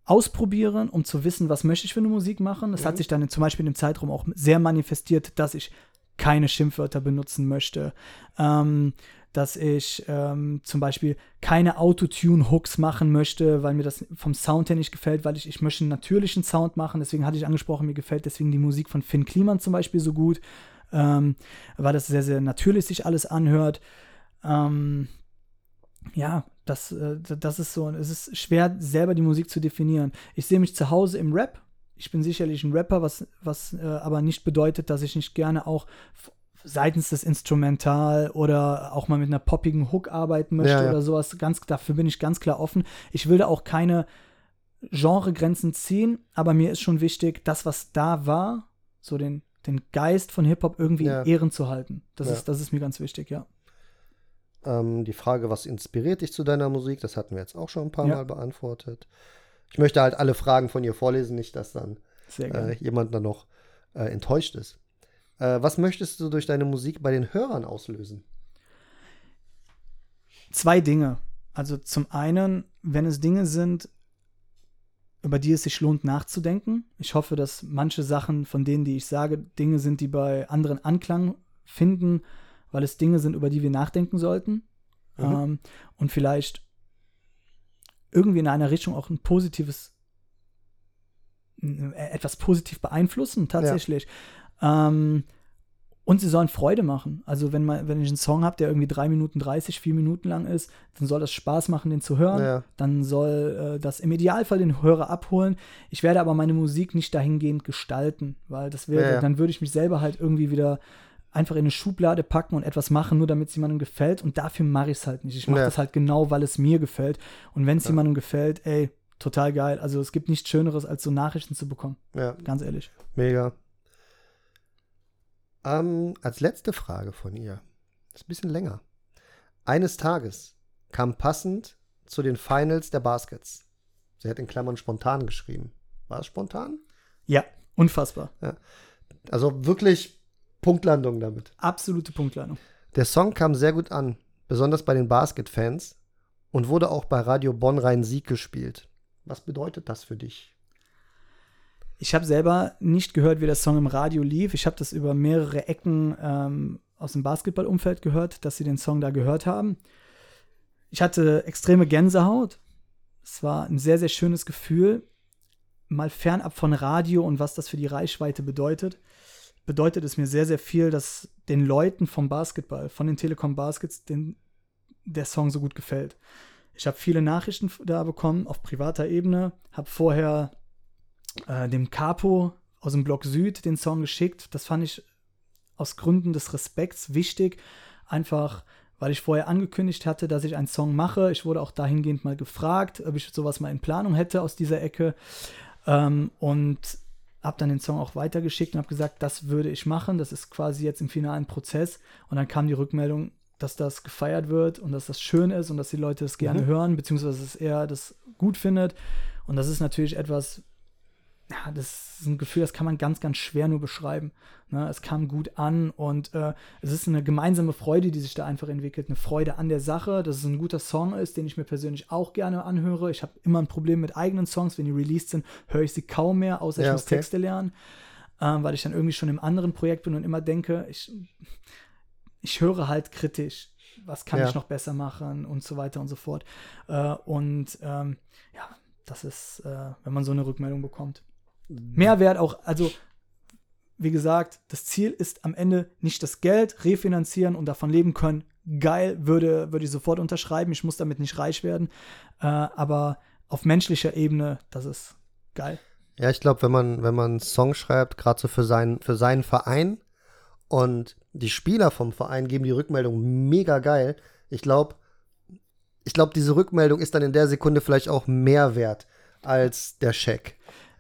ausprobieren, um zu wissen, was möchte ich für eine Musik machen. Das hat sich dann zum Beispiel in dem Zeitraum auch sehr manifestiert, dass ich keine Schimpfwörter benutzen möchte. Ähm, dass ich ähm, zum Beispiel keine Autotune-Hooks machen möchte, weil mir das vom Sound her nicht gefällt, weil ich, ich möchte einen natürlichen Sound machen. Deswegen hatte ich angesprochen, mir gefällt deswegen die Musik von Finn Kliman zum Beispiel so gut, ähm, weil das sehr, sehr natürlich sich alles anhört. Ähm, ja, das, äh, das ist so, es ist schwer, selber die Musik zu definieren. Ich sehe mich zu Hause im Rap. Ich bin sicherlich ein Rapper, was, was äh, aber nicht bedeutet, dass ich nicht gerne auch seitens des Instrumental oder auch mal mit einer poppigen Hook arbeiten möchte ja, ja. oder sowas. Ganz, dafür bin ich ganz klar offen. Ich will da auch keine Genregrenzen ziehen, aber mir ist schon wichtig, das, was da war, so den, den Geist von Hip-Hop irgendwie ja. in Ehren zu halten. Das, ist, das ist mir ganz wichtig, ja. Ähm, die Frage, was inspiriert dich zu deiner Musik, das hatten wir jetzt auch schon ein paar Mal beantwortet. Ich möchte halt alle Fragen von ihr vorlesen, nicht, dass dann äh, jemand dann noch äh, enttäuscht ist. Äh, was möchtest du durch deine Musik bei den Hörern auslösen? Zwei Dinge. Also zum einen, wenn es Dinge sind, über die es sich lohnt nachzudenken. Ich hoffe, dass manche Sachen von denen, die ich sage, Dinge sind, die bei anderen Anklang finden, weil es Dinge sind, über die wir nachdenken sollten. Mhm. Ähm, und vielleicht irgendwie in einer Richtung auch ein positives, etwas positiv beeinflussen, tatsächlich. Ähm, und sie sollen Freude machen. Also wenn, man, wenn ich einen Song habe, der irgendwie drei Minuten 30, vier Minuten lang ist, dann soll das Spaß machen, den zu hören. Ja. Dann soll äh, das im Idealfall den Hörer abholen. Ich werde aber meine Musik nicht dahingehend gestalten, weil das wäre, ja. dann würde ich mich selber halt irgendwie wieder einfach in eine Schublade packen und etwas machen, nur damit es jemandem gefällt. Und dafür mache ich es halt nicht. Ich mache ja. das halt genau, weil es mir gefällt. Und wenn es jemandem gefällt, ey, total geil. Also es gibt nichts Schöneres, als so Nachrichten zu bekommen. Ja. Ganz ehrlich. Mega. Ähm, als letzte Frage von ihr, ist ein bisschen länger. Eines Tages kam passend zu den Finals der Baskets. Sie hat in Klammern spontan geschrieben. War es spontan? Ja, unfassbar. Ja. Also wirklich Punktlandung damit. Absolute Punktlandung. Der Song kam sehr gut an, besonders bei den Basket-Fans und wurde auch bei Radio Bonn Rhein-Sieg gespielt. Was bedeutet das für dich? Ich habe selber nicht gehört, wie der Song im Radio lief. Ich habe das über mehrere Ecken ähm, aus dem Basketballumfeld gehört, dass sie den Song da gehört haben. Ich hatte extreme Gänsehaut. Es war ein sehr, sehr schönes Gefühl. Mal fernab von Radio und was das für die Reichweite bedeutet, bedeutet es mir sehr, sehr viel, dass den Leuten vom Basketball, von den Telekom Baskets, den, der Song so gut gefällt. Ich habe viele Nachrichten da bekommen auf privater Ebene, habe vorher äh, dem Capo aus dem Block Süd den Song geschickt. Das fand ich aus Gründen des Respekts wichtig. Einfach, weil ich vorher angekündigt hatte, dass ich einen Song mache. Ich wurde auch dahingehend mal gefragt, ob ich sowas mal in Planung hätte aus dieser Ecke. Ähm, und habe dann den Song auch weitergeschickt und habe gesagt, das würde ich machen. Das ist quasi jetzt im finalen Prozess. Und dann kam die Rückmeldung, dass das gefeiert wird und dass das schön ist und dass die Leute es gerne mhm. hören, beziehungsweise dass er das gut findet. Und das ist natürlich etwas, ja, das ist ein Gefühl, das kann man ganz, ganz schwer nur beschreiben. Ne? Es kam gut an und äh, es ist eine gemeinsame Freude, die sich da einfach entwickelt. Eine Freude an der Sache, dass es ein guter Song ist, den ich mir persönlich auch gerne anhöre. Ich habe immer ein Problem mit eigenen Songs. Wenn die released sind, höre ich sie kaum mehr, außer ja, ich muss okay. Texte lernen, ähm, weil ich dann irgendwie schon im anderen Projekt bin und immer denke, ich, ich höre halt kritisch. Was kann ja. ich noch besser machen und so weiter und so fort. Äh, und ähm, ja, das ist, äh, wenn man so eine Rückmeldung bekommt. Mehrwert auch, also wie gesagt, das Ziel ist am Ende nicht das Geld, refinanzieren und davon leben können. Geil, würde, würde ich sofort unterschreiben. Ich muss damit nicht reich werden. Äh, aber auf menschlicher Ebene, das ist geil. Ja, ich glaube, wenn man, wenn man einen Song schreibt, gerade so für, sein, für seinen Verein und die Spieler vom Verein geben die Rückmeldung mega geil. Ich glaube, ich glaube, diese Rückmeldung ist dann in der Sekunde vielleicht auch mehr wert als der Scheck.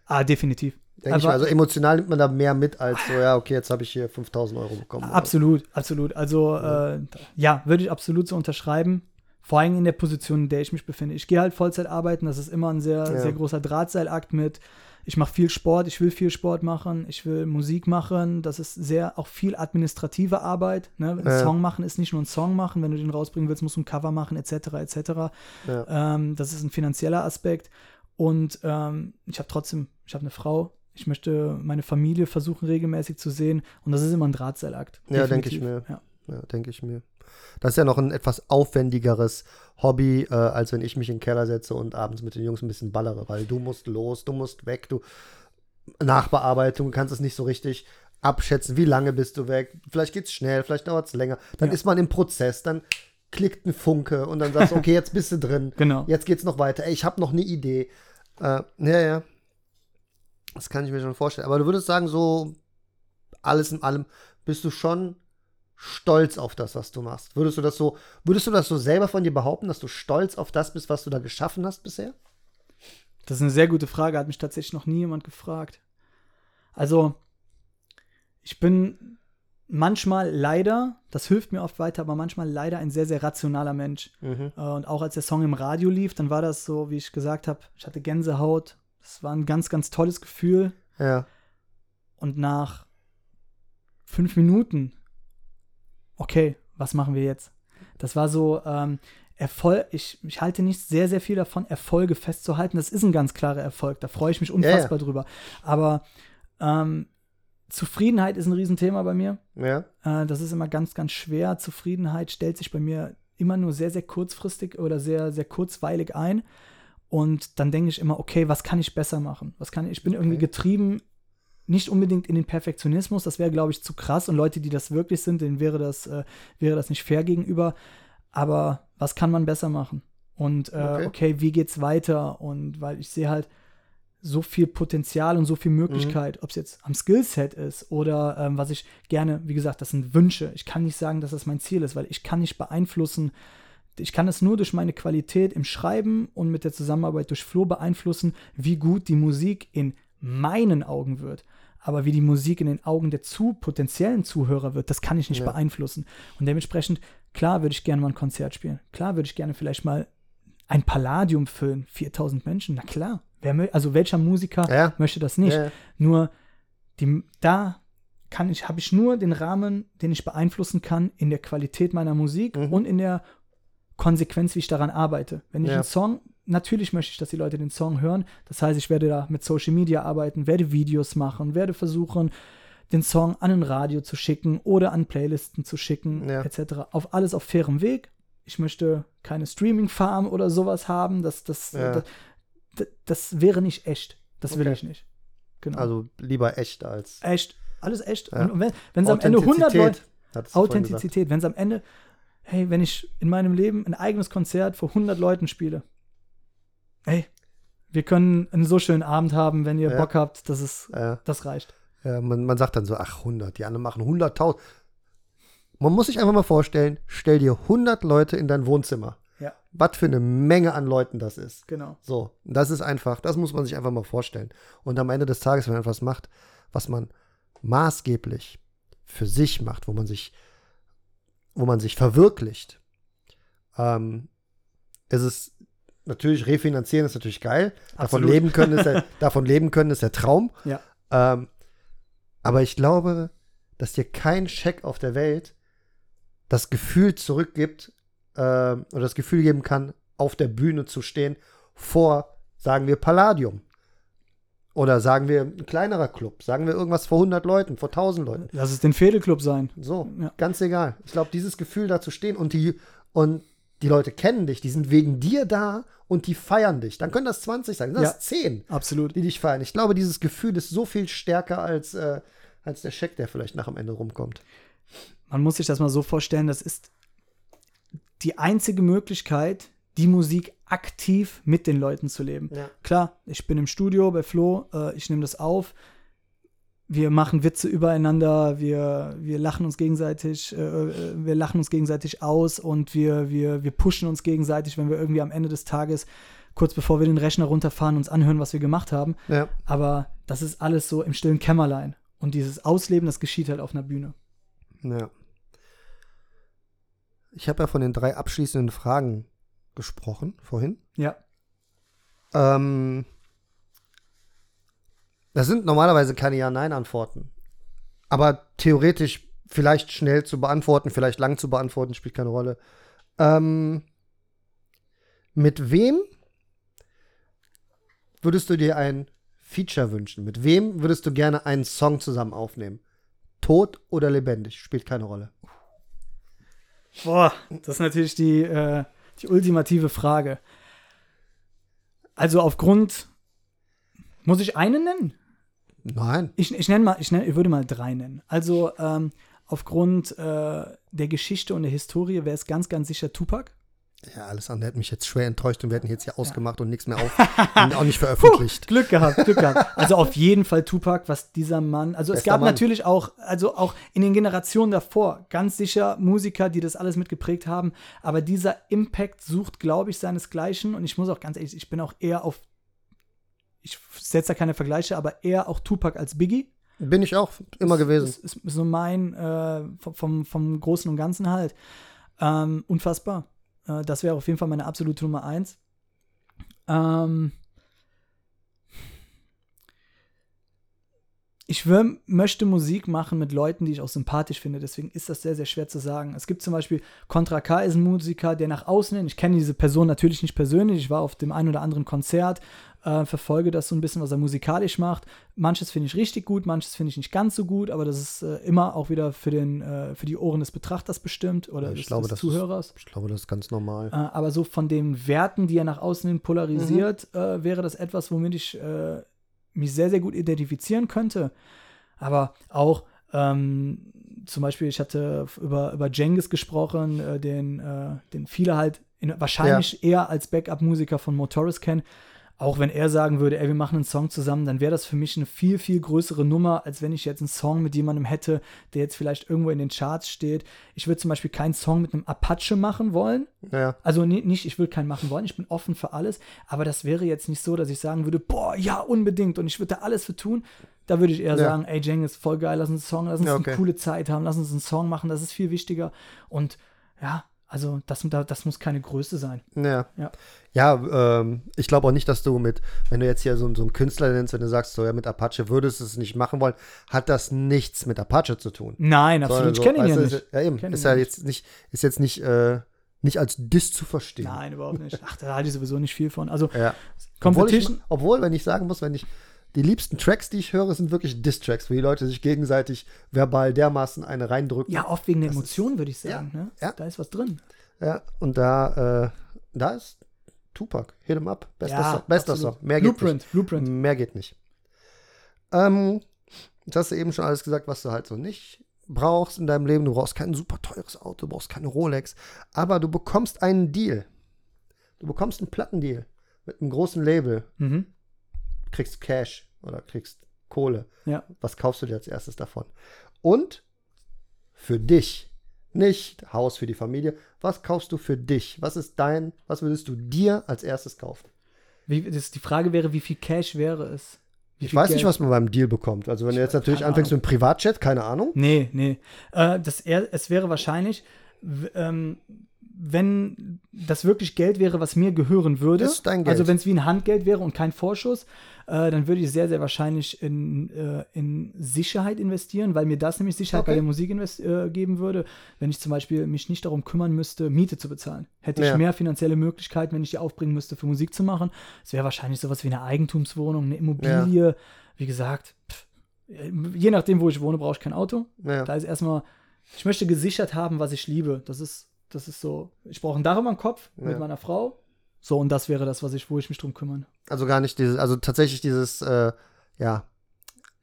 Ah, definitiv. Denke ich mal. Also emotional nimmt man da mehr mit als so, ja, okay, jetzt habe ich hier 5000 Euro bekommen. Absolut, oder? absolut. Also, ja, äh, ja würde ich absolut so unterschreiben. Vor allem in der Position, in der ich mich befinde. Ich gehe halt Vollzeit arbeiten, das ist immer ein sehr, ja. sehr großer Drahtseilakt mit. Ich mache viel Sport, ich will viel Sport machen, ich will Musik machen. Das ist sehr auch viel administrative Arbeit. Ne? Ein ja. Song machen ist nicht nur ein Song machen, wenn du den rausbringen willst, musst du ein Cover machen, etc. etc. Ähm, das ist ein finanzieller Aspekt. Und ähm, ich habe trotzdem, ich habe eine Frau, Ich möchte meine Familie versuchen regelmäßig zu sehen und das ist immer ein Drahtseilakt. Ja, denke ich mir. Ja. Ja, denke ich mir. Das ist ja noch ein etwas aufwendigeres Hobby, äh, als wenn ich mich in den Keller setze und abends mit den Jungs ein bisschen ballere, weil du musst los, du musst weg, du Nachbearbeitung, du kannst es nicht so richtig abschätzen, wie lange bist du weg. Vielleicht geht's schnell, vielleicht dauert es länger. Dann Ja. ist man im Prozess, dann klickt ein Funke und dann sagst du, okay, jetzt bist du drin. Genau. Jetzt geht's noch weiter. Ey, ich habe noch eine Idee. Äh, ja, ja. Das kann ich mir schon vorstellen. Aber du würdest sagen, so alles in allem bist du schon stolz auf das, was du machst. Würdest du das so, würdest du das so selber von dir behaupten, dass du stolz auf das bist, was du da geschaffen hast bisher? Das ist eine sehr gute Frage, hat mich tatsächlich noch nie jemand gefragt. Also, ich bin manchmal leider, das hilft mir oft weiter, aber manchmal leider ein sehr, sehr rationaler Mensch. Mhm. Äh, Und auch als der Song im Radio lief, dann war das so, wie ich gesagt habe, ich hatte Gänsehaut. Das war ein ganz, ganz tolles Gefühl. Ja. Und nach fünf Minuten, okay, was machen wir jetzt? Das war so, ähm, Erfolg, ich, ich halte nicht sehr, sehr viel davon, Erfolge festzuhalten. Das ist ein ganz klarer Erfolg, da freue ich mich unfassbar drüber. Aber ähm, Zufriedenheit ist ein Riesenthema bei mir. Ja. Äh, das ist immer ganz, ganz schwer. Zufriedenheit stellt sich bei mir immer nur sehr, sehr kurzfristig oder sehr, sehr kurzweilig ein. Und dann denke ich immer, okay, was kann ich besser machen? Was kann ich, ich bin irgendwie Okay. getrieben, nicht unbedingt in den Perfektionismus, das wäre, glaube ich, zu krass. Und Leute, die das wirklich sind, denen wäre das, äh, wäre das nicht fair gegenüber. Aber was kann man besser machen? Und äh, Okay. okay. wie geht's weiter? Und weil ich sehe halt so viel Potenzial und so viel Möglichkeit, ob es jetzt am Skillset ist oder ähm, was ich gerne, wie gesagt, das sind Wünsche. Ich kann nicht sagen, dass das mein Ziel ist, weil ich kann nicht beeinflussen. Ich kann es nur durch meine Qualität im Schreiben und mit der Zusammenarbeit durch Flo beeinflussen, wie gut die Musik in meinen Augen wird. Aber wie die Musik in den Augen der zu potenziellen Zuhörer wird, das kann ich nicht Ja. beeinflussen. Und dementsprechend, klar würde ich gerne mal ein Konzert spielen. Klar würde ich gerne vielleicht mal ein Palladium füllen. 4000 Menschen, na klar. Wer, also welcher Musiker Ja. möchte das nicht? Ja. Nur die, da kann ich, habe ich nur den Rahmen, den ich beeinflussen kann in der Qualität meiner Musik Mhm. und in der Konsequenz, wie ich daran arbeite. Wenn ich Ja. einen Song, natürlich möchte ich, dass die Leute den Song hören. Das heißt, ich werde da mit Social Media arbeiten, werde Videos machen, werde versuchen, den Song an ein Radio zu schicken oder an Playlisten zu schicken, Ja. etc. Auf alles auf fairem Weg. Ich möchte keine Streaming-Farm oder sowas haben. Das, das, Ja. das, das, wäre nicht echt. Das will Okay. ich nicht. Genau. Also lieber echt als echt. Alles echt. Ja. Und wenn wenn es am Ende 100 Leute. Authentizität, wenn es am Ende, hey, wenn ich in meinem Leben ein eigenes Konzert vor 100 Leuten spiele, hey, wir können einen so schönen Abend haben, wenn ihr Ja. Bock habt, das ist, Ja. das reicht. Ja, man, man sagt dann so, ach 100, die anderen machen 100.000. Man muss sich einfach mal vorstellen, stell dir 100 Leute in dein Wohnzimmer. Ja. Was für eine Menge an Leuten das ist. Genau. So, das ist einfach, das muss man sich einfach mal vorstellen. Und am Ende des Tages, wenn man etwas macht, was man maßgeblich für sich macht, wo man sich, wo man sich verwirklicht, ähm, ist es natürlich refinanzieren ist natürlich geil. Davon leben können ist der, davon leben können ist der Traum. Ja. Ähm, aber ich glaube, dass dir kein Scheck auf der Welt das Gefühl zurückgibt ähm, oder das Gefühl geben kann, auf der Bühne zu stehen vor, sagen wir, Palladium. Oder sagen wir ein kleinerer Club, sagen wir irgendwas vor 100 Leuten, vor 1000 Leuten. Lass es den Fädelclub sein. So, Ja. ganz egal. Ich glaube, dieses Gefühl da zu stehen und die, und die Leute kennen dich, die sind wegen dir da und die feiern dich. Dann können das 20 sein, das Ja. ist 10, Absolut. die dich feiern. Ich glaube, dieses Gefühl ist so viel stärker als, äh, als der Scheck, der vielleicht nach am Ende rumkommt. Man muss sich das mal so vorstellen, das ist die einzige Möglichkeit, die Musik aktiv mit den Leuten zu leben. Ja. Klar, ich bin im Studio bei Flo, äh, ich nehme das auf. Wir machen Witze übereinander, wir, wir lachen uns gegenseitig, äh, äh, wir lachen uns gegenseitig aus und wir, wir, wir pushen uns gegenseitig, wenn wir irgendwie am Ende des Tages, kurz bevor wir den Rechner runterfahren, uns anhören, was wir gemacht haben. Ja. Aber das ist alles so im stillen Kämmerlein. Und dieses Ausleben, das geschieht halt auf einer Bühne. Ja. Ich habe ja von den drei abschließenden Fragen gesprochen vorhin. Ja. Ähm, das sind normalerweise keine Ja-Nein-Antworten. Aber theoretisch vielleicht schnell zu beantworten, vielleicht lang zu beantworten, spielt keine Rolle. Ähm, mit wem würdest du dir ein Feature wünschen, mit wem würdest du gerne einen Song zusammen aufnehmen? Tot oder lebendig? Spielt keine Rolle. Boah, das ist natürlich die, äh, die ultimative Frage. Also aufgrund. Muss ich einen nennen? Nein. Ich, ich nenne mal, ich, nenn, ich würde mal drei nennen. Also ähm, aufgrund äh, der Geschichte und der Historie wäre es ganz, ganz sicher Tupac. Ja, alles andere hätte mich jetzt schwer enttäuscht und wir hätten jetzt hier ausgemacht und nichts mehr auf und auch nicht veröffentlicht. Puh, Glück gehabt, Glück gehabt. Also auf jeden Fall Tupac, was dieser Mann. Also es Bester gab Mann. natürlich auch, also auch in den Generationen davor, ganz sicher Musiker, die das alles mitgeprägt haben. Aber dieser Impact sucht, glaube ich, seinesgleichen. Und ich muss auch ganz ehrlich, ich bin auch eher auf, ich setze da keine Vergleiche, aber eher auch Tupac als Biggie. Bin ich auch immer gewesen. Das ist, ist so mein, äh, vom- vom, vom Großen und Ganzen halt. Ähm, unfassbar. Äh, das wäre auf jeden Fall meine absolute Nummer eins. Ähm, ich wür- möchte Musik machen mit Leuten, die ich auch sympathisch finde. Deswegen ist das sehr, sehr schwer zu sagen. Es gibt zum Beispiel Contra K ist ein Musiker, der nach außen hin, ich kenne diese Person natürlich nicht persönlich, ich war auf dem einen oder anderen Konzert, äh, verfolge das so ein bisschen, was er musikalisch macht. Manches finde ich richtig gut, manches finde ich nicht ganz so gut, aber das ist äh, immer auch wieder für, den, äh, für die Ohren des Betrachters bestimmt oder des, glaube, des Zuhörers. Ist, ich glaube, das ist ganz normal. Äh, aber so von den Werten, die er nach außen hin polarisiert, äh, wäre das etwas, womit ich äh, mich sehr, sehr gut identifizieren könnte. Aber auch ähm, zum Beispiel, ich hatte über, über Jengis gesprochen, äh, den, äh, den viele halt in, wahrscheinlich eher als Backup-Musiker von Motoris kennen. Auch wenn er sagen würde, ey, wir machen einen Song zusammen, dann wäre das für mich eine viel, viel größere Nummer, als wenn ich jetzt einen Song mit jemandem hätte, der jetzt vielleicht irgendwo in den Charts steht. Ich würde zum Beispiel keinen Song mit einem Apache machen wollen, Ja, also ni- nicht, ich will keinen machen wollen, ich bin offen für alles, aber das wäre jetzt nicht so, dass ich sagen würde, boah, ja, unbedingt und ich würde da alles für tun. Da würde ich eher Ja. sagen, ey, Jeng ist voll geil, lass uns einen Song, lass uns Ja, okay. eine coole Zeit haben, lass uns einen Song machen, das ist viel wichtiger. Und ja, also das, das muss keine Größe sein. ja. Ja. Ja, ähm, ich glaube auch nicht, dass du mit, wenn du jetzt hier so, so einen Künstler nennst, wenn du sagst, so ja, mit Apache würdest du es nicht machen wollen, hat das nichts mit Apache zu tun. Nein, absolut, ich Sondern kenne ihn ja weißt du, nicht. Ist, ja, eben. Ist ja ja nicht. jetzt nicht, ist jetzt nicht, äh, nicht als Diss zu verstehen. Nein, überhaupt nicht. Ach, da halte ich sowieso nicht viel von. Also Ja. Obwohl, ich, Competition, obwohl, wenn ich sagen muss, wenn ich die liebsten Tracks, die ich höre, sind wirklich Diss-Tracks, wo die Leute sich gegenseitig verbal dermaßen eine reindrücken. ja, oft wegen der Das ist- Emotionen, würde ich sagen. ne? ja. Da ist was drin. Ja, und da, äh, da ist Tupac. Hit 'em up. Bester, Ja, Song, bester. Song. Mehr geht Blueprint, nicht. Blueprint. Mehr geht nicht. Ähm, jetzt hast du eben schon alles gesagt, was du halt so nicht brauchst in deinem Leben. Du brauchst kein super teures Auto, du brauchst keine Rolex, aber du bekommst einen Deal. Du bekommst einen Plattendeal mit einem großen Label. Mhm. Kriegst Cash oder kriegst Kohle. Ja. Was kaufst du dir als erstes davon? Und für dich, nicht Haus für die Familie, was kaufst du für dich? Was ist dein, was würdest du dir als erstes kaufen? Wie, das, die Frage wäre, wie viel Cash wäre es? Wie Ich weiß nicht, Geld? was man beim Deal bekommt. Also wenn du jetzt natürlich keine anfängst mit einem Privatjet, keine Ahnung. Nee, nee. Äh, das es wäre wahrscheinlich, ähm, wenn das wirklich Geld wäre, was mir gehören würde. Ist dein Geld. Also wenn es wie ein Handgeld wäre und kein Vorschuss, äh, dann würde ich sehr, sehr wahrscheinlich in, äh, in Sicherheit investieren, weil mir das nämlich Sicherheit Okay. bei der Musik äh, geben würde, wenn ich zum Beispiel mich nicht darum kümmern müsste, Miete zu bezahlen. Hätte ich Ja. mehr finanzielle Möglichkeiten, wenn ich die aufbringen müsste, für Musik zu machen. Es wäre wahrscheinlich sowas wie eine Eigentumswohnung, eine Immobilie. Wie gesagt, pff, je nachdem, wo ich wohne, brauche ich kein Auto. Ja. Da ist erstmal, ich möchte gesichert haben, was ich liebe. Das ist, das ist so, ich brauche ein Dach über Kopf mit Ja. meiner Frau. So, und das wäre das, was ich, wo ich mich drum kümmern. Also gar nicht dieses, also tatsächlich dieses, äh, ja,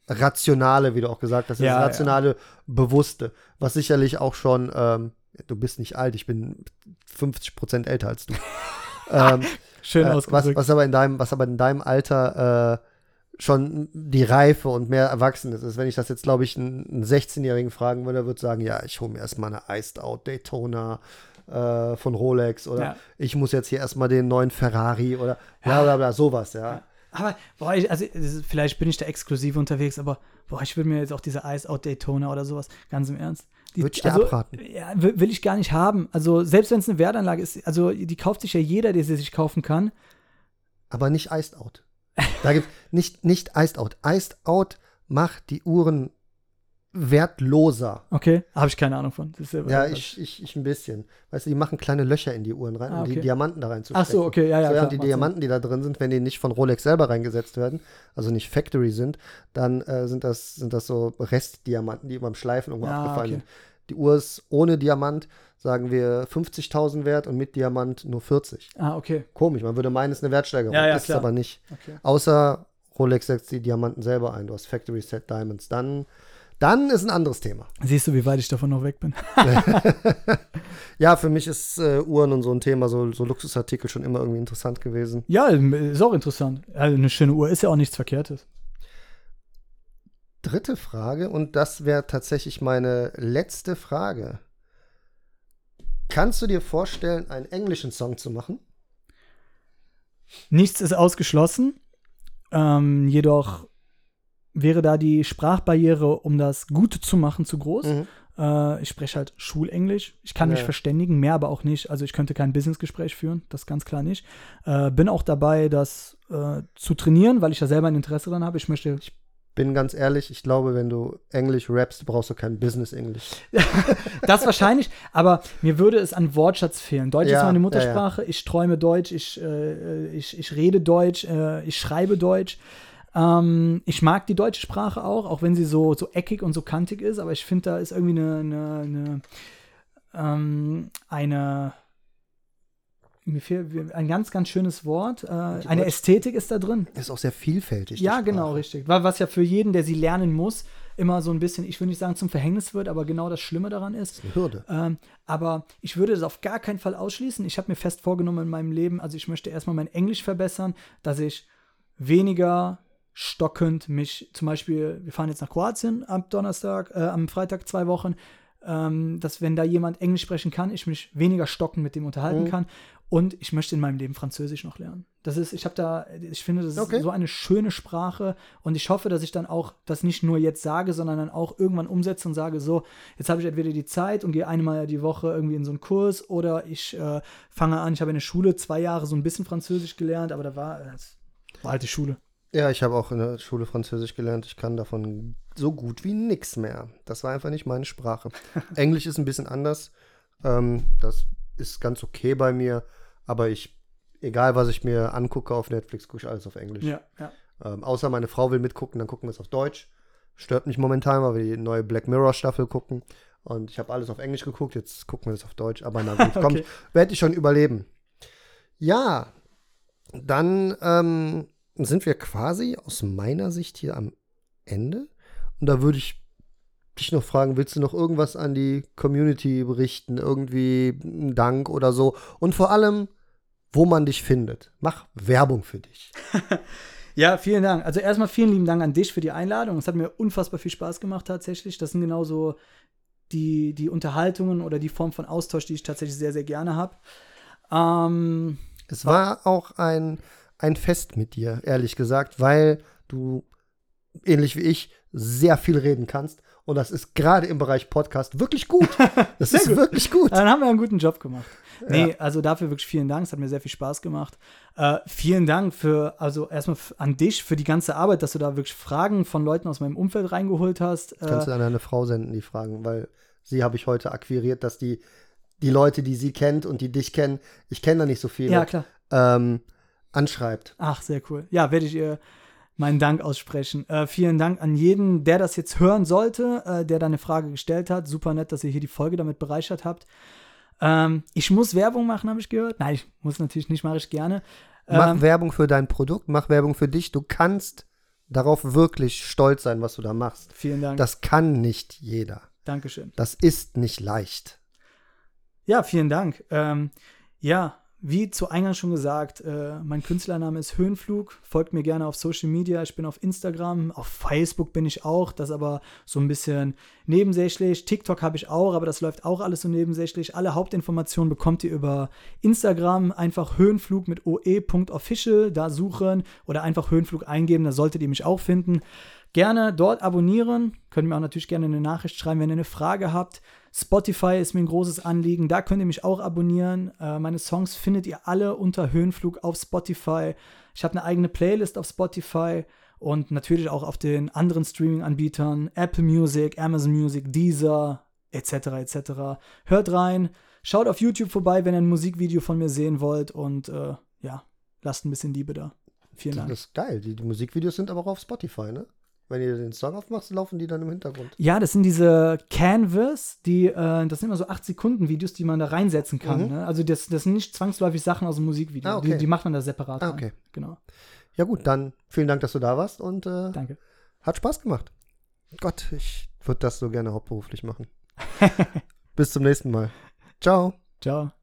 rationale, wie du auch gesagt hast, Ja, ja. rationale, bewusste, was sicherlich auch schon, ähm, du bist nicht alt, ich bin 50 Prozent älter als du. ähm, Schön äh, was, ausgedrückt. was aber in deinem, was aber in deinem Alter äh, schon die Reife und mehr Erwachsenes ist. Wenn ich das jetzt, glaube ich, einen, einen 16-Jährigen fragen würde, würde sagen, ja, ich hole mir erstmal eine Iced Out Daytona äh, von Rolex oder Ja. ich muss jetzt hier erstmal den neuen Ferrari oder Ja. bla bla bla, sowas, ja. Aber, boah, ich, also, vielleicht bin ich da exklusiv unterwegs, aber, boah, ich würde mir jetzt auch diese Ice Out Daytona oder sowas, ganz im Ernst. Die, Würde ich dir also, abraten. Ja, will, will ich gar nicht haben. Also, selbst wenn es eine Wertanlage ist, also, die kauft sich ja jeder, der sie sich kaufen kann. Aber nicht Iced Out. Da gibt nicht, nicht Iced Out. Iced Out macht die Uhren wertloser. Okay, habe ich keine Ahnung von. Ja, ich, ich, ich ein bisschen. Weißt du, die machen kleine Löcher in die Uhren rein, Ah, um die okay. Diamanten da reinzustecken. Ach so, okay, ja, ja. so, klar, und die macht Sinn. Diamanten, die da drin sind, wenn die nicht von Rolex selber reingesetzt werden, also nicht Factory sind, dann äh, sind, das, sind das so Restdiamanten, die beim Schleifen irgendwo Ah, abgefallen okay. sind. Die Uhr ist ohne Diamant, sagen wir, 50.000 wert und mit Diamant nur 40. Ah, okay. Komisch, man würde meinen, es ist eine Wertsteigerung. Ja, ja, ist es klar. aber nicht. okay. Außer Rolex setzt die Diamanten selber ein. Du hast Factory Set Diamonds. Dann, dann ist ein anderes Thema. Siehst du, wie weit ich davon noch weg bin? Ja, für mich ist äh, Uhren und so ein Thema, so, so Luxusartikel schon immer irgendwie interessant gewesen. Ja, ist auch interessant. Also eine schöne Uhr ist ja auch nichts Verkehrtes. Dritte Frage, und das wäre tatsächlich meine letzte Frage. Kannst du dir vorstellen, einen englischen Song zu machen? Nichts ist ausgeschlossen. Ähm, jedoch wäre da die Sprachbarriere, um das gut zu machen, zu groß. Mhm. Äh, ich spreche halt Schulenglisch. Ich kann mich Ja. verständigen, mehr aber auch nicht. Also ich könnte kein Businessgespräch führen, das ganz klar nicht. Äh, bin auch dabei, das äh, zu trainieren, weil ich da selber ein Interesse dran habe. Ich möchte. Bin ganz ehrlich, ich glaube, wenn du Englisch rappst, brauchst du kein Business-Englisch. Das wahrscheinlich, aber mir würde es an Wortschatz fehlen. Deutsch Ja, ist meine ja, Muttersprache. Ich träume Deutsch, ich, äh, ich, ich rede Deutsch, äh, ich schreibe Deutsch. Ähm, ich mag die deutsche Sprache auch, auch wenn sie so, so eckig und so kantig ist, aber ich finde, da ist irgendwie eine, eine, eine, ähm, eine mir fehlt ein ganz, ganz schönes Wort. Äh, eine Ästhetik ist da drin. Ist auch sehr vielfältig. Ja, genau, richtig. Wa- Was ja für jeden, der sie lernen muss, immer so ein bisschen, ich will nicht sagen zum Verhängnis wird, aber genau das Schlimme daran ist. Eine Hürde. Ähm, aber ich würde das auf gar keinen Fall ausschließen. Ich habe mir fest vorgenommen in meinem Leben, also ich möchte erstmal mein Englisch verbessern, dass ich weniger stockend mich, zum Beispiel, wir fahren jetzt nach Kroatien am Donnerstag, äh, am Freitag zwei Wochen, ähm, dass wenn da jemand Englisch sprechen kann, ich mich weniger stockend mit dem unterhalten Mhm. kann. Und ich möchte in meinem Leben Französisch noch lernen. Das ist, ich habe da, ich finde, das ist Okay. so eine schöne Sprache und ich hoffe, dass ich dann auch das nicht nur jetzt sage, sondern dann auch irgendwann umsetze und sage, so, jetzt habe ich entweder die Zeit und gehe einmal die Woche irgendwie in so einen Kurs oder ich äh, fange an, ich habe in der Schule zwei Jahre so ein bisschen Französisch gelernt, aber da war, das war alte Schule. Ja, ich habe auch in der Schule Französisch gelernt. Ich kann davon so gut wie nix mehr. Das war einfach nicht meine Sprache. Englisch ist ein bisschen anders. Ähm, das ist ganz okay bei mir. Aber ich, egal was ich mir angucke auf Netflix, gucke ich alles auf Englisch. Ja, ja. Ähm, außer meine Frau will mitgucken, dann gucken wir es auf Deutsch. Stört mich momentan, weil wir die neue Black Mirror Staffel gucken. Und ich habe alles auf Englisch geguckt, jetzt gucken wir es auf Deutsch. Aber na gut, kommt, Okay. werde ich schon überleben. Ja, dann ähm, sind wir quasi aus meiner Sicht hier am Ende. Und da würde ich dich noch fragen, willst du noch irgendwas an die Community berichten? Irgendwie einen Dank oder so? Und vor allem, wo man dich findet. Mach Werbung für dich. Ja, vielen Dank. Also erstmal vielen lieben Dank an dich für die Einladung. Es hat mir unfassbar viel Spaß gemacht tatsächlich. Das sind genauso die, die Unterhaltungen oder die Form von Austausch, die ich tatsächlich sehr, sehr gerne habe. Ähm, Es war auch ein, ein Fest mit dir, ehrlich gesagt, weil du, ähnlich wie ich, sehr viel reden kannst. Und das ist gerade im Bereich Podcast wirklich gut. Das ist gut. wirklich gut. dann haben wir einen guten Job gemacht. Nee, also dafür wirklich vielen Dank. Es hat mir sehr viel Spaß gemacht. Äh, vielen Dank für, also erstmal an dich für die ganze Arbeit, dass du da wirklich Fragen von Leuten aus meinem Umfeld reingeholt hast. Äh, Kannst du an deine Frau senden, die Fragen, weil sie habe ich heute akquiriert, dass die, die Leute, die sie kennt und die dich kennen, ich kenne da nicht so viele, ja, klar. ähm, anschreibt. Ach, sehr cool. Ja, werde ich ihr meinen Dank aussprechen. Äh, vielen Dank an jeden, der das jetzt hören sollte, äh, der da eine Frage gestellt hat. Super nett, dass ihr hier die Folge damit bereichert habt. Ähm, ich muss Werbung machen, habe ich gehört. Nein, ich muss natürlich nicht, mache ich gerne. Mach Ähm, Werbung für dein Produkt, mach Werbung für dich. Du kannst darauf wirklich stolz sein, was du da machst. vielen Dank. Das kann nicht jeder. Dankeschön. Das ist nicht leicht. Ja, vielen Dank. Ähm, ja, wie zu Eingang schon gesagt, äh, mein Künstlername ist Höhenflug. Folgt mir gerne auf Social Media. Ich bin auf Instagram, auf Facebook bin ich auch. Das aber so ein bisschen nebensächlich. TikTok habe ich auch, aber das läuft auch alles so nebensächlich. Alle Hauptinformationen bekommt ihr über Instagram. Einfach Höhenflug mit oe.official da suchen oder einfach Höhenflug eingeben. Da solltet ihr mich auch finden. Gerne dort abonnieren. Könnt ihr mir auch natürlich gerne eine Nachricht schreiben, wenn ihr eine Frage habt. Spotify ist mir ein großes Anliegen. Da könnt ihr mich auch abonnieren. Äh, meine Songs findet ihr alle unter Höhenflug auf Spotify. Ich habe eine eigene Playlist auf Spotify und natürlich auch auf den anderen Streaming-Anbietern, Apple Music, Amazon Music, Deezer, etc. etc. Hört rein, schaut auf YouTube vorbei, wenn ihr ein Musikvideo von mir sehen wollt und äh, ja, lasst ein bisschen Liebe da. Vielen Dank. Das ist geil. Die, die Musikvideos sind aber auch auf Spotify, ne? Wenn ihr den Song aufmachst, laufen die dann im Hintergrund. Ja, das sind diese Canvas, die, äh, das sind immer so 8-Sekunden-Videos, die man da reinsetzen kann. Mhm. Ne? Also das, das sind nicht zwangsläufig Sachen aus dem Musikvideo. Ah, okay. die, die macht man da separat. Ah, rein. okay. Genau. Ja, gut, dann vielen Dank, dass du da warst und äh, Danke. hat Spaß gemacht. Gott, ich würde das so gerne hauptberuflich machen. Bis zum nächsten Mal. Ciao. Ciao.